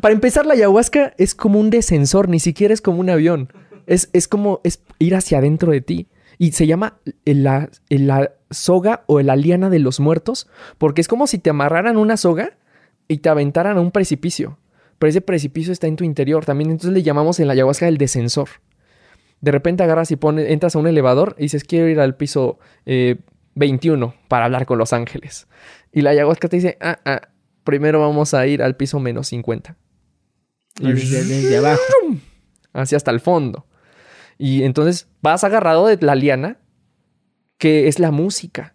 para empezar, la ayahuasca es como un descensor, ni siquiera es como un avión. Es, es como es ir hacia adentro de ti. Y se llama la, la soga o la liana de los muertos, porque es como si te amarraran una soga y te aventaran a un precipicio. Pero ese precipicio está en tu interior también, entonces le llamamos en la ayahuasca el descensor. De repente agarras y pones, entras a un elevador y dices, quiero ir al piso 21 eh, para hablar con los ángeles. Y la ayahuasca te dice, ah, ah, primero vamos a ir al piso menos 50. Y desde abajo. Hacia hasta el fondo. Y entonces vas agarrado de la liana, que es la música.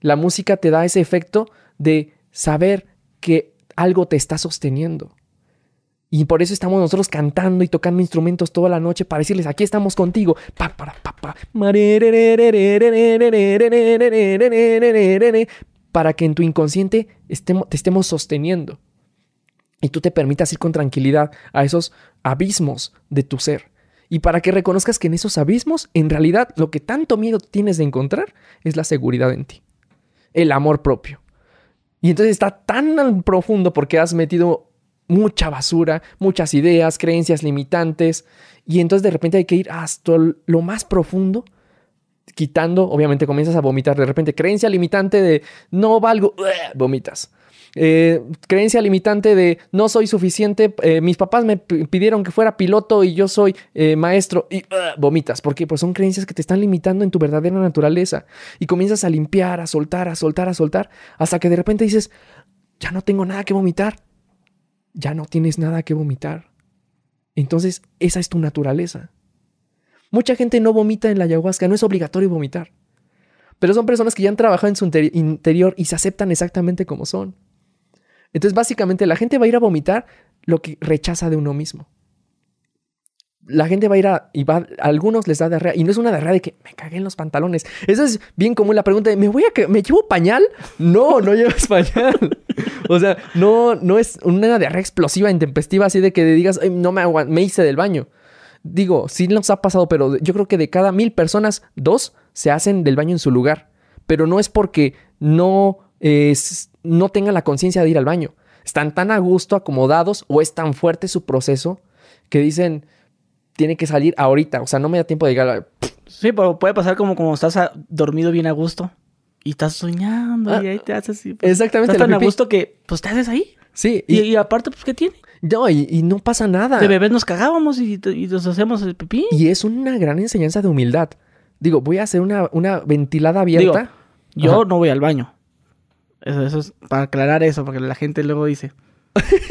La música te da ese efecto de saber que algo te está sosteniendo. Y por eso estamos nosotros cantando y tocando instrumentos toda la noche para decirles, aquí estamos contigo. Para que en tu inconsciente te estemos sosteniendo. Y tú te permitas ir con tranquilidad a esos abismos de tu ser. Y para que reconozcas que en esos abismos, en realidad, lo que tanto miedo tienes de encontrar es la seguridad en ti, el amor propio. Y entonces está tan profundo porque has metido mucha basura, muchas ideas, creencias limitantes, y entonces de repente hay que ir hasta lo más profundo, quitando, obviamente comienzas a vomitar, de repente creencia limitante de no valgo, vomitas. Eh, creencia limitante de no soy suficiente, eh, mis papás me pidieron que fuera piloto y yo soy eh, maestro y vomitas. porque Pues son creencias que te están limitando en tu verdadera naturaleza y comienzas a limpiar, a soltar, a soltar, a soltar, hasta que de repente dices, ya no tengo nada que vomitar, ya no tienes nada que vomitar. Entonces, esa es tu naturaleza. Mucha gente no vomita en la ayahuasca, no es obligatorio vomitar. Pero son personas que ya han trabajado en su interior y se aceptan exactamente como son. Entonces, básicamente, la gente va a ir a vomitar lo que rechaza de uno mismo. La gente va a ir a. Y va, a algunos les da diarrea. Y no es una diarrea de que me cagué en los pantalones. Eso es bien común la pregunta de: ¿me voy a ¿me llevo pañal? No, no llevas pañal. o sea, no, no es una diarrea explosiva, intempestiva, así de que digas, no me, me hice del baño. Digo, sí nos ha pasado, pero yo creo que de cada mil personas, dos se hacen del baño en su lugar. Pero no es porque no es, no tengan la conciencia de ir al baño. Están tan a gusto, acomodados, o es tan fuerte su proceso que dicen, tiene que salir ahorita. O sea, no me da tiempo de llegar a... Sí, pero puede pasar como como estás dormido bien a gusto y estás soñando y ahí te haces así. Pues, exactamente. Estás tan a gusto que pues te haces ahí. Sí. Y, aparte, pues, ¿qué tiene? No, y, no pasa nada. De bebés nos cagábamos y, nos hacemos el pipí. Y es una gran enseñanza de humildad. Digo, voy a hacer una, una ventilada abierta. yo no voy al baño. Eso, es para aclarar eso, porque la gente luego dice,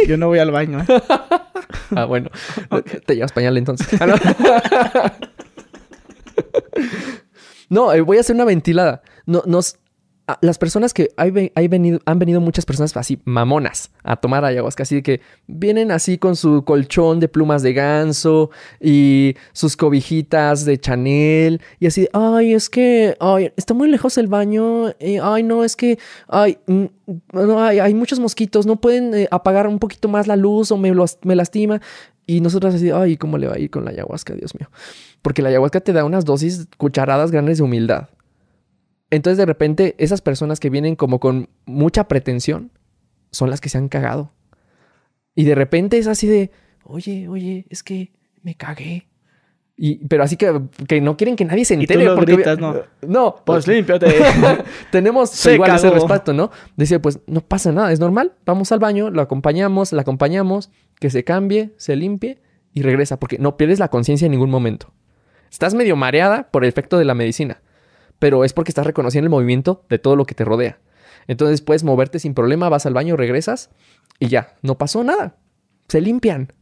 yo no voy al baño. ¿eh? ah, bueno. Te llevas pañal entonces. no, eh, voy a hacer una ventilada. No, nos, las personas que hay, venido, han venido muchas personas así mamonas a tomar ayahuasca, así que vienen así con su colchón de plumas de ganso y sus cobijitas de Chanel y así, ay, es que, ay, está muy lejos el baño, ay, no, es que, ay, mm, no, hay, muchos mosquitos, no pueden eh, apagar un poquito más la luz o me, me lastima. Y nosotros así, ay, ¿cómo le va a ir con la ayahuasca, Dios mío? Porque la ayahuasca te da unas dosis cucharadas grandes de humildad. Entonces de repente esas personas que vienen como con mucha pretensión son las que se han cagado. Y de repente es así de, oye, oye, es que me cagué. Y, pero así que, que no quieren que nadie se entere. porque, no. No, pues, pues límpiate. tenemos igual ese respeto, ¿no? Dice, pues no pasa nada, es normal. Vamos al baño, lo acompañamos, la acompañamos, que se cambie, se limpie y regresa, porque no pierdes la conciencia en ningún momento. Estás medio mareada por el efecto de la medicina pero es porque estás reconociendo el movimiento de todo lo que te rodea. Entonces puedes moverte sin problema, vas al baño, regresas y ya, no pasó nada. Se limpian.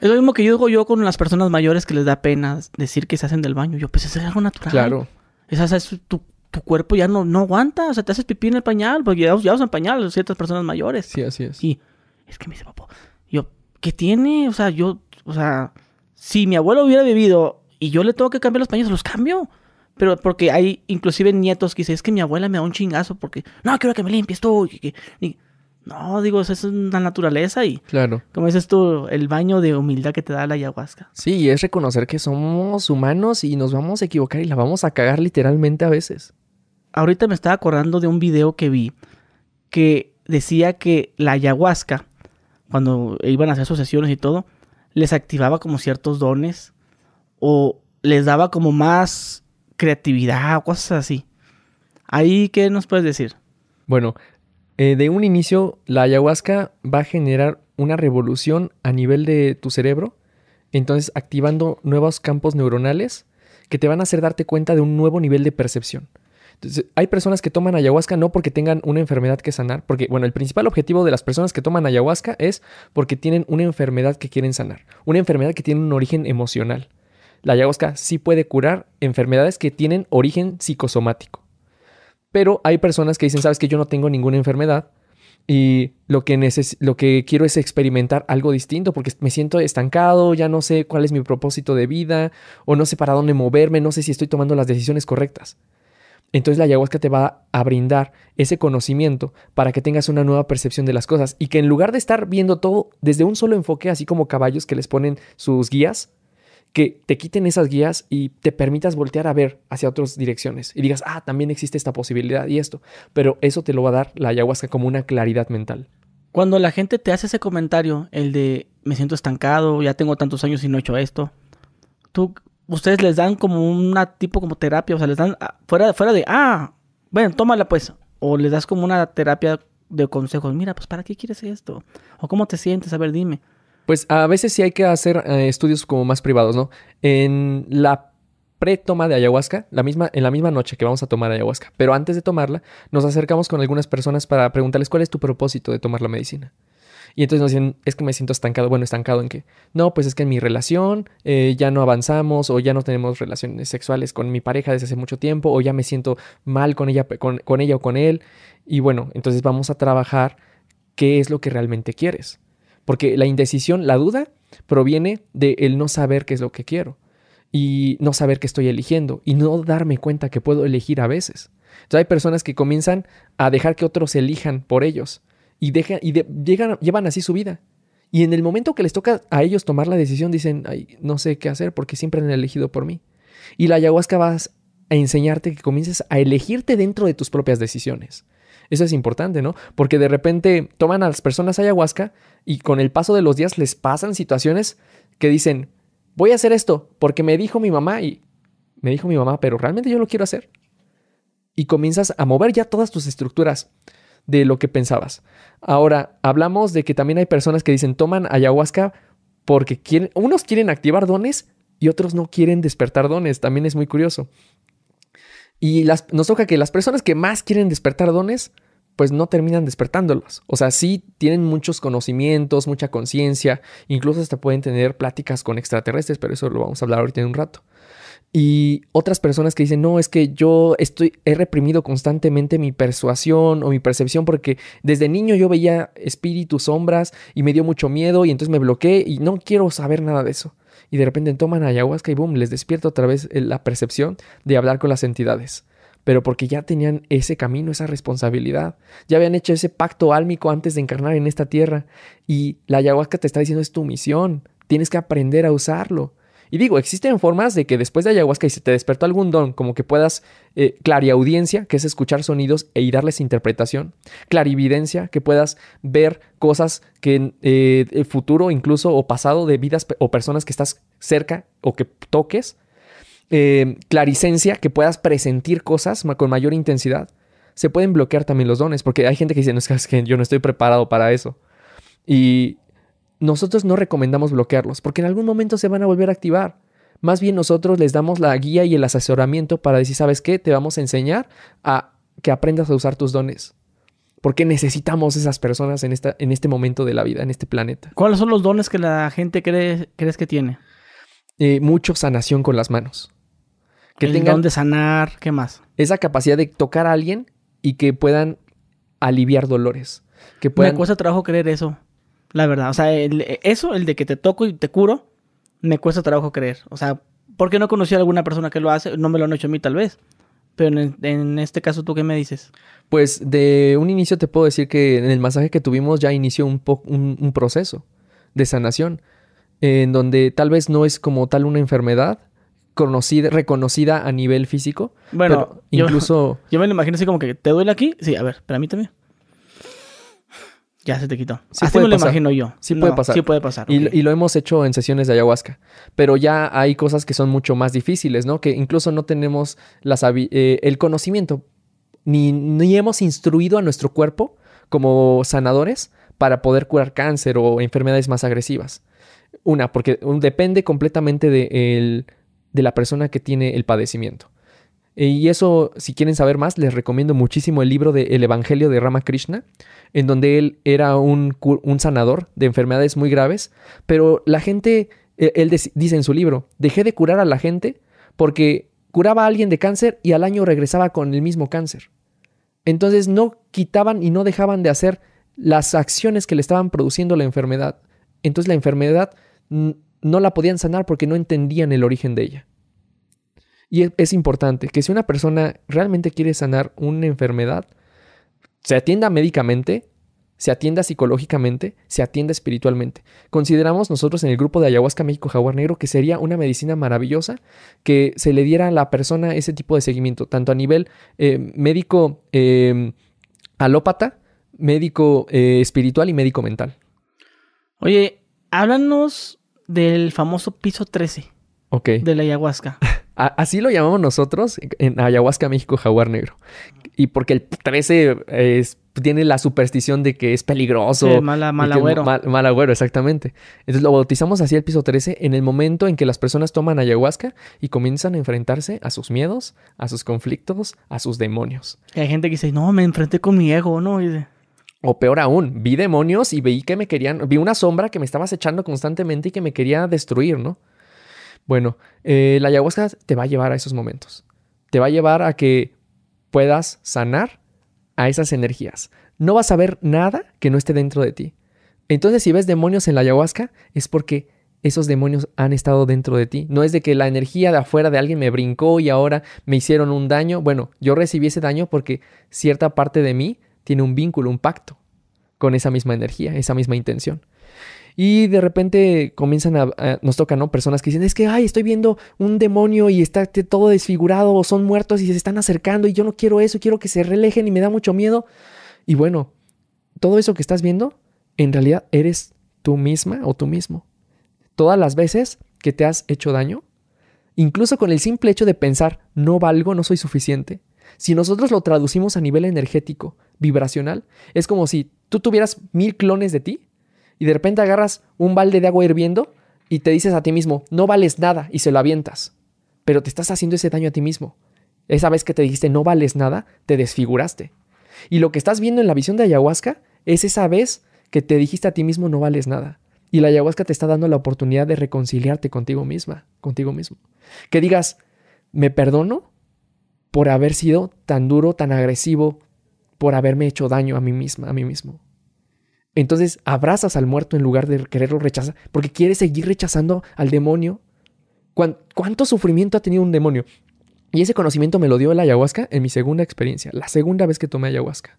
Es lo mismo que yo digo yo con las personas mayores que les da pena decir que se hacen del baño. Yo, pues es algo natural. Claro. Esa es tu, cuerpo ya no, no aguanta. O sea, te haces pipí en el pañal, porque ya, ya usan pañal ciertas personas mayores. Sí, así es. Y es que me dice, papá, yo, ¿qué tiene? O sea, yo, o sea, si mi abuelo hubiera vivido y yo le tengo que cambiar los pañales, los cambio. Pero porque hay inclusive nietos que dicen, es que mi abuela me da un chingazo porque, no, quiero que me limpies tú. Y, no, digo, eso es una naturaleza y, claro. como dices tú, el baño de humildad que te da la ayahuasca. Sí, es reconocer que somos humanos y nos vamos a equivocar y la vamos a cagar literalmente a veces. Ahorita me estaba acordando de un video que vi que decía que la ayahuasca, cuando iban a hacer sus sesiones y todo, les activaba como ciertos dones o les daba como más creatividad o cosas así. Ahí, ¿qué nos puedes decir? Bueno, eh, de un inicio, la ayahuasca va a generar una revolución a nivel de tu cerebro, entonces activando nuevos campos neuronales que te van a hacer darte cuenta de un nuevo nivel de percepción. Entonces, hay personas que toman ayahuasca no porque tengan una enfermedad que sanar, porque, bueno, el principal objetivo de las personas que toman ayahuasca es porque tienen una enfermedad que quieren sanar, una enfermedad que tiene un origen emocional la ayahuasca sí puede curar enfermedades que tienen origen psicosomático. Pero hay personas que dicen, sabes que yo no tengo ninguna enfermedad y lo que, lo que quiero es experimentar algo distinto porque me siento estancado, ya no sé cuál es mi propósito de vida o no sé para dónde moverme, no sé si estoy tomando las decisiones correctas. Entonces la ayahuasca te va a brindar ese conocimiento para que tengas una nueva percepción de las cosas y que en lugar de estar viendo todo desde un solo enfoque, así como caballos que les ponen sus guías, que te quiten esas guías y te permitas voltear a ver hacia otras direcciones y digas, ah, también existe esta posibilidad y esto, pero eso te lo va a dar la ayahuasca como una claridad mental. Cuando la gente te hace ese comentario, el de me siento estancado, ya tengo tantos años y no he hecho esto, tú, ustedes les dan como una tipo como terapia, o sea, les dan ah, fuera, fuera de, ah, bueno, tómala pues, o les das como una terapia de consejos. Mira, pues ¿para qué quieres esto? ¿O cómo te sientes? A ver, dime. Pues a veces sí hay que hacer eh, estudios como más privados, ¿no? En la pre-toma de ayahuasca, la misma, en la misma noche que vamos a tomar ayahuasca, pero antes de tomarla, nos acercamos con algunas personas para preguntarles cuál es tu propósito de tomar la medicina. Y entonces nos dicen, es que me siento estancado. Bueno, estancado en qué? No, pues es que en mi relación eh, ya no avanzamos o ya no tenemos relaciones sexuales con mi pareja desde hace mucho tiempo o ya me siento mal con ella, con, con ella o con él. Y bueno, entonces vamos a trabajar qué es lo que realmente quieres. Porque la indecisión, la duda, proviene de el no saber qué es lo que quiero y no saber qué estoy eligiendo y no darme cuenta que puedo elegir a veces. Entonces hay personas que comienzan a dejar que otros elijan por ellos y, dejan, y llegan, llevan así su vida. Y en el momento que les toca a ellos tomar la decisión, dicen, Ay, no sé qué hacer porque siempre han elegido por mí. Y la ayahuasca va a enseñarte que comiences a elegirte dentro de tus propias decisiones. Eso es importante, ¿no? Porque de repente toman a las personas ayahuasca y con el paso de los días les pasan situaciones que dicen, voy a hacer esto porque me dijo mi mamá y me dijo mi mamá, pero realmente yo lo quiero hacer. Y comienzas a mover ya todas tus estructuras de lo que pensabas. Ahora, hablamos de que también hay personas que dicen toman ayahuasca porque quieren, unos quieren activar dones y otros no quieren despertar dones. También es muy curioso. Y las, nos toca que las personas que más quieren despertar dones, pues no terminan despertándolos. O sea, sí tienen muchos conocimientos, mucha conciencia, incluso hasta pueden tener pláticas con extraterrestres, pero eso lo vamos a hablar ahorita en un rato. Y otras personas que dicen, no, es que yo estoy, he reprimido constantemente mi persuasión o mi percepción porque desde niño yo veía espíritus, sombras y me dio mucho miedo y entonces me bloqueé y no quiero saber nada de eso. Y de repente toman ayahuasca y boom, les despierta otra vez la percepción de hablar con las entidades. Pero porque ya tenían ese camino, esa responsabilidad. Ya habían hecho ese pacto álmico antes de encarnar en esta tierra. Y la ayahuasca te está diciendo es tu misión. Tienes que aprender a usarlo. Y digo, existen formas de que después de ayahuasca y se te despertó algún don, como que puedas eh, clariaudiencia, que es escuchar sonidos e y darles interpretación, clarividencia, que puedas ver cosas que eh, el futuro incluso o pasado de vidas o personas que estás cerca o que toques, eh, claricencia, que puedas presentir cosas con mayor intensidad. Se pueden bloquear también los dones, porque hay gente que dice, no, es que yo no estoy preparado para eso. Y nosotros no recomendamos bloquearlos porque en algún momento se van a volver a activar. Más bien nosotros les damos la guía y el asesoramiento para decir, ¿sabes qué? Te vamos a enseñar a que aprendas a usar tus dones. Porque necesitamos esas personas en, esta, en este momento de la vida, en este planeta. ¿Cuáles son los dones que la gente cree, crees que tiene? Eh, mucho sanación con las manos. Que tengan don de sanar, ¿qué más? Esa capacidad de tocar a alguien y que puedan aliviar dolores. Que puedan... Me cuesta trabajo creer eso. La verdad, o sea, eso, el de que te toco y te curo, me cuesta trabajo creer. O sea, porque no conocí a alguna persona que lo hace, no me lo han hecho a mí tal vez. Pero en, este caso, ¿tú qué me dices? Pues de un inicio te puedo decir que en el masaje que tuvimos ya inició un, un, proceso de sanación, en donde tal vez no es como tal una enfermedad, conocida, reconocida a nivel físico. Bueno, incluso. Yo, me lo imagino así como que te duele aquí. Sí, a ver, para mí también. Ya se te quitó. Sí Así me lo imagino yo. Sí puede pasar. Sí puede pasar. Y, lo hemos hecho en sesiones de ayahuasca. Pero ya hay cosas que son mucho más difíciles, ¿no? Que incluso no tenemos las, eh, el conocimiento, ni, ni hemos instruido a nuestro cuerpo como sanadores para poder curar cáncer o enfermedades más agresivas. Una, porque depende completamente de, de la persona que tiene el padecimiento. Y eso, si quieren saber más, les recomiendo muchísimo el libro de El Evangelio de Ramakrishna, en donde él era un, sanador de enfermedades muy graves, pero la gente, e, él dice en su libro, dejé de curar a la gente porque curaba a alguien de cáncer y al año regresaba con el mismo cáncer. Entonces no quitaban y no dejaban de hacer las acciones que le estaban produciendo la enfermedad. Entonces la enfermedad no la podían sanar porque no entendían el origen de ella. Y es importante que si una persona realmente quiere sanar una enfermedad, se atienda médicamente, se atienda psicológicamente, se atienda espiritualmente. Consideramos nosotros en el grupo de Ayahuasca México Jaguar Negro que sería una medicina maravillosa que se le diera a la persona ese tipo de seguimiento, tanto a nivel eh, médico em, alópata, médico eh, espiritual y médico mental. Oye, háblanos del famoso piso 13 de la ayahuasca. Así lo llamamos nosotros en Ayahuasca México Jaguar Negro. Y porque el 13 es tiene la superstición de que es peligroso. Sí, mala, mal agüero. Mal, agüero, exactamente. Entonces lo bautizamos así el piso 13 en el momento en que las personas toman ayahuasca y comienzan a enfrentarse a sus miedos, a sus conflictos, a sus demonios. hay gente que dice, no, me enfrenté con mi ego, ¿no? O peor aún, vi demonios y veí que me querían, vi una sombra que me estaba acechando constantemente y que me quería destruir, ¿no? Bueno, eh, la ayahuasca te va a llevar a esos momentos. Te va a llevar a que puedas sanar a esas energías. No vas a ver nada que no esté dentro de ti. Entonces, si ves demonios en la ayahuasca, es porque esos demonios han estado dentro de ti. No es de que la energía de afuera de alguien me brincó y ahora me hicieron un daño. Bueno, yo recibí ese daño porque cierta parte de mí tiene un vínculo, un pacto con esa misma energía, esa misma intención. Y de repente comienzan a, nos tocan, ¿no? Personas que dicen, es que, ay, estoy viendo un demonio y está todo desfigurado o son muertos y se están acercando y yo no quiero eso, quiero que se relejen y me da mucho miedo. Y bueno, todo eso que estás viendo, en realidad eres tú misma o tú mismo. Todas las veces que te has hecho daño, incluso con el simple hecho de pensar, no valgo, no soy suficiente, si nosotros lo traducimos a nivel energético, vibracional, es como si tú tuvieras mil clones de ti y de repente agarras un balde de agua hirviendo y te dices a ti mismo, no vales nada y se lo avientas, pero te estás haciendo ese daño a ti mismo. Esa vez que te dijiste no vales nada, te desfiguraste. Y lo que estás viendo en la visión de ayahuasca es esa vez que te dijiste a ti mismo no vales nada. Y la ayahuasca te está dando la oportunidad de reconciliarte contigo misma, contigo mismo. Que digas, me perdono por haber sido tan duro, tan agresivo, por haberme hecho daño a mí misma, a mí mismo. Entonces abrazas al muerto en lugar de quererlo rechazar, porque quieres seguir rechazando al demonio. ¿Cuánto sufrimiento ha tenido un demonio? Y ese conocimiento me lo dio la ayahuasca en mi segunda experiencia, la segunda vez que tomé ayahuasca.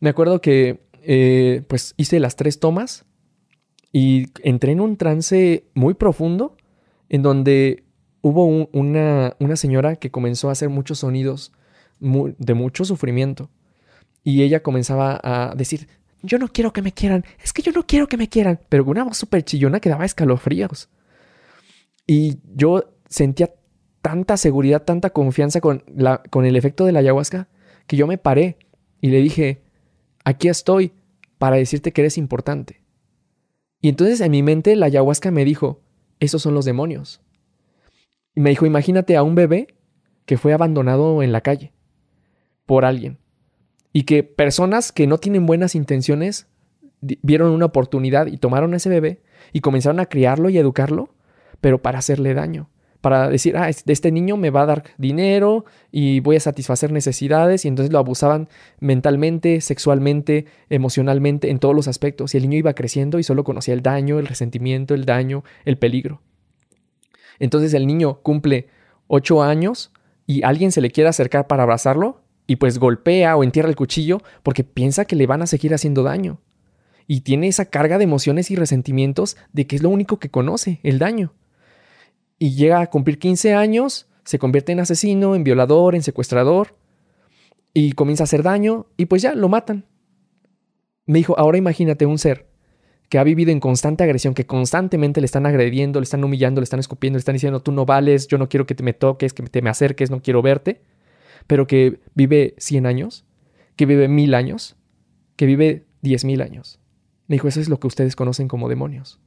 Me acuerdo que eh, pues hice las tres tomas y entré en un trance muy profundo en donde hubo una, una, señora que comenzó a hacer muchos sonidos de mucho sufrimiento. Y ella comenzaba a decir, yo no quiero que me quieran, es que yo no quiero que me quieran, pero una voz súper chillona que daba escalofríos. Y yo sentía tanta seguridad, tanta confianza con, la, con el efecto de la ayahuasca, que yo me paré y le dije, aquí estoy para decirte que eres importante. Y entonces en mi mente la ayahuasca me dijo, esos son los demonios. Y me dijo, imagínate a un bebé que fue abandonado en la calle por alguien y que personas que no tienen buenas intenciones vieron una oportunidad y tomaron a ese bebé y comenzaron a criarlo y educarlo, pero para hacerle daño. Para decir, ah, este niño me va a dar dinero y voy a satisfacer necesidades, y entonces lo abusaban mentalmente, sexualmente, emocionalmente, en todos los aspectos. Y el niño iba creciendo y solo conocía el daño, el resentimiento, el daño, el peligro. Entonces el niño cumple ocho años y alguien se le quiere acercar para abrazarlo y pues golpea o entierra el cuchillo porque piensa que le van a seguir haciendo daño. Y tiene esa carga de emociones y resentimientos de que es lo único que conoce, el daño. Y llega a cumplir 15 años, se convierte en asesino, en violador, en secuestrador, y comienza a hacer daño, y pues ya lo matan. Me dijo, ahora imagínate un ser que ha vivido en constante agresión, que constantemente le están agrediendo, le están humillando, le están escupiendo, le están diciendo, tú no vales, yo no quiero que te me toques, que te me acerques, no quiero verte pero que vive 100 años, que vive mil años, que vive diez mil años. Me dijo, eso es lo que ustedes conocen como demonios.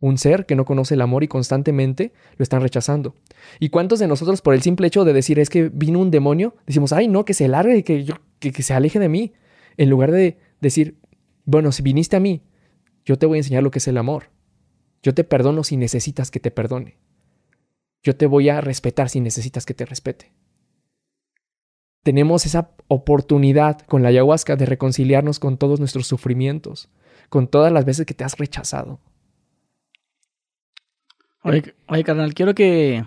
Un ser que no conoce el amor y constantemente lo están rechazando. ¿Y cuántos de nosotros por el simple hecho de decir es que vino un demonio, decimos, ay no, que se largue, que, yo, que, que se aleje de mí? En lugar de decir, bueno, si viniste a mí, yo te voy a enseñar lo que es el amor. Yo te perdono si necesitas que te perdone. Yo te voy a respetar si necesitas que te respete tenemos esa oportunidad con la ayahuasca de reconciliarnos con todos nuestros sufrimientos, con todas las veces que te has rechazado. Oye, oye carnal, quiero que...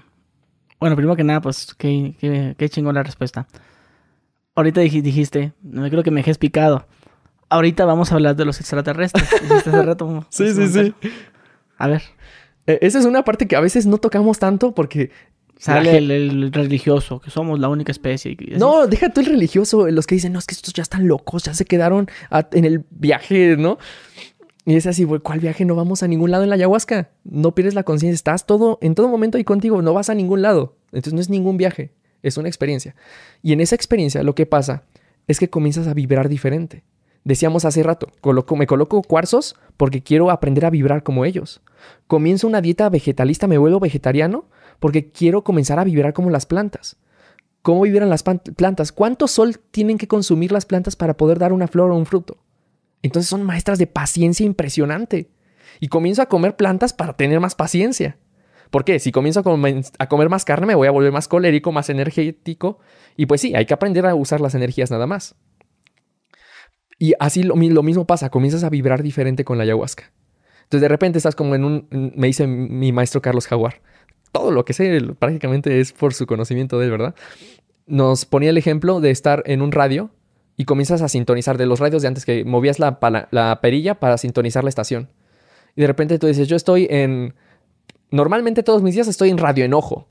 Bueno, primero que nada, pues qué, qué, chingón la respuesta. Ahorita dijiste, no creo que me dejes picado. Ahorita vamos a hablar de los extraterrestres. sí, sí, sí. A ver. E, esa es una parte que a veces no tocamos tanto porque Sale el, religioso, que somos la única especie. No, deja tú el religioso, los que dicen, no, es que estos ya están locos, ya se quedaron en el viaje, ¿no? Y es así, ¿cuál viaje? No vamos a ningún lado en la ayahuasca. No pierdes la conciencia, estás todo, en todo momento ahí contigo, no vas a ningún lado. Entonces no es ningún viaje, es una experiencia. Y en esa experiencia lo que pasa es que comienzas a vibrar diferente. Decíamos hace rato, me coloco cuarzos porque quiero aprender a vibrar como ellos. Comienzo una dieta vegetalista, me vuelvo vegetariano porque quiero comenzar a vibrar como las plantas. ¿Cómo vibran las plantas? ¿Cuánto sol tienen que consumir las plantas para poder dar una flor o un fruto? Entonces son maestras de paciencia impresionante. Y comienzo a comer plantas para tener más paciencia. ¿Por qué? Si comienzo a, comer más carne me voy a volver más colérico, más energético. Y pues sí, hay que aprender a usar las energías nada más. Y así lo, mismo pasa, comienzas a vibrar diferente con la ayahuasca. Entonces de repente estás como en un, me dice mi maestro Carlos Jaguar, todo lo que sé prácticamente es por su conocimiento de él, ¿verdad? Nos ponía el ejemplo de estar en un radio y comienzas a sintonizar de los radios de antes que movías la, la perilla para sintonizar la estación. Y de repente tú dices, yo estoy en Normalmente todos mis días estoy en radio enojo.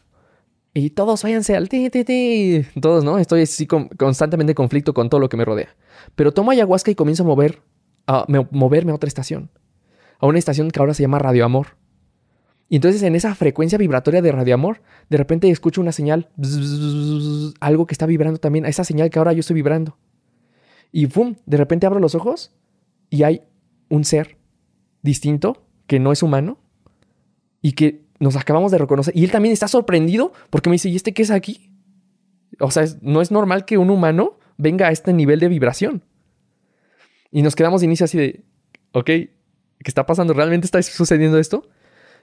Y todos váyanse al ti, ti, ti. Todos, ¿no? Estoy así constantemente en conflicto con todo lo que me rodea. Pero tomo ayahuasca y comienzo a mover, a moverme a otra estación. A una estación que ahora se llama Radio Amor. Y entonces en esa frecuencia vibratoria de Radio Amor, de repente escucho una señal, algo que está vibrando también, a esa señal que ahora yo estoy vibrando. Y. De repente abro los ojos y hay un ser distinto que no es humano, y que nos acabamos de reconocer. Y él también está sorprendido porque me dice, ¿y este qué es aquí? O sea, no es normal que un humano venga a este nivel de vibración. Y nos quedamos de inicio así de, ok, ¿qué está pasando? ¿Realmente está sucediendo esto?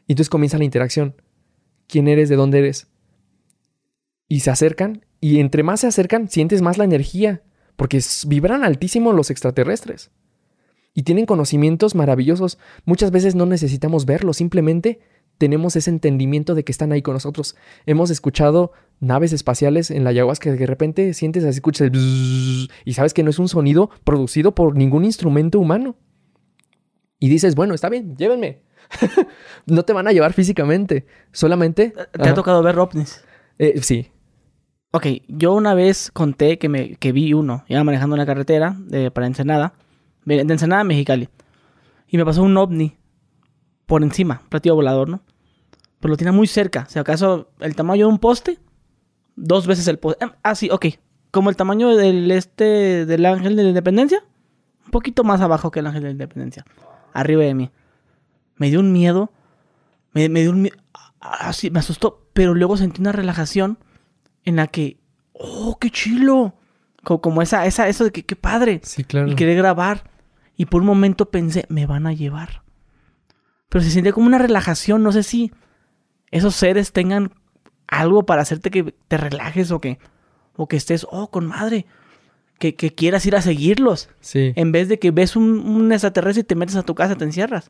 Y entonces comienza la interacción. ¿Quién eres? ¿De dónde eres? Y se acercan y entre más se acercan, sientes más la energía, porque vibran altísimo los extraterrestres. Y tienen conocimientos maravillosos. Muchas veces no necesitamos verlos, simplemente tenemos ese entendimiento de que están ahí con nosotros. Hemos escuchado naves espaciales en la ayahuasca que de repente sientes así, escuchas el y sabes que no es un sonido producido por ningún instrumento humano. Y dices, bueno, está bien, llévenme. no te van a llevar físicamente, solamente... ¿Te ha tocado ver ovnis? Eh, sí. Ok, yo una vez conté que, me, que vi uno, iba manejando una carretera de, para Ensenada, de Ensenada a Mexicali, y me pasó un ovni por encima, platillo volador, ¿no? Pero lo tiene muy cerca. Si acaso el tamaño de un poste, dos veces el poste. Ah, sí, ok. Como el tamaño del este del ángel de la independencia, un poquito más abajo que el ángel de la independencia. Arriba de mí. Me dio un miedo. Me, dio un miedo. Así, me asustó. Pero luego sentí una relajación en la que. ¡Oh, qué chilo! Como, esa, esa, eso de que qué padre. Sí, claro. Y quería grabar. Y por un momento pensé, me van a llevar pero se siente como una relajación. No sé si esos seres tengan algo para hacerte que te relajes o que, o que estés, oh, con madre. Que, quieras ir a seguirlos. Sí. En vez de que ves un, un, extraterrestre y te metes a tu casa, te encierras.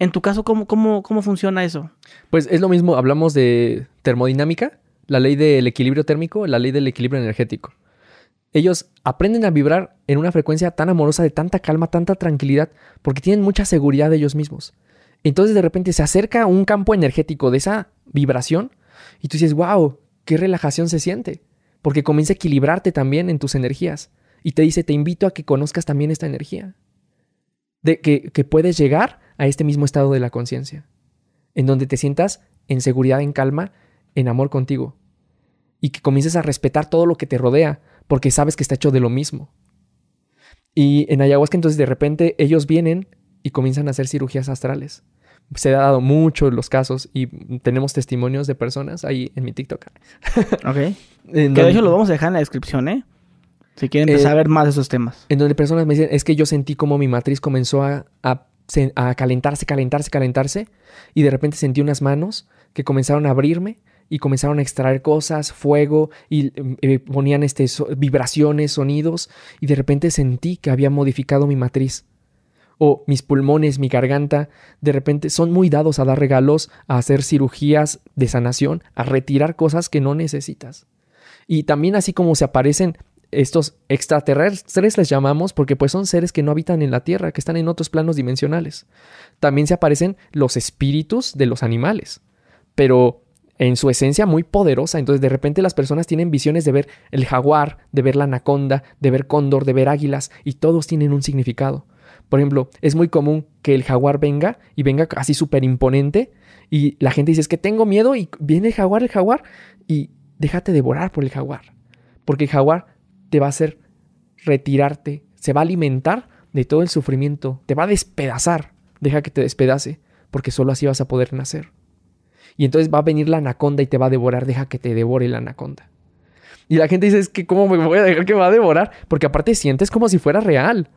En tu caso, ¿cómo, cómo, cómo funciona eso? Pues es lo mismo, hablamos de termodinámica, la ley del equilibrio térmico, la ley del equilibrio energético. Ellos aprenden a vibrar en una frecuencia tan amorosa, de tanta calma, tanta tranquilidad, porque tienen mucha seguridad de ellos mismos. Entonces de repente se acerca un campo energético de esa vibración y tú dices, wow, qué relajación se siente, porque comienza a equilibrarte también en tus energías y te dice, te invito a que conozcas también esta energía, de que, que puedes llegar a este mismo estado de la conciencia, en donde te sientas en seguridad, en calma, en amor contigo, y que comiences a respetar todo lo que te rodea, porque sabes que está hecho de lo mismo. Y en ayahuasca entonces de repente ellos vienen y comienzan a hacer cirugías astrales. Se ha dado mucho los casos y tenemos testimonios de personas ahí en mi TikTok. ok. que de hecho lo vamos a dejar en la descripción, ¿eh? Si quieren empezar a ver más de esos temas. En donde personas me dicen, es que yo sentí como mi matriz comenzó a, a, a calentarse, calentarse, calentarse. Y de repente sentí unas manos que comenzaron a abrirme y comenzaron a extraer cosas, fuego, y eh, ponían este, vibraciones, sonidos, y de repente sentí que había modificado mi matriz o mis pulmones, mi garganta, de repente son muy dados a dar regalos, a hacer cirugías de sanación, a retirar cosas que no necesitas. Y también así como se aparecen estos extraterrestres les llamamos porque pues son seres que no habitan en la Tierra, que están en otros planos dimensionales. También se aparecen los espíritus de los animales, pero en su esencia muy poderosa. Entonces de repente las personas tienen visiones de ver el jaguar, de ver la anaconda, de ver cóndor, de ver águilas, y todos tienen un significado. Por ejemplo, es muy común que el jaguar venga y venga así súper imponente y la gente dice es que tengo miedo y viene el jaguar, el jaguar y déjate devorar por el jaguar. Porque el jaguar te va a hacer retirarte, se va a alimentar de todo el sufrimiento, te va a despedazar. Deja que te despedace, porque solo así vas a poder nacer. Y entonces va a venir la anaconda y te va a devorar, deja que te devore la anaconda. Y la gente dice, es que ¿cómo me voy a dejar que me va a devorar? Porque aparte sientes como si fuera real.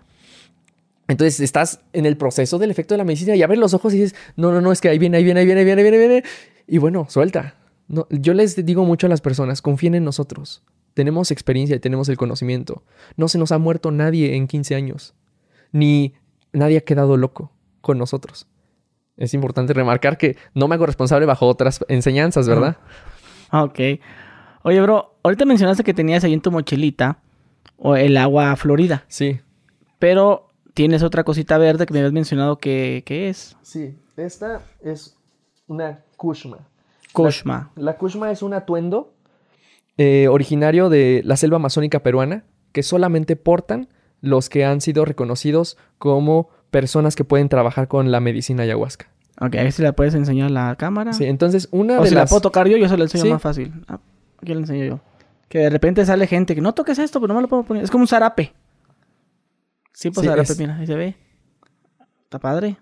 Entonces estás en el proceso del efecto de la medicina y abres los ojos y dices, no, no, no, es que ahí viene, ahí viene, ahí viene, ahí viene, ahí viene, viene. Y bueno, suelta. No, yo les digo mucho a las personas, confíen en nosotros. Tenemos experiencia y tenemos el conocimiento. No se nos ha muerto nadie en 15 años. Ni nadie ha quedado loco con nosotros. Es importante remarcar que no me hago responsable bajo otras enseñanzas, ¿verdad? Ah, ok. Oye, bro, ahorita mencionaste que tenías ahí en tu mochilita o el agua florida. Sí. Pero tienes otra cosita verde que me habías mencionado que, es. Sí, esta es una kushma. Kushma. La, kushma es un atuendo eh, originario de la selva amazónica peruana que solamente portan los que han sido reconocidos como personas que pueden trabajar con la medicina ayahuasca. Ok, a ver si la puedes enseñar a la cámara. Sí, entonces una o de si las... la puedo tocar yo, yo se la enseño más fácil. Ah, aquí la enseño yo. Que de repente sale gente que no toques esto, pero no me lo puedo poner. Es como un zarape. Sí, pues zarape, mira, ahí se ve. Está padre.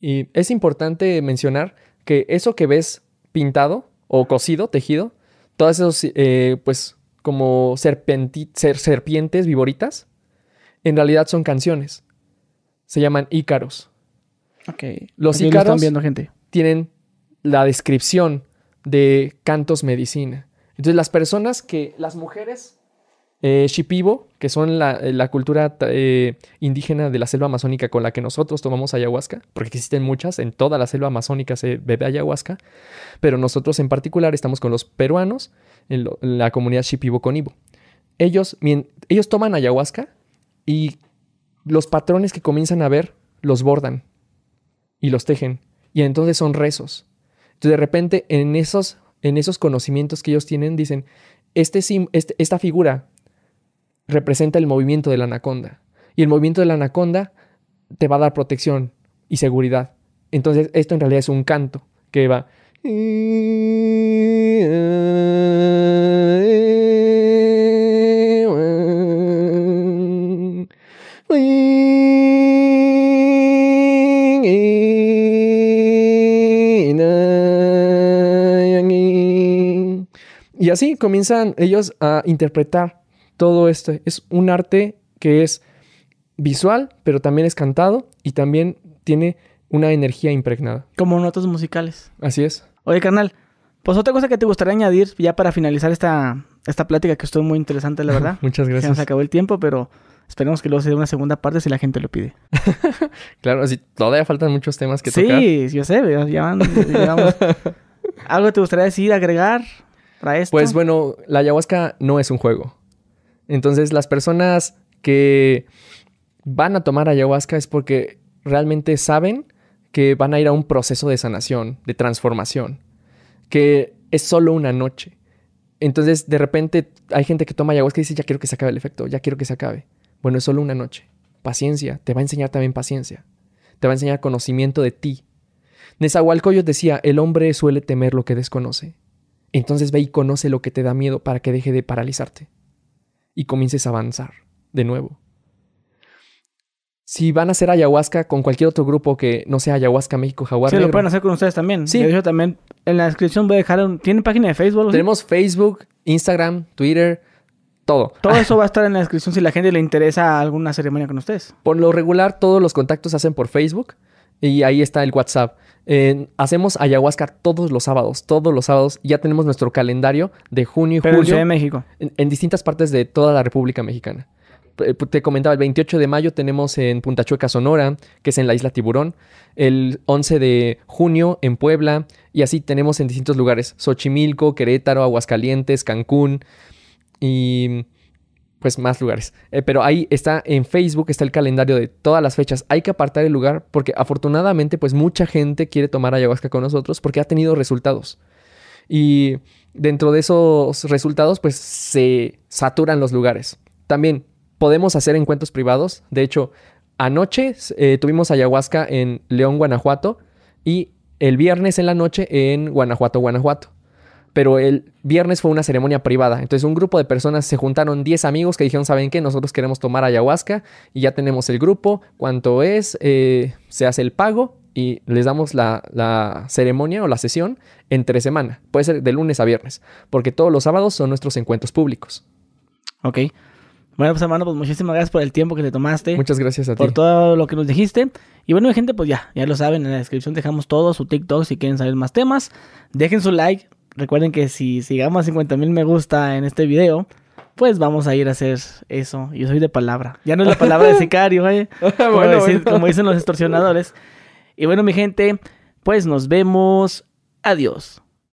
Y es importante mencionar que eso que ves pintado o cosido, tejido, todas esos, eh, pues, como serpientes viboritas, en realidad son canciones se llaman ícaros. Ok. Los ícaros viendo, gente. tienen la descripción de cantos medicina. Entonces, las personas que, las mujeres eh, Shipibo, que son la, la cultura eh, indígena de la selva amazónica con la que nosotros tomamos ayahuasca, porque existen muchas, en toda la selva amazónica se bebe ayahuasca, pero nosotros en particular estamos con los peruanos en, la comunidad Shipibo Conibo. Ellos, ellos toman ayahuasca y los patrones que comienzan a ver los bordan y los tejen. Y entonces son rezos. Entonces de repente en esos, en esos conocimientos que ellos tienen dicen, este, este, esta figura representa el movimiento de la anaconda. Y el movimiento de la anaconda te va a dar protección y seguridad. Entonces esto en realidad es un canto que va... Y así comienzan ellos a interpretar todo esto. Es un arte que es visual, pero también es cantado y también tiene una energía impregnada. Como notas musicales. Así es. Oye, carnal, pues otra cosa que te gustaría añadir ya para finalizar esta, esta plática que estuvo muy interesante, la verdad. Muchas gracias. Se nos acabó el tiempo, pero esperemos que luego se dé una segunda parte si la gente lo pide. claro, sí, todavía faltan muchos temas que tocar. Sí, yo sé, ya, ¿Algo te gustaría decir, agregar? Pues bueno, la ayahuasca no es un juego. Entonces las personas que van a tomar ayahuasca es porque realmente saben que van a ir a un proceso de sanación, de transformación, que es solo una noche. Entonces de repente hay gente que toma ayahuasca y dice, ya quiero que se acabe el efecto, ya quiero que se acabe. Bueno, es solo una noche. Paciencia, te va a enseñar también paciencia. Te va a enseñar conocimiento de ti. Nezahualcóyotl decía, el hombre suele temer lo que desconoce. Entonces ve y conoce lo que te da miedo para que deje de paralizarte y comiences a avanzar de nuevo. Si van a hacer ayahuasca con cualquier otro grupo que no sea ayahuasca México Jaguar Sí, lo pueden hacer con ustedes también. Sí. Yo también en la descripción voy a dejar un... ¿Tienen página de Facebook? Tenemos Facebook, Instagram, Twitter, todo. Todo eso va a estar en la descripción si la gente le interesa alguna ceremonia con ustedes. Por lo regular, todos los contactos se hacen por Facebook y ahí está el WhatsApp hacemos ayahuasca todos los sábados, todos los sábados. Ya tenemos nuestro calendario de junio y Pero julio. En de México. En, distintas partes de toda la República Mexicana. Eh, te comentaba, el 28 de mayo tenemos en Punta Chueca, Sonora, que es en la isla Tiburón. El 11 de junio en Puebla. Y así tenemos en distintos lugares. Xochimilco, Querétaro, Aguascalientes, Cancún. Y pues más lugares. Eh, pero ahí está en Facebook, está el calendario de todas las fechas. Hay que apartar el lugar porque afortunadamente pues mucha gente quiere tomar ayahuasca con nosotros porque ha tenido resultados. Y dentro de esos resultados pues se saturan los lugares. También podemos hacer encuentros privados. De hecho, anoche eh, tuvimos ayahuasca en León, Guanajuato y el viernes en la noche en Guanajuato, Guanajuato. Pero el viernes fue una ceremonia privada. Entonces un grupo de personas se juntaron 10 amigos que dijeron, ¿saben qué? Nosotros queremos tomar ayahuasca y ya tenemos el grupo, cuánto es, eh, se hace el pago y les damos la, la, ceremonia o la sesión entre semana. Puede ser de lunes a viernes, porque todos los sábados son nuestros encuentros públicos. Ok. Bueno, pues hermano, pues muchísimas gracias por el tiempo que te tomaste. Muchas gracias a ti. Por todo lo que nos dijiste. Y bueno, gente, pues ya, ya lo saben, en la descripción dejamos todo, su TikTok si quieren saber más temas. Dejen su like. Recuerden que si sigamos a 50 mil me gusta en este video, pues vamos a ir a hacer eso. Yo soy de palabra. Ya no es la palabra de sicario, ¿eh? como dicen los extorsionadores. Y bueno, mi gente, pues nos vemos. Adiós.